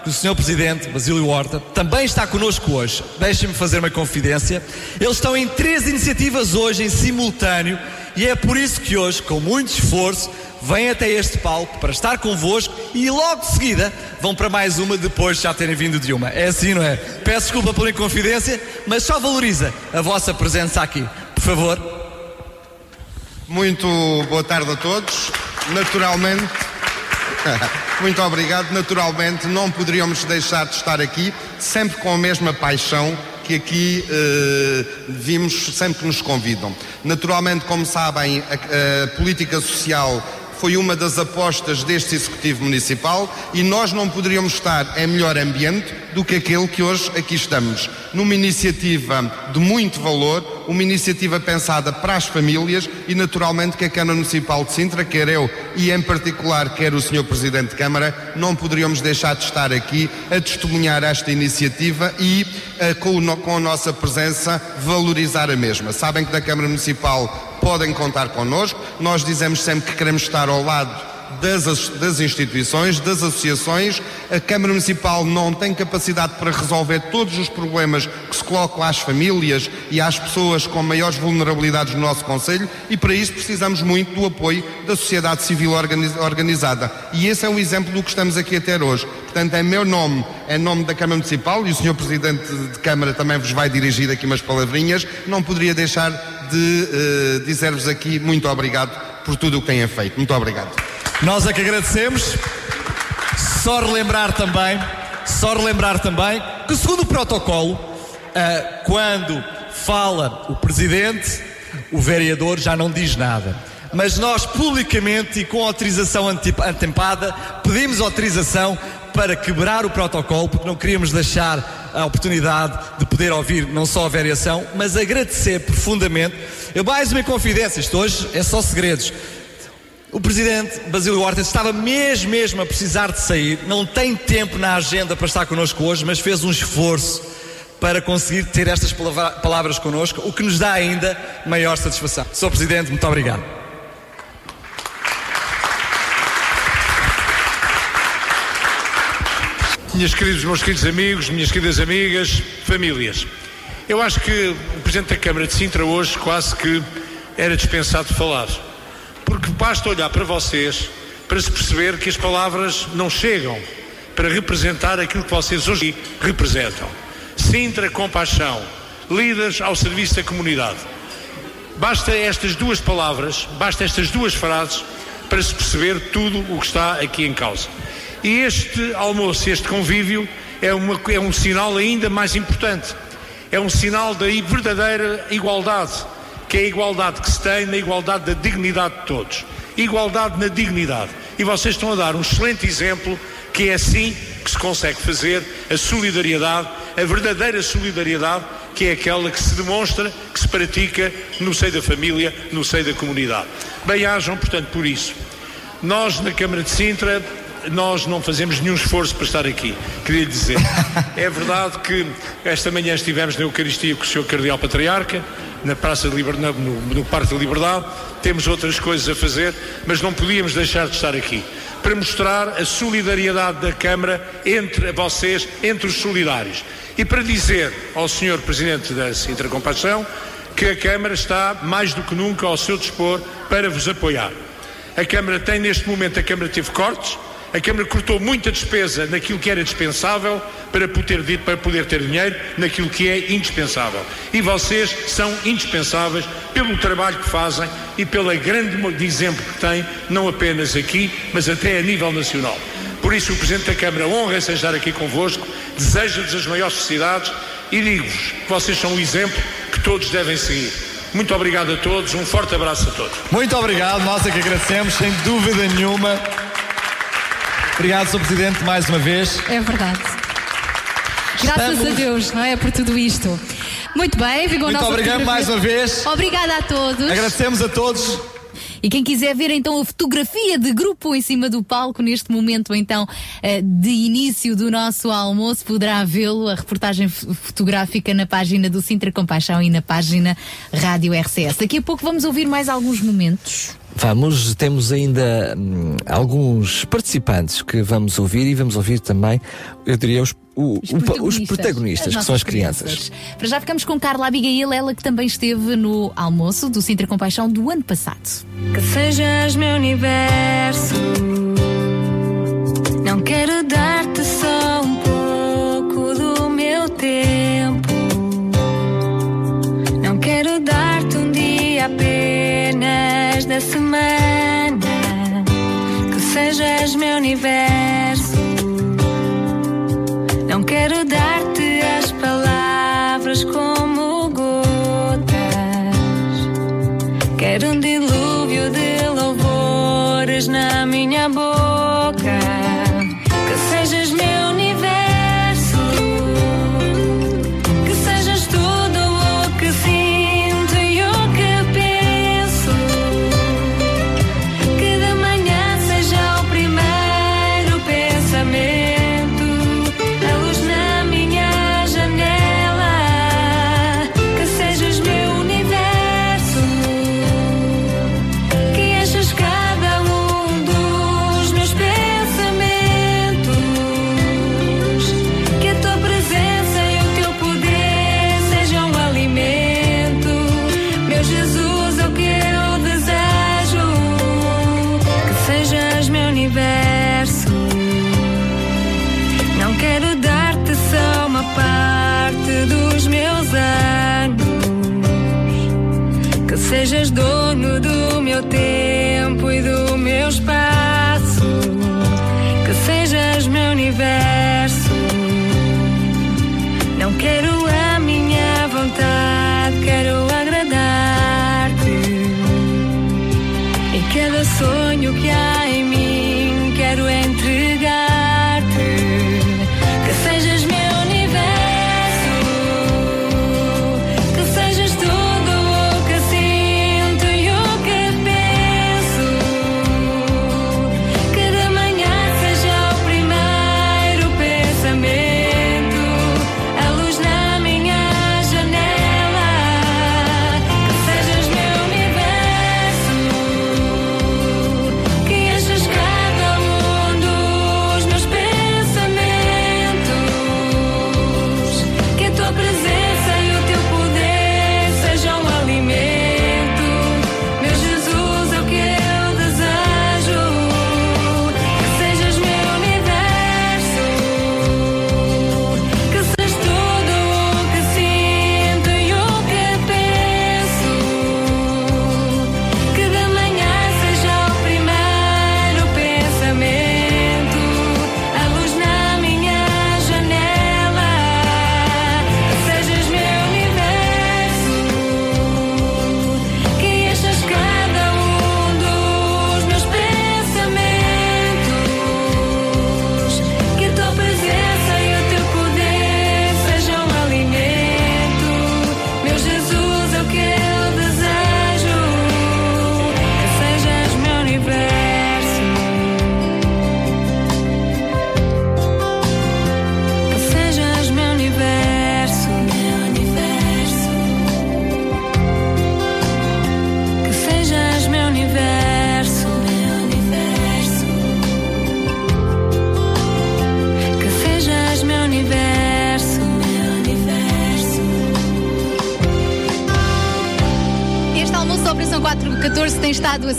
que o Sr. Presidente Basílio Horta também está connosco hoje. Deixem-me fazer uma confidência. Eles estão em três iniciativas hoje em simultâneo e é por isso que hoje, com muito esforço, vêm até este palco para estar convosco e logo de seguida vão para mais uma depois de já terem vindo de uma. É assim, não é? Peço desculpa pela inconfidência, mas só valoriza a vossa presença aqui. Favor. Muito boa tarde a todos. Naturalmente, muito obrigado. Naturalmente, não poderíamos deixar de estar aqui, sempre com a mesma paixão que aqui eh, vimos sempre que nos convidam. Naturalmente, como sabem, a, a política social foi uma das apostas deste Executivo Municipal e nós não poderíamos estar em melhor ambiente do que aquele que hoje aqui estamos. Numa iniciativa de muito valor, uma iniciativa pensada para as famílias e naturalmente que a Câmara Municipal de Sintra, quer eu e em particular quer o Sr. Presidente de Câmara, não poderíamos deixar de estar aqui a testemunhar esta iniciativa e eh, com, com a nossa presença valorizar a mesma. Sabem que da Câmara Municipal podem contar connosco. Nós dizemos sempre que queremos estar ao lado das, as- das instituições, das associações. A Câmara Municipal não tem capacidade para resolver todos os problemas que se colocam às famílias e às pessoas com maiores vulnerabilidades no nosso Conselho e para isso precisamos muito do apoio da sociedade civil organiz- organizada. E esse é um exemplo do que estamos aqui a ter hoje. Portanto, em meu nome, em nome da Câmara Municipal, e o Sr. Presidente de Câmara também vos vai dirigir aqui umas palavrinhas, não poderia deixar de eh, dizer-vos aqui muito obrigado por tudo o que têm feito. Muito obrigado. Nós é que agradecemos. Só relembrar também, só relembrar também que segundo o protocolo, ah, quando fala o presidente, o vereador já não diz nada. Mas nós publicamente e com autorização antempada pedimos autorização para quebrar o protocolo porque não queríamos deixar a oportunidade de poder ouvir não só a variação, mas agradecer profundamente. Eu mais uma confidência, isto hoje é só segredos. O presidente Basílio Horta estava mesmo, mesmo a precisar de sair, não tem tempo na agenda para estar connosco hoje, mas fez um esforço para conseguir ter estas palavra- palavras connosco, o que nos dá ainda maior satisfação. Sr. Presidente, muito obrigado. Minhas queridos, meus queridos amigos, minhas queridas amigas, famílias. Eu acho que o Presidente da Câmara de Sintra hoje quase que era dispensado de falar. Porque basta olhar para vocês para se perceber que as palavras não chegam para representar aquilo que vocês hoje representam. Sintra Compaixão, líderes ao serviço da comunidade. Basta estas duas palavras, basta estas duas frases para se perceber tudo o que está aqui em causa. E este almoço, este convívio, é, uma- é um sinal ainda mais importante. É um sinal da verdadeira igualdade, que é a igualdade que se tem na igualdade da dignidade de todos. Igualdade na dignidade. E vocês estão a dar um excelente exemplo que é assim que se consegue fazer a solidariedade, a verdadeira solidariedade, que é aquela que se demonstra, que se pratica no seio da família, no seio da comunidade. Bem-ajam, portanto, por isso. Nós, na Câmara de Sintra, nós não fazemos nenhum esforço para estar aqui, queria lhe dizer. É verdade que esta manhã estivemos na Eucaristia com o Sr. Cardeal Patriarca, na Praça de Liber... no, no Parque da Liberdade, temos outras coisas a fazer, mas não podíamos deixar de estar aqui para mostrar a solidariedade da Câmara entre vocês, entre os solidários. E para dizer ao Sr. Presidente da Sintra Compaixão que a Câmara está mais do que nunca ao seu dispor para vos apoiar. A Câmara tem neste momento, a Câmara teve cortes, a Câmara cortou muita despesa naquilo que era dispensável para poder, para poder ter dinheiro naquilo que é indispensável. E vocês são indispensáveis pelo trabalho que fazem e pela grande exemplo que têm, não apenas aqui, mas até a nível nacional. Por isso, o Presidente da Câmara honra-se em estar aqui convosco, deseja-vos as maiores felicidades e digo-vos que vocês são um exemplo que todos devem seguir. Muito obrigado a todos, um forte abraço a todos. Muito obrigado, nós é que agradecemos, sem dúvida nenhuma. Obrigado, Sr. Presidente, mais uma vez. É verdade. Graças Estamos- a Deus, não é? Por tudo isto. Muito bem, ficou Muito obrigado fotografia. mais uma vez. Obrigada a todos. Agradecemos a todos. E quem quiser ver então a fotografia de grupo em cima do palco neste momento então eh, de início do nosso almoço poderá vê-lo, a reportagem fotográfica na página do Sintra Compaixão e na página Rádio RCS. Daqui a pouco vamos ouvir mais alguns momentos. Vamos, temos ainda hum, alguns participantes que vamos ouvir e vamos ouvir também, eu diria, os, o- o pa- os protagonistas, que são as nossas crianças. Para já ficamos com Carla Abigail, ela que também esteve no almoço do Sintra Compaixão do ano passado. Que sejas meu universo. Não quero dar-te só um pouco do meu tempo. Não quero dar-te um dia apenas da semana. Que sejas meu universo. Não quero dar-te as palavras como gotas. Quero um dilúvio de louvores na minha boca.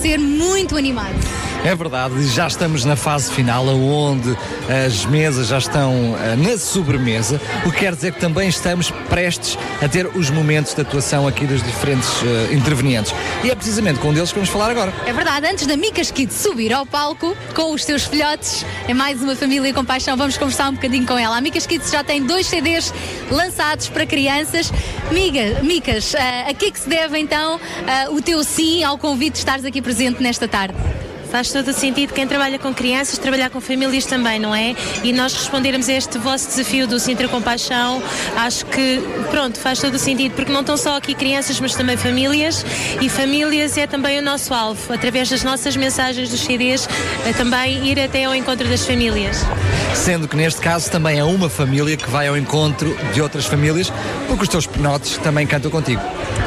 Ser muito animado. É verdade, já estamos na fase final, onde as mesas já estão eh, na sobremesa, o que quer dizer que também estamos prestes a ter os momentos de atuação aqui dos diferentes eh, intervenientes. E é precisamente com um deles que vamos falar agora. É verdade, antes da Micas Kid subir ao palco com os seus filhotes, é mais uma família com paixão, vamos conversar um bocadinho com ela. A Micas Kids já tem dois CDs lançados para crianças. Miga, Micas, ah, a que é que se deve então ah, o teu sim ao convite de estares aqui presente nesta tarde? Faz todo o sentido quem trabalha com crianças, trabalhar com famílias também, não é? E nós respondermos a este vosso desafio do Sintra Compaixão, acho que, pronto, faz todo o sentido, porque não estão só aqui crianças, mas também famílias, e famílias é também o nosso alvo, através das nossas mensagens dos CDs, é também ir até ao encontro das famílias. Sendo que neste caso também é uma família que vai ao encontro de outras famílias, porque os teus penotes também cantam contigo.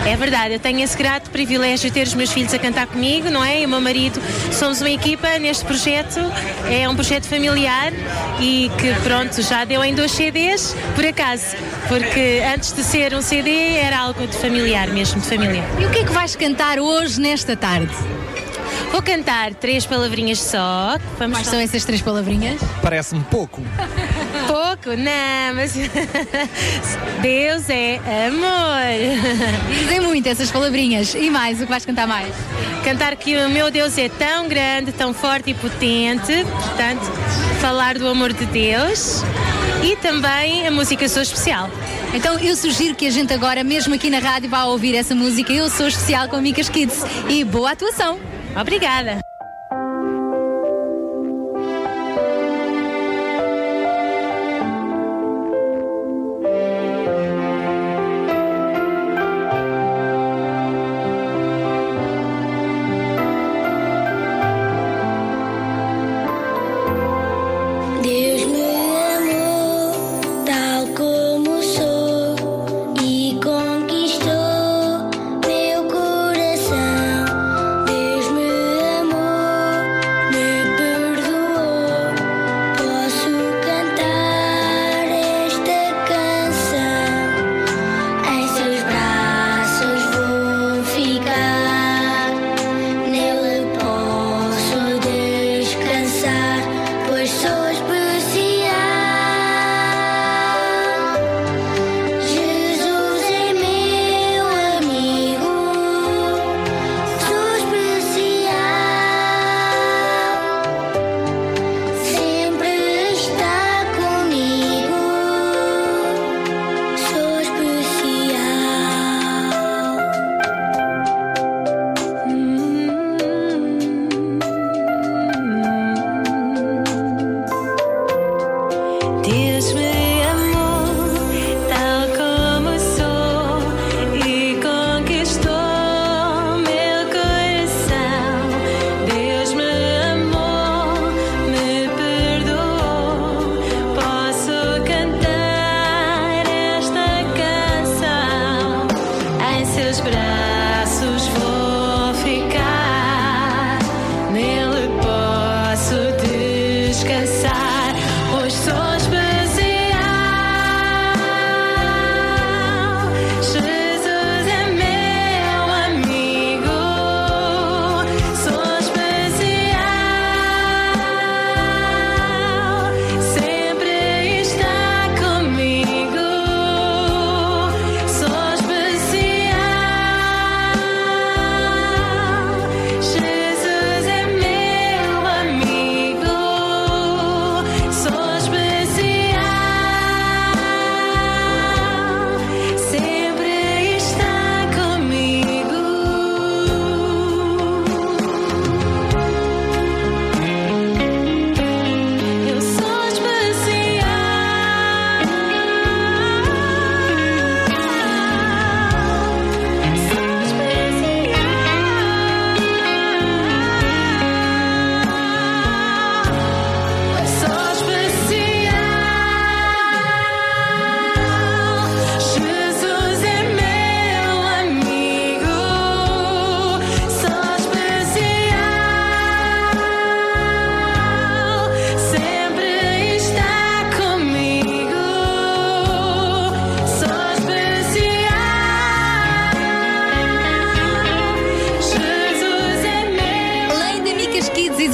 É verdade, eu tenho esse grato privilégio de ter os meus filhos a cantar comigo, não é? E o meu marido, somos uma equipa neste projeto, é um projeto familiar e que pronto, já deu em dois CDs, por acaso, porque antes de ser um CD era algo de familiar mesmo, de família. E o que é que vais cantar hoje, nesta tarde? Vou cantar três palavrinhas só. Vamos Quais são essas três palavrinhas? Parece-me pouco. Pouco? Não, mas Deus é amor. Dizem muito essas palavrinhas. E mais, o que vais cantar mais? Cantar que o meu Deus é tão grande, tão forte e potente. Portanto, falar do amor de Deus. E também a música Sou Especial. Então eu sugiro que a gente agora, mesmo aqui na rádio, vá ouvir essa música Eu Sou Especial com Micas Kids. E boa atuação! Obrigada!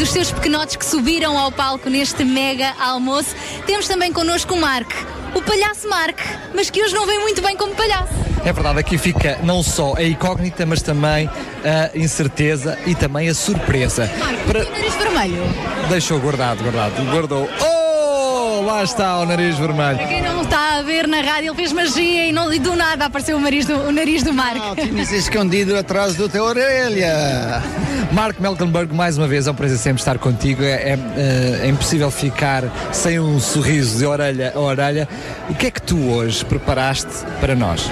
Dos seus pequenotes que subiram ao palco neste mega almoço, temos também connosco o Mark, o palhaço Mark, mas que hoje não vem muito bem como palhaço. É verdade, aqui fica não só a incógnita, mas também a incerteza e também a surpresa. Mark, Para... o nariz vermelho. Deixou guardado, guardado. Guardou. Oh, lá está o nariz vermelho. Para quem não está a ver na rádio, ele fez magia e, não, e do nada apareceu o nariz do, o nariz do Marco. Tinha-se escondido atrás do teu orelha. Marco Melkenberg, mais uma vez é um prazer sempre estar contigo. É, é, eh, é impossível ficar sem um sorriso de orelha a orelha. O que é que tu hoje preparaste para nós?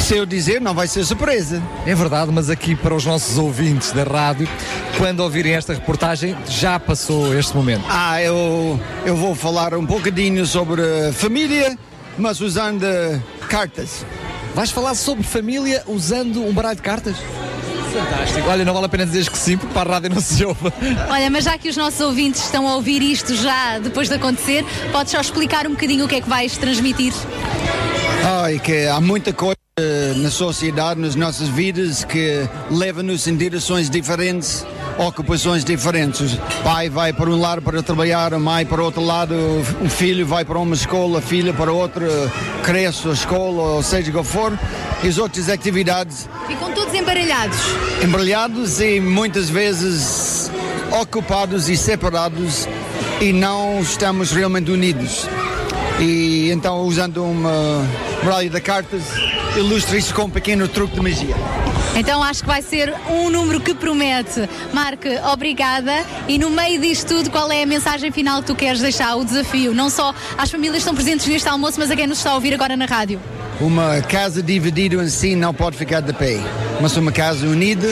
Se eu dizer, não vai ser surpresa. É verdade, mas aqui para os nossos ouvintes da rádio, quando ouvirem esta reportagem, já passou este momento. Ah, eu, eu vou falar um bocadinho sobre família, mas usando cartas. Vais falar sobre família usando um baralho de cartas? Fantástico. Olha, não vale a pena dizeres que sim, porque para a rádio não se ouve. Olha, mas já que os nossos ouvintes estão a ouvir isto já depois de acontecer, podes só explicar um bocadinho o que é que vais transmitir? Ai, que há muita coisa na sociedade, nas nossas vidas, que leva-nos em direções diferentes, ocupações diferentes. O pai vai para um lado para trabalhar, a mãe para outro lado, o filho vai para uma escola, a filha para outra, cresce a escola, ou seja o que for, e as outras atividades Ficam todos embaralhados. embrulhados e muitas vezes ocupados e separados e não estamos realmente unidos. E então, usando uma baralho de cartas, ilustra isso com um pequeno truque de magia. Então acho que vai ser um número que promete. Marco, obrigada. E no meio disto tudo, qual é a mensagem final que tu queres deixar? O desafio, não só às famílias que estão presentes neste almoço, mas a quem nos está a ouvir agora na rádio. Uma casa dividida em si não pode ficar de pé, mas uma casa unida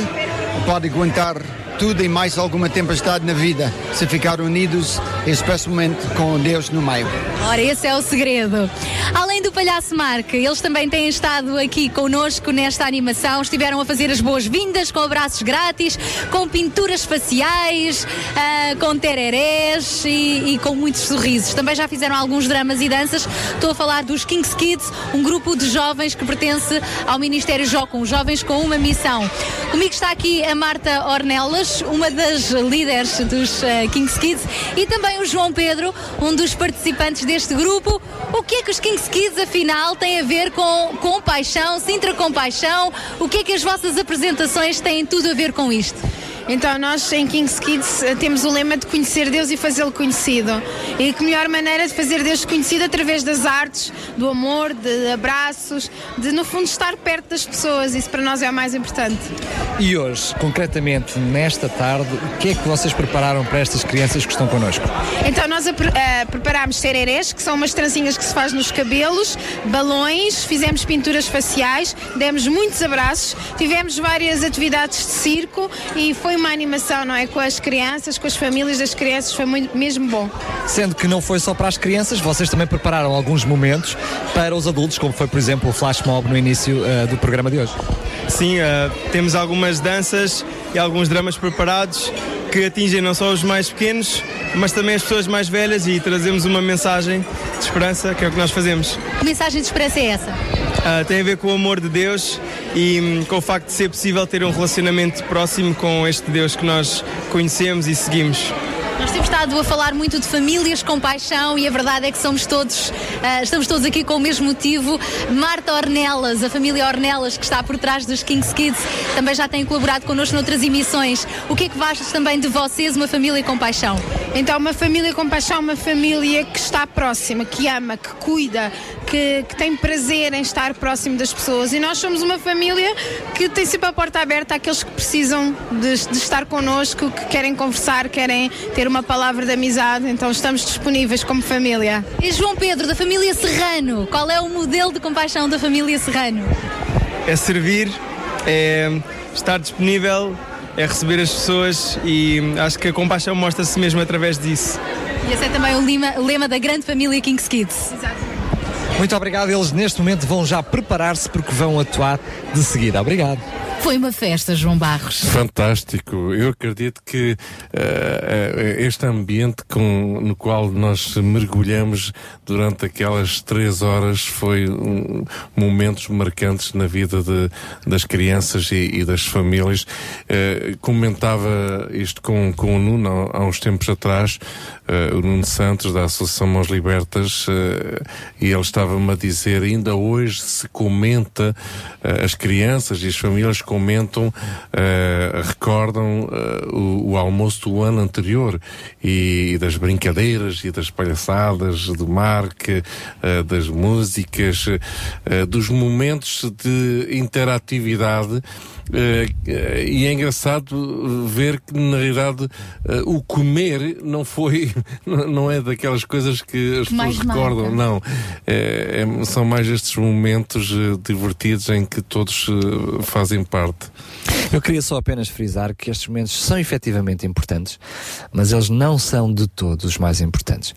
pode aguentar tudo e mais alguma tempestade na vida, se ficar unidos, especialmente com Deus no meio. Ora, esse é o segredo. Além do Palhaço Marco, eles também têm estado aqui connosco nesta animação. Estiveram a fazer as boas-vindas com abraços grátis, com pinturas faciais, ah, com tererés e, e com muitos sorrisos. Também já fizeram alguns dramas e danças. Estou a falar dos Kings Kids, um grupo de jovens que pertence ao Ministério Jocum, jovens com uma missão. Comigo está aqui a Marta Ornelas, uma das líderes dos ah, Kings Kids, e também o João Pedro, um dos participantes deste grupo. O que é que os Kings Kids, afinal, têm a ver com, com paixão, Sintra com paixão? O que é que as vossas apresentações têm tudo a ver com isto? Então, nós em Kings Kids eh, temos o lema de conhecer Deus e fazê-lo conhecido. E que melhor maneira de fazer Deus conhecido através das artes, do amor, de abraços, de no fundo estar perto das pessoas. Isso para nós é o mais importante. E hoje, concretamente, nesta tarde, o que é que vocês prepararam para estas crianças que estão connosco? Então, nós apre- eh, preparámos tererés, que são umas trancinhas que se faz nos cabelos, balões, fizemos pinturas faciais, demos muitos abraços, tivemos várias atividades de circo e foi uma animação, não é? Com as crianças, com as famílias das crianças, foi muito, mesmo bom. Sendo que não foi só para as crianças, vocês também prepararam alguns momentos para os adultos, como foi, por exemplo, o flash mob no início eh, do programa de hoje. Sim, eh, temos algumas danças e alguns dramas preparados que atingem não só os mais pequenos, mas também as pessoas mais velhas e trazemos uma mensagem de esperança, que é o que nós fazemos. Que mensagem de esperança é essa? Ah, tem a ver com o amor de Deus e hum, com o facto de ser possível ter um relacionamento próximo com este Deus que nós conhecemos e seguimos. Nós temos estado a falar muito de famílias com paixão e a verdade é que somos todos, ah, estamos todos aqui com o mesmo motivo. Marta Ornelas, a família Ornelas que está por trás dos Kings Kids, também já tem colaborado connosco noutras emissões. O que é que achas também de vocês, uma família com paixão? Então, uma família com paixão, uma família que está próxima, que ama, que cuida, que, que tem prazer em estar próximo das pessoas. E nós somos uma família que tem sempre a porta aberta àqueles que precisam de, de estar connosco, que querem conversar, querem ter uma palavra de amizade. Então, estamos disponíveis como família. E João Pedro, da família Serrano, qual é o modelo de compaixão da família Serrano? É servir, é estar disponível, é receber as pessoas e acho que a compaixão mostra-se mesmo através disso. E esse é também o lema, lema da grande família Kings Kids. Muito obrigado. Eles neste momento vão já preparar-se porque vão atuar de seguida. Obrigado. Foi uma festa, João Barros. Fantástico. Eu acredito que eh, este ambiente com, no qual nós mergulhamos durante aquelas três horas foi um, momentos marcantes na vida de, das crianças e, e das famílias. Eh, comentava isto com, com o Nuno há, há uns tempos atrás, eh, o Nuno Santos da Associação Mãos Libertas, eh, e ele estava-me a dizer, ainda hoje se comenta eh, as crianças e as famílias comentam, recordam o, o almoço do ano anterior e, das brincadeiras e das palhaçadas do Marque, das músicas, dos momentos de interatividade e é engraçado ver que na realidade o comer não foi, não é daquelas coisas que as pessoas recordam, marca. não. É- é- são mais estes momentos eh, divertidos em que todos eh, fazem parte. Eu queria só apenas frisar que estes momentos são efetivamente importantes, mas eles não são de todos os mais importantes.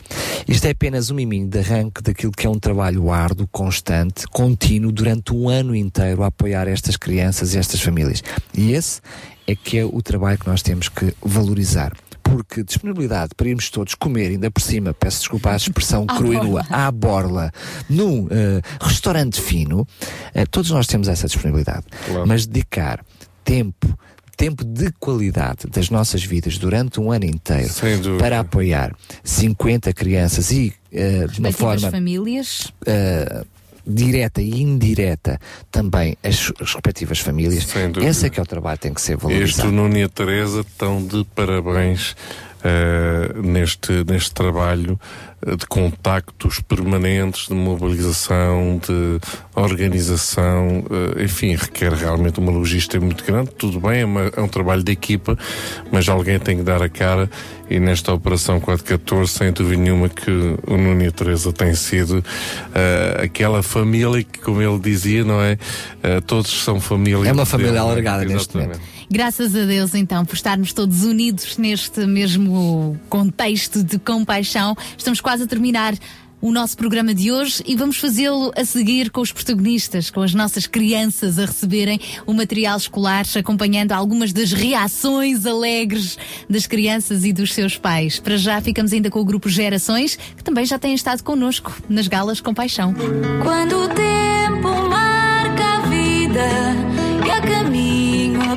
Isto é apenas um miminho de arranque daquilo que é um trabalho árduo, constante, contínuo, durante um ano inteiro a apoiar estas crianças e estas famílias. E esse é que é o trabalho que nós temos que valorizar. Porque disponibilidade para irmos todos comer, ainda por cima, peço desculpa a expressão crua e nua, à borla, num eh, restaurante fino, eh, todos nós temos essa disponibilidade. Mas dedicar tempo, tempo de qualidade das nossas vidas durante um ano inteiro para apoiar 50 crianças e eh, de uma forma famílias. eh, direta e indireta também as, as respectivas famílias. Esse é que é o trabalho que tem que ser Este valorizado. o Nuno e a Teresa estão de parabéns eh, neste, neste trabalho eh, de contactos permanentes, de mobilização, de organização, eh, enfim, requer realmente uma logística muito grande. Tudo bem, é, uma- é um trabalho de equipa, mas alguém tem que dar a cara e nesta Operação 414, sem dúvida nenhuma que o Nuno e a Teresa têm sido eh, aquela família que, como ele dizia, não é? Eh, todos são família. É uma família dele, é? alargada neste Exatamente. Graças a Deus, então, por estarmos todos unidos neste mesmo contexto de compaixão. Estamos quase a terminar o nosso programa de hoje e vamos fazê-lo a seguir com os protagonistas, com as nossas crianças a receberem o material escolar, acompanhando algumas das reações alegres das crianças e dos seus pais. Para já ficamos ainda com o grupo Gerações, que também já têm estado connosco nas galas Compaixão. Quando o tempo marca a vida e há caminho a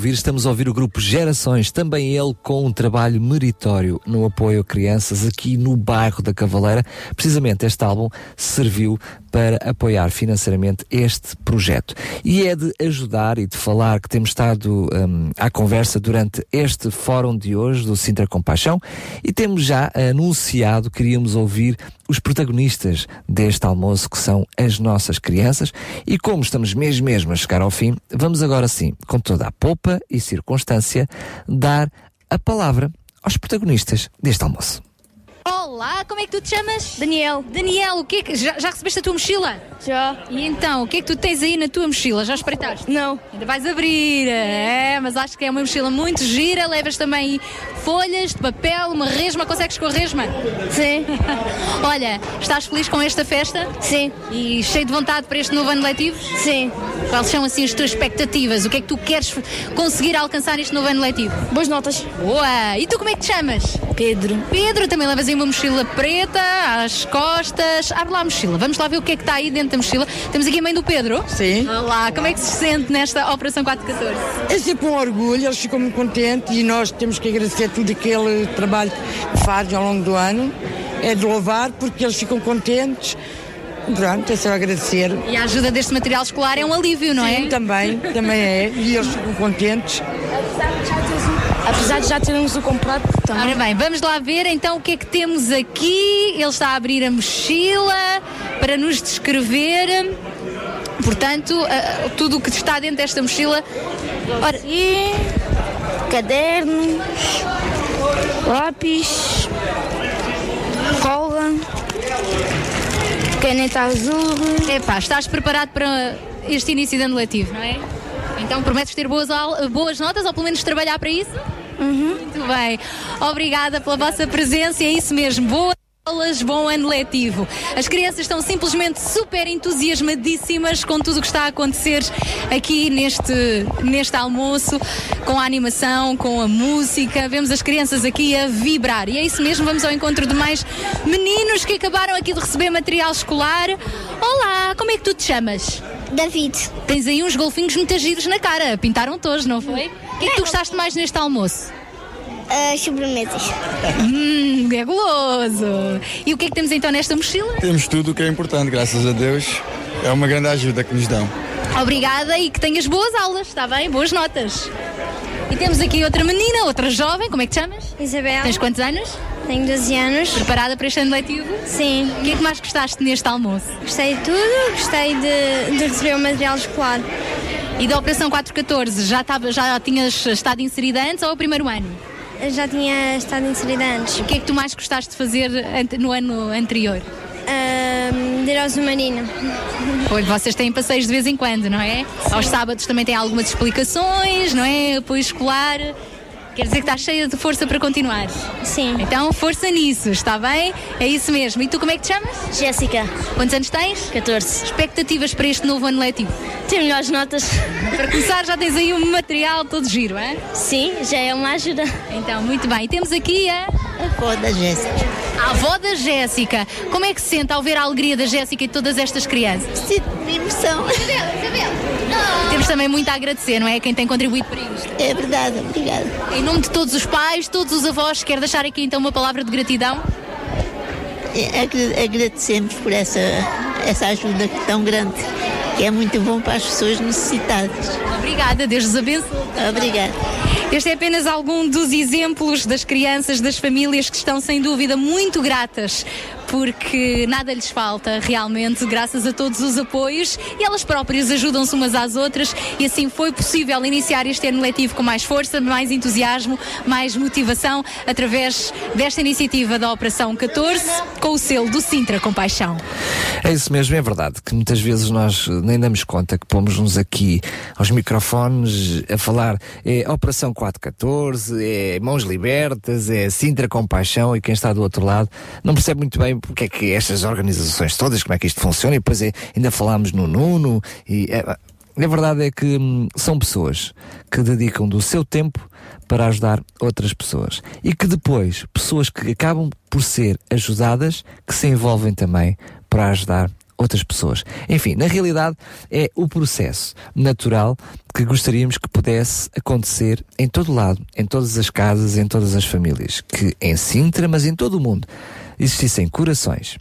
ouvir, estamos a ouvir o grupo Gerações, também ele com um trabalho meritório no apoio a crianças aqui no bairro da Cavaleira. Precisamente este álbum serviu para apoiar financeiramente este projeto. E é de ajudar e de falar que temos estado hum, à conversa durante este fórum de hoje do Sintra Compaixão e temos já anunciado, queríamos ouvir os protagonistas deste almoço, que são as nossas crianças, e como estamos mesmo mesmo a chegar ao fim, vamos agora sim, com toda a popa e circunstância, dar a palavra aos protagonistas deste almoço. Olá, como é que tu te chamas? Daniel. Daniel, o que é que. Já, já recebeste a tua mochila? Já. E então, o que é que tu tens aí na tua mochila? Já espreitaste? Não. Ainda vais abrir. É, mas acho que é uma mochila muito gira. Levas também folhas de papel, uma resma. Consegues com a resma? Sim. Olha, estás feliz com esta festa? Sim. E cheio de vontade para este novo ano letivo? Sim. Quais são assim as tuas expectativas? O que é que tu queres conseguir alcançar neste novo ano letivo? Boas notas. Boa! E tu como é que te chamas? Pedro. Pedro, também levas aí uma mochila preta às costas. Abre lá a mochila, vamos lá ver o que é que está aí dentro da mochila. Temos aqui a mãe do Pedro. Sim. Olá, como é que se sente nesta Operação 414? É sempre um orgulho, eles ficam muito contentes e nós temos que agradecer tudo aquele trabalho que fazem ao longo do ano. É de louvar porque eles ficam contentes. Pronto, é só agradecer. E a ajuda deste material escolar é um alívio, não é? Sim, também, também é. E eles ficam contentes. Apesar de já termos o comprado também. Ora bem, vamos lá ver então o que é que temos aqui. Ele está a abrir a mochila para nos descrever. Portanto, ah, tudo o que está dentro desta mochila. Ora, e cadernos, lápis, cola, caneta azul. Epá, estás preparado para este início de ano letivo, não é? Então prometes ter boas, boas notas ou pelo menos trabalhar para isso? Muito bem. Obrigada pela vossa presença e é isso mesmo. Boas aulas, bom ano letivo. As crianças estão simplesmente super entusiasmadíssimas com tudo o que está a acontecer aqui neste, neste almoço, com a animação, com a música. Vemos as crianças aqui a vibrar. E é isso mesmo, vamos ao encontro de mais meninos que acabaram aqui de receber material escolar. Olá, como é que tu te chamas? David. Tens aí uns golfinhos muito giros na cara. Pintaram todos, não foi? O que é que tu gostaste mais neste almoço? As sobremesas. Hum, é goloso. E o que é que temos então nesta mochila? Temos tudo o que é importante, graças a Deus. É uma grande ajuda que nos dão. Obrigada e que tenhas boas aulas, está bem? Boas notas. E temos aqui outra menina, outra jovem, como é que te chamas? Isabel. Tens quantos anos? Tenho 12 anos. Preparada para este ano letivo? Sim. O que é que mais gostaste neste almoço? Gostei de tudo, gostei de, de receber o material escolar. E da Operação 414, já, estava, já tinhas estado inserida antes ou é o primeiro ano? Eu já tinha estado inserida antes. O que é que tu mais gostaste de fazer no ano anterior? De ir ao submarino. Pois vocês têm passeios de vez em quando, não é? Aos sábados também têm algumas explicações, não é? Apoio escolar. Quer dizer que estás cheia de força para continuar? Sim. Então, força nisso, está bem? É isso mesmo. E tu como é que te chamas? Jéssica. Quantos anos tens? 14. Expectativas para este novo ano letivo? Ter melhores notas. Para começar, já tens aí um material todo giro, é? Sim, já é uma ajuda. Então, muito bem. E temos aqui a. A avó da Jéssica. A avó da Jéssica. Como é que se sente ao ver a alegria da Jéssica e de todas estas crianças? Sinto emoção. Temos também muito a agradecer, não é? Quem tem contribuído para isto. É verdade, obrigada. Em nome de todos os pais, todos os avós, quer deixar aqui então uma palavra de gratidão? É, Agra- Agradecemos por essa, essa ajuda tão grande, que é muito bom para as pessoas necessitadas. Obrigada, Deus vos abençoe. Obrigada. Este é apenas algum dos exemplos das crianças, das famílias que estão sem dúvida muito gratas porque nada lhes falta realmente, graças a todos os apoios e elas próprias ajudam-se umas às outras e assim foi possível iniciar este ano letivo com mais força, mais entusiasmo, mais motivação através desta iniciativa da Operação 14 com o selo do Sintra Compaixão. É isso mesmo, é verdade que muitas vezes nós nem damos conta que pomos-nos aqui aos microfones a falar é Operação 414, é Mãos Libertas, é Sintra Compaixão e quem está do outro lado não percebe muito bem porque é que estas organizações todas, como é que isto funciona? E depois é, ainda falámos no Nuno e é, a verdade é que hum, são pessoas que dedicam do seu tempo para ajudar outras pessoas. E que depois, pessoas que acabam por ser ajudadas, que se envolvem também para ajudar outras pessoas. Enfim, na realidade é o processo natural que gostaríamos que pudesse acontecer em todo lado, em todas as casas, em todas as famílias, que em Sintra, mas em todo o mundo, existissem corações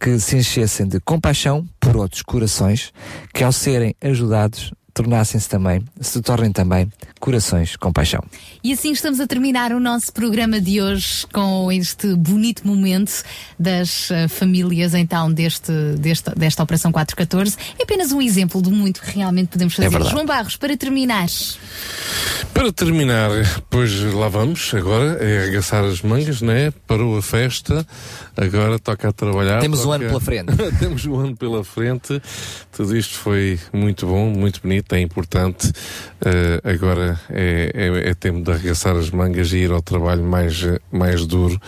que se enchessem de compaixão por outros corações, que ao serem ajudados tornassem-se também, se tornem também corações com paixão. E assim estamos a terminar o nosso programa de hoje com este bonito momento das uh, famílias então deste, deste, desta Operação 414. É apenas um exemplo do muito que realmente podemos fazer. verdade. João Barros, para terminar. Para terminar, pois lá vamos, agora é arregaçar as mangas, né? Parou a festa, agora toca a trabalhar. Temos um toca- ano pela frente. Temos um ano pela frente. Tudo isto foi muito bom, muito bonito, é importante. Eh, agora é, é, é tempo de arregaçar as mangas e ir ao trabalho mais, mais duro.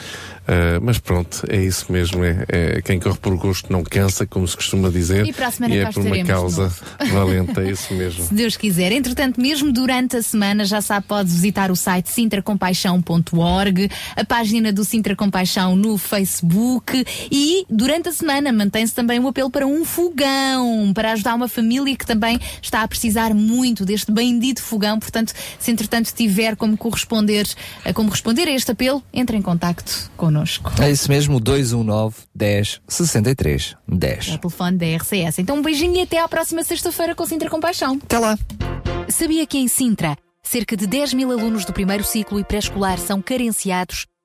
Eh, mas pronto, é isso mesmo. É, é quem corre por gosto não cansa, como se costuma dizer. E para a semana E é por uma causa valente, é isso mesmo. Se Deus quiser. Entretanto, mesmo durante a semana, já sabe, pode visitar o site sintracompaixão.org, a página do Sintra Compaixão no Facebook e durante a semana mantém-se também o apelo para um fogão, para ajudar uma família que também está a precisar muito deste bendito fogão. Portanto, se entretanto tiver como corresponder, eh, como responder a este apelo, entre em contacto connosco. É isso mesmo, 219 10 63 10. É o telefone da RCS. Então um beijinho e até à próxima sexta-feira com Sintra Compaixão. Até lá. Sabia que em Sintra, cerca de 10 mil alunos do primeiro ciclo e pré-escolar são carenciados